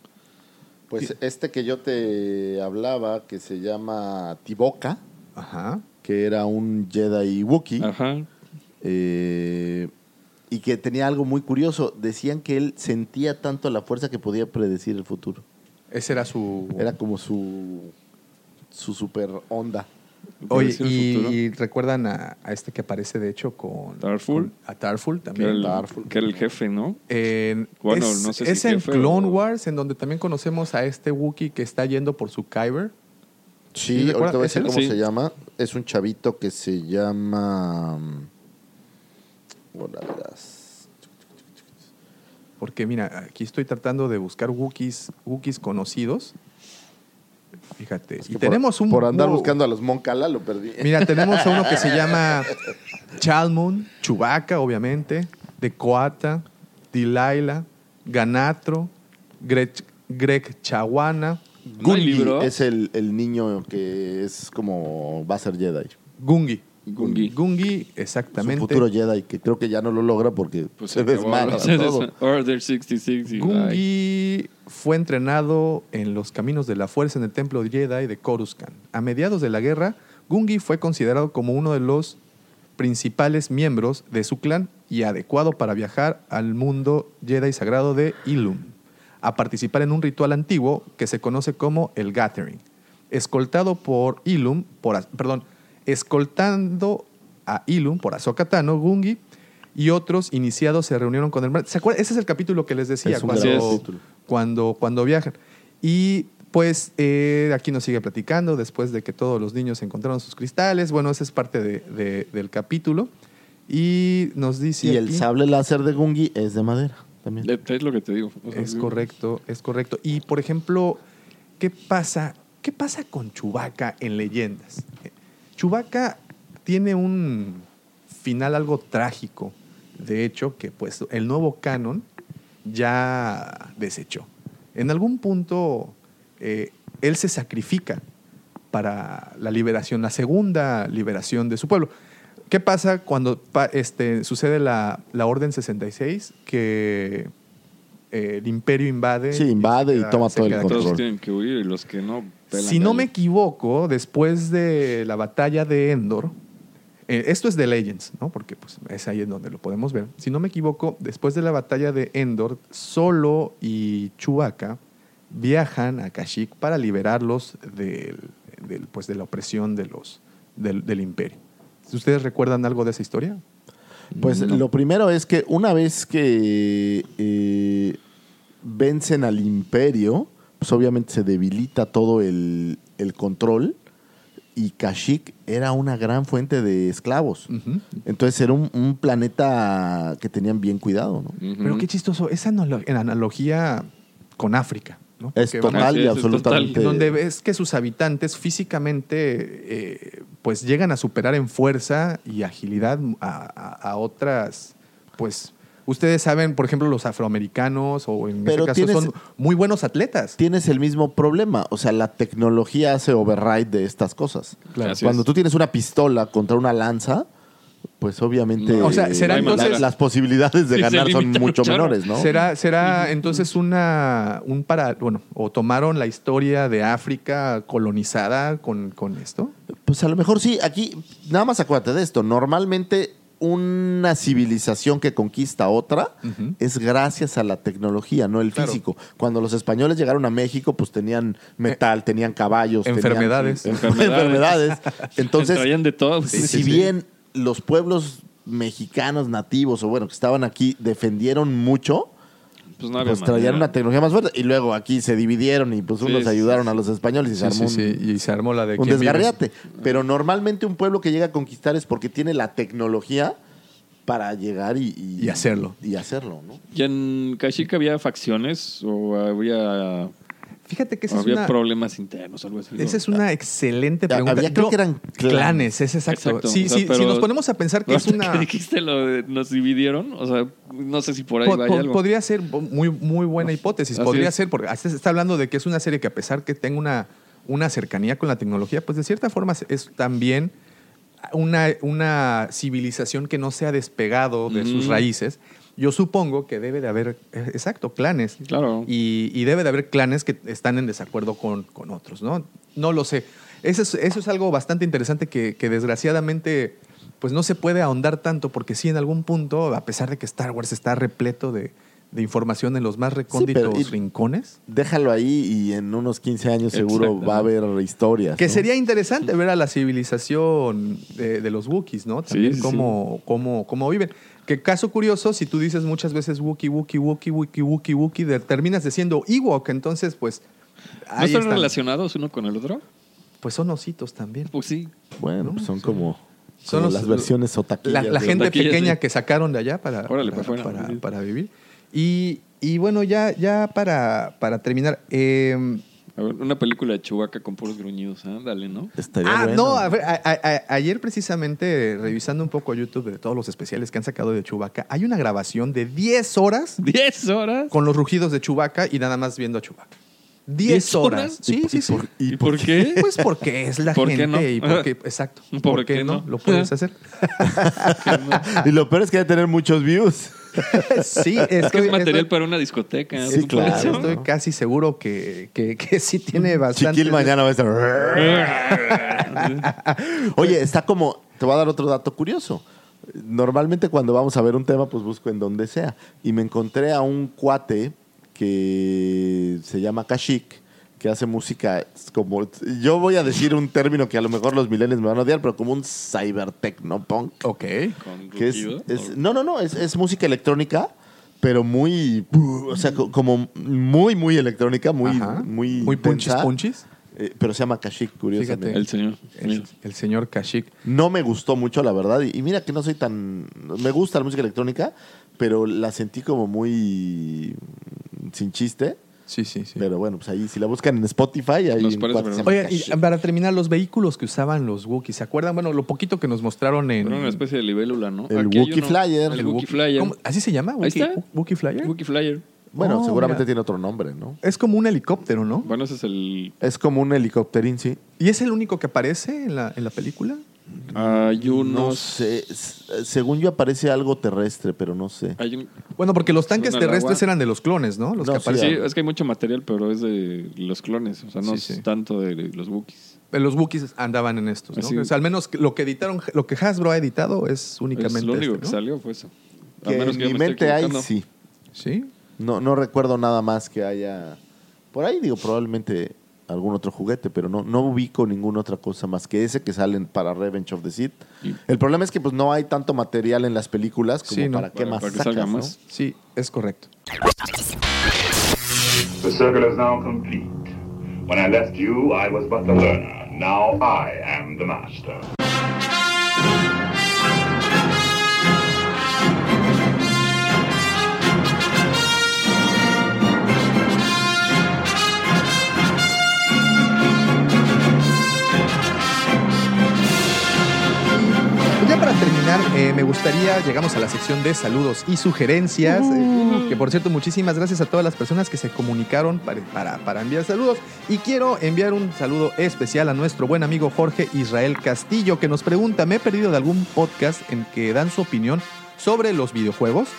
C: Pues este que yo te hablaba, que se llama Tiboca,
A: Ajá.
C: que era un Jedi Wookiee,
B: Ajá.
C: eh, y que tenía algo muy curioso. Decían que él sentía tanto la fuerza que podía predecir el futuro.
A: Ese era su...
C: Era como su, su super onda.
A: Oye, y, y recuerdan a, a este que aparece de hecho con...
B: Tarful.
A: con- a Tarful
B: Que
A: también.
B: era, el,
C: Darful.
B: que era el jefe, ¿no?
A: En-
B: Bueno,
A: es,
B: no sé si
A: es en
B: jefe
A: Clone
B: o-
A: Wars, en donde también conocemos a este Wookiee que está yendo por su Kyber.
C: Sí,
A: ¿Sí
C: ahorita voy a
A: ¿Es
C: decir cómo
B: Sí.
C: se llama. Es un chavito que se llama... mm, Ahora verás.
A: Porque mira, aquí estoy tratando de buscar Wookiees, Wookiees conocidos. Fíjate.
C: Es
A: y
C: que
A: tenemos
C: por,
A: un...
C: Por andar
A: wow.
C: buscando a los Moncala lo perdí.
A: Mira, tenemos a uno que se llama Chalmun, Chewbacca, obviamente, de Coata, Delilah, Ganatro, Greg, Greg Chawana,
B: ¿No hay
C: Gungi es el, el niño que es como va a ser Jedi.
A: Gungi.
B: Gungi.
A: Gungi, exactamente.
C: futuro Jedi que creo que ya no lo logra porque
B: Pues
C: se
B: se
C: todo.
B: des- Order 66 y bye.
A: Gungi fue entrenado en los caminos de la fuerza en el templo Jedi de Coruscant. A mediados de la guerra, Gungi fue considerado como uno de los principales miembros de su clan y adecuado para viajar al mundo Jedi sagrado de Ilum, a participar en un ritual antiguo que se conoce como el Gathering. Escoltado por Ilum, por, perdón, escoltando a Ilum por Ahsoka Tano, Gungi y otros iniciados se reunieron con el mar- ¿Se acuerdan? Ese es el capítulo que les decía cuando, cuando, cuando viajan. Y pues eh, aquí nos sigue platicando después de que todos los niños encontraron sus cristales. Bueno, esa es parte de- de- del capítulo. Y nos dice...
C: Y el sable láser de Gungi es de madera también.
B: Es lo que te digo. O sea,
A: Es
B: digo,
A: correcto, es correcto. Y por ejemplo, ¿qué pasa? ¿Qué pasa con Chubaca en leyendas? Chubaca tiene un final algo trágico. De hecho, que pues el nuevo canon ya desechó. En algún punto eh, él se sacrifica para la liberación, la segunda liberación de su pueblo. ¿Qué pasa cuando este, sucede la, la Orden 66? Que eh, el imperio invade.
C: Sí, invade y toma todo el control.
B: Todos tienen que huir y los que no
A: si no me equivoco, después de la batalla de Endor, Eh, esto es de Legends, ¿no? Porque pues, es ahí en donde lo podemos ver. Si no me equivoco, después de la batalla de Endor, Solo y Chewbacca viajan a Kashyyyk para liberarlos del, del, pues, de la opresión de los, del, del imperio. ¿Ustedes recuerdan algo de esa historia?
C: Pues lo primero es que una vez que eh, vencen al imperio, pues obviamente se debilita todo el, el control y Kashyyyk era una gran fuente de esclavos. Entonces era un, un planeta que tenían bien cuidado. ¿no?
A: Pero qué chistoso, esa en analogía con África. ¿no?
C: Es
A: Porque
C: total y
B: es, es
C: absolutamente.
A: donde ves que sus habitantes físicamente eh, pues llegan a superar en fuerza y agilidad a, a- a otras pues ustedes saben por ejemplo los afroamericanos o en
C: Pero
A: este caso
C: tienes-
A: son muy buenos atletas
C: Tienes el mismo problema. O sea, la tecnología hace override de estas cosas.
B: Claro.
C: Cuando
B: es.
C: tú tienes una pistola contra una lanza, pues obviamente
A: O sea, será
C: eh,
A: entonces-
C: las, las posibilidades de ganar son mucho menores, ¿no?
A: será será entonces una un para bueno o tomaron la historia de África colonizada con, con esto
C: Pues a lo mejor sí, aquí, nada más acuérdate de esto. Normalmente una civilización que conquista a otra es gracias a la tecnología, no el
A: Claro.
C: físico. Cuando los españoles llegaron a México, pues tenían metal, tenían caballos, tenían-
A: Enfermedades.
C: enfermedades. Entonces,
B: Traían de todo.
C: si bien los pueblos mexicanos nativos o bueno que estaban aquí defendieron mucho,
B: Pues no había
C: pues traían
B: manera.
C: una tecnología más fuerte y luego aquí se dividieron y pues unos
B: sí,
C: ayudaron
B: sí,
C: a los españoles y se
A: Sí,
C: armó
A: sí,
C: un,
A: sí, y se armó la de
C: un desgarriate. Pero normalmente un pueblo que llega a conquistar es porque tiene la tecnología para llegar y,
A: Y hacerlo.
C: Y hacerlo, ¿no?
B: ¿Y en Kashyyyk había facciones o había,
A: fíjate que esa es
B: había
A: una
B: problemas internos o algo así?
A: Esa es una excelente pregunta.
C: Había, creo
A: Yo-
C: que eran
A: clanes, es exacto.
B: Exacto,
A: Sí,
B: o sea,
A: sí,
B: pero-
A: si nos ponemos a pensar que es una...
B: que dijiste lo de nos dividieron, o sea, no sé si por ahí
A: Po-
B: vaya
A: po-
B: algo.
A: podría ser muy, muy buena hipótesis.
B: Así
A: podría
B: es.
A: ser, porque se está hablando de que es una serie que a pesar que tenga una, una cercanía con la tecnología, pues de cierta forma es también una, una civilización que no se ha despegado de sus raíces. Yo supongo que debe de haber, eh, exacto, clanes.
B: Claro.
A: Y, y debe de haber clanes que están en desacuerdo con, con otros, ¿no? No lo sé. Eso es, eso es algo bastante interesante que, que desgraciadamente pues no se puede ahondar tanto porque sí en algún punto, a pesar de que Star Wars está repleto de, de información en los más recónditos rincones,
C: Déjalo ahí y en unos 15 años seguro va a haber historias.
A: que
C: ¿no?
A: sería interesante ver a la civilización de, de los Wookiees, ¿no? También
B: Sí, sí,
A: cómo, cómo- cómo viven. Que caso curioso, si tú dices muchas veces Wookiee, Wookiee, Wookiee, Wookiee, Wookiee, Wookiee, de- terminas diciendo Ewok, entonces pues...
B: ¿No están
A: están.
B: relacionados uno con el otro?
A: Pues son ositos también.
B: Pues sí.
C: Bueno, pues son como,
A: Son los-
C: las versiones
A: La,
C: otaquillas.
A: la gente pequeña
B: sí.
A: que sacaron de allá para,
B: Órale,
A: para,
B: pues,
A: para- para vivir. Y, y bueno, ya, ya para, para terminar. eh,
B: A ver, una película de Chewbacca con puros gruñidos, ¿eh? Dale, ¿no?
C: Estaría
A: ah,
C: bueno.
A: no, a ver, a- a- a- ayer precisamente revisando un poco YouTube de todos los especiales que han sacado de Chewbacca, hay una grabación de 10 horas
B: ¿10 horas?
A: con los rugidos de Chewbacca y nada más viendo a Chewbacca. 10
B: ¿Diez
A: horas.
B: horas?
A: Sí,
C: ¿Y
A: sí, sí.
C: por-
B: ¿Y por qué?
A: Pues porque es la
B: ¿Por qué
A: gente
B: no?
A: y porque, exacto.
B: ¿Por
A: ¿Por,
B: qué
A: qué no?
B: no?
A: Lo puedes hacer.
C: y lo peor es que debe tener muchos views.
A: sí,
B: Es que
A: estoy-
B: es material
A: estoy-
B: para una discoteca.
C: Sí,
B: ¿no?
C: claro.
A: Estoy casi seguro que, que, que sí tiene bastante.
C: Chiquil mañana va a estar. Oye, está como. Te voy a dar otro dato curioso. Normalmente cuando vamos a ver un tema, pues busco en donde sea. Y me encontré a un cuate que se llama Kashik, que hace música como. Yo voy a decir un término que a lo mejor los milenios me van a odiar, pero como un cyber techno punk.
A: Ok.
B: Con
C: Que es, es- no, no, no, es, es música electrónica, pero muy, o sea, co- como muy, muy electrónica, muy,
A: Ajá.
C: muy,
A: Muy punchis,
C: densa,
A: punchis.
C: eh, pero se llama Kashik, curiosamente.
A: Fíjate.
B: El señor.
A: El, el señor Kashik.
C: No me gustó mucho, la verdad, y, y mira que no soy tan, me gusta la música electrónica, pero la sentí como muy sin chiste.
A: Sí, sí, sí.
C: Pero bueno, pues ahí si la buscan en Spotify, ahí
B: Nos
C: en
B: parece
A: Oigan, y para terminar, los vehículos que usaban los Wookiees, ¿se acuerdan? Bueno, lo poquito que nos mostraron en.
B: Era una especie de libélula, ¿no?
C: El Wookiee
B: uno-
C: Flyer.
B: El
A: el
B: Wookiee
A: Wookiee-
B: Flyer.
A: ¿Cómo? ¿Así se llama?
B: Ahí
A: ¿Wookiee,
B: está.
A: Wookiee Flyer?
B: Wookiee Flyer.
C: Bueno,
A: Oh,
C: seguramente
A: mira.
C: tiene otro nombre, ¿no?
A: Es como un helicóptero, ¿no?
B: Bueno, ese es el.
C: Es como un helicópterín, sí.
A: ¿Y es el único que aparece en la, en la película?
B: Hay
C: No
B: unos.
C: sé. S- Según yo aparece algo terrestre, pero no sé.
B: Hay un,
A: Bueno, porque los tanques terrestres
B: agua.
A: eran de los clones, ¿no? Los
C: No,
A: que
C: sí,
A: aparecen.
B: sí, es que hay mucho material, pero es de los clones. O sea, no
A: Sí,
B: es
A: sí.
B: tanto de los Wookiees.
A: Los Wookiees andaban en estos, ¿no?
B: Así.
A: O sea, al menos lo que editaron, lo que Hasbro ha editado es únicamente
B: Es lo único
A: este,
B: que
A: ¿no?
B: salió fue eso. A
C: Que
B: menos
C: en
B: que yo
C: mi
B: me esté
C: mente hay,
B: equivocando.
C: sí.
A: Sí.
C: No, no recuerdo nada más que haya. Por ahí digo, probablemente algún otro juguete, pero no, no ubico ninguna otra cosa más que ese que salen para Revenge of the Sith.
B: Y-
C: El problema es que pues no hay tanto material en las películas como
A: Sí, ¿no?
C: para qué
B: Para-
C: más
B: para que
C: sacas,
B: salga
C: ¿no?
B: más.
A: Sí, es correcto.
I: The circle is now complete. When I left you, I was but the learner. Now I am the master.
A: Ya para terminar, eh, me gustaría, llegamos a la sección de saludos y sugerencias. eh, que por cierto, muchísimas gracias a todas las personas que se comunicaron para, para, para enviar saludos. Y quiero enviar un saludo especial a nuestro buen amigo Jorge Israel Castillo, que nos pregunta, ¿me he perdido de algún podcast en que dan su opinión sobre los videojuegos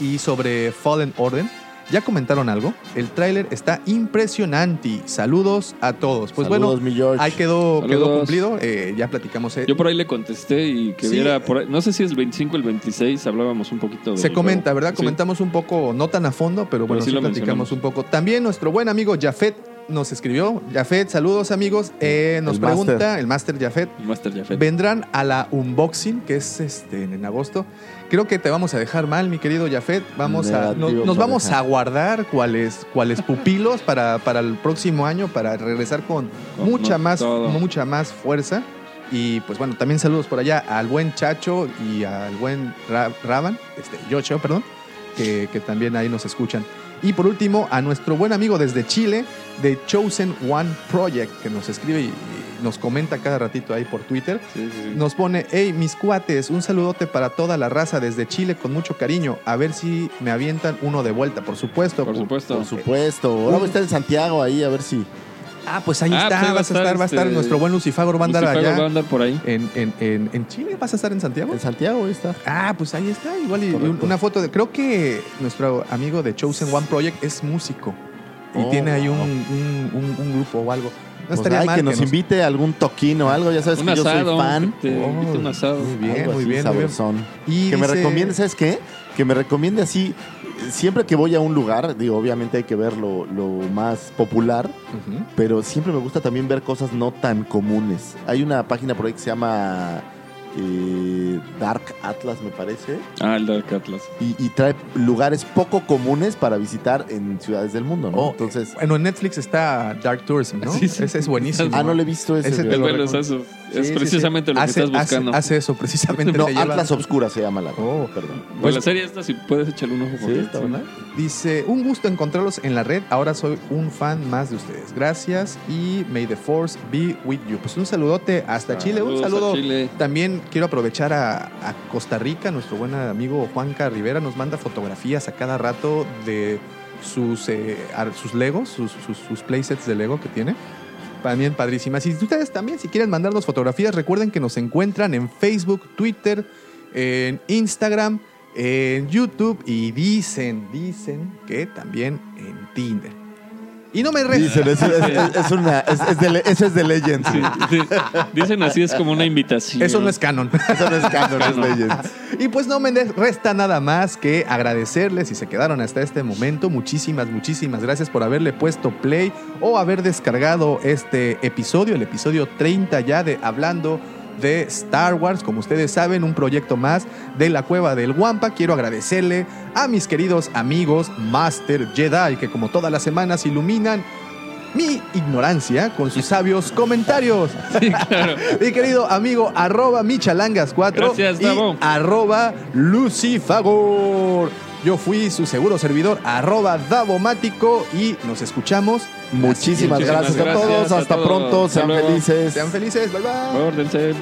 A: y sobre Fallen Order? ¿Ya comentaron algo? El tráiler está impresionante. Saludos a todos. Pues
C: Saludos,
A: bueno,
C: mi George.
A: ahí quedó, quedó cumplido. Eh, ya platicamos. eh,
B: Yo por ahí le contesté y que
A: Sí.
B: viera por ahí- No sé si es el 25 o el 26, hablábamos un poquito de.
A: Se comenta, ¿verdad?
B: Sí.
A: Comentamos un poco, no tan a fondo, pero bueno,
B: sí
A: sí
B: lo
A: platicamos un poco. También nuestro buen amigo Jafet nos escribió. Jafet, saludos amigos. Eh, nos
C: El
A: pregunta, el Master Jafet,
B: El Master Jafet.
A: ¿vendrán a la unboxing, que es este en agosto? Creo que te vamos a dejar mal, mi querido Jafet. Vamos a, nos, vamos
C: dejar.
A: a guardar cuáles, cuáles pupilos para, para el próximo año, para regresar con,
B: Con
A: mucha,
B: no-
A: más,
B: todo.
A: mucha más fuerza. Y pues bueno, también saludos por allá al buen Chacho y al buen Ra- Raban, este, Yocho, perdón, que, que también ahí nos escuchan. Y por último, a nuestro buen amigo desde Chile, de Chosen One Project, que nos escribe y nos comenta cada ratito ahí por Twitter.
B: Sí, sí, sí.
A: Nos pone, hey, mis cuates, un saludote para toda la raza desde Chile con mucho cariño. A ver si me avientan uno de vuelta, por supuesto.
B: Por supuesto.
C: Por supuesto. Ahora voy a estar en Santiago ahí, a ver si.
A: Ah, pues ahí
B: Ah,
A: está,
B: pues
A: vas a estar, va a estar
B: este,
A: nuestro buen Lucifagor, va a andar allá.
B: va a andar por ahí.
A: En, en, en, en Chile vas a estar en Santiago.
C: En Santiago ahí está.
A: Ah, pues ahí está, igual y,
C: Correcto.
A: una foto de. Creo que nuestro amigo de Chosen One Project es músico. Y
C: Oh,
A: tiene ahí un, un- un- un grupo o algo. No
C: Pues
A: estaría
C: hay
A: mal
C: que nos invite a algún toquín o algo, ya sabes
B: Un
C: que yo soy fan.
B: que te
A: Oh,
B: invite un asado.
A: Muy bien,
C: Algo
A: muy bien,
C: sabrosón.
A: Y
C: que me recomiende, ¿sabes qué? Que me recomiende así, siempre que voy a un lugar, digo, obviamente hay que ver lo, lo más popular, pero siempre me gusta también ver cosas no tan comunes. Hay una página por ahí que se llama eh, Dark Atlas, me parece,
B: Ah, el Dark Atlas.
C: y, y trae lugares poco comunes para visitar en ciudades del mundo, ¿no?
A: Oh,
C: Entonces,
A: Bueno, en Netflix está Dark Tourism, ¿no?
B: Sí, sí.
A: Ese es buenísimo.
C: ah, no le he visto ese.
A: Ese.
B: Es
A: lo
B: bueno, es eso. Es
A: sí,
B: precisamente
A: sí.
B: lo que
A: Hace-
B: estás
A: hace-
B: buscando.
A: Hace, eso, precisamente.
C: No, Atlas Obscura se llama la.
A: Oh.
C: Perdón.
B: Pues la serie esta, si puedes echarle un ojo.
C: Sí, está buena.
A: Dice, un gusto encontrarlos en la red. Ahora soy un fan más de ustedes. Gracias y may the force be with you. Pues un saludote hasta Chile. Un
B: Saludos
A: saludo.
B: Chile.
A: También quiero aprovechar a, Costa Rica. Nuestro buen amigo Juanca Rivera nos manda fotografías a cada rato de sus, eh, sus Legos, sus, sus, sus playsets de Lego que tiene. También padrísimas. Y ustedes también, si quieren mandarnos fotografías, recuerden que nos encuentran en Facebook, Twitter, en Instagram, en YouTube y dicen, dicen que también en Tinder. Y no me
C: Dicen,
A: resta.
C: es, es- es una, es, es de, eso es de Legends.
B: Sí, sí. Dicen así, es como una invitación.
A: Eso no es canon.
C: Eso no es canon, es Legends.
A: Y pues no me resta nada más que agradecerles si se quedaron hasta este momento. Muchísimas, muchísimas gracias por haberle puesto play o haber descargado este episodio, el episodio 30 ya de Hablando de Star Wars. Como ustedes saben, un proyecto más de la cueva del Wampa. Quiero agradecerle a mis queridos amigos Master Jedi que como todas las semanas iluminan mi ignorancia con sus sabios comentarios.
B: Sí, claro.
A: Mi querido amigo, arroba michalangas4
B: Gracias,
A: y
B: Davo.
A: arroba lucifagor. Yo fui su seguro servidor, arroba davomático y nos escuchamos.
C: Muchísimas
B: Muchísimas
C: gracias, a
B: gracias
C: todos.
B: a
C: Hasta
B: todos.
C: pronto.
B: Hasta
C: Sean
B: luego.
C: felices.
A: Sean felices, bye bye.
B: Órdense.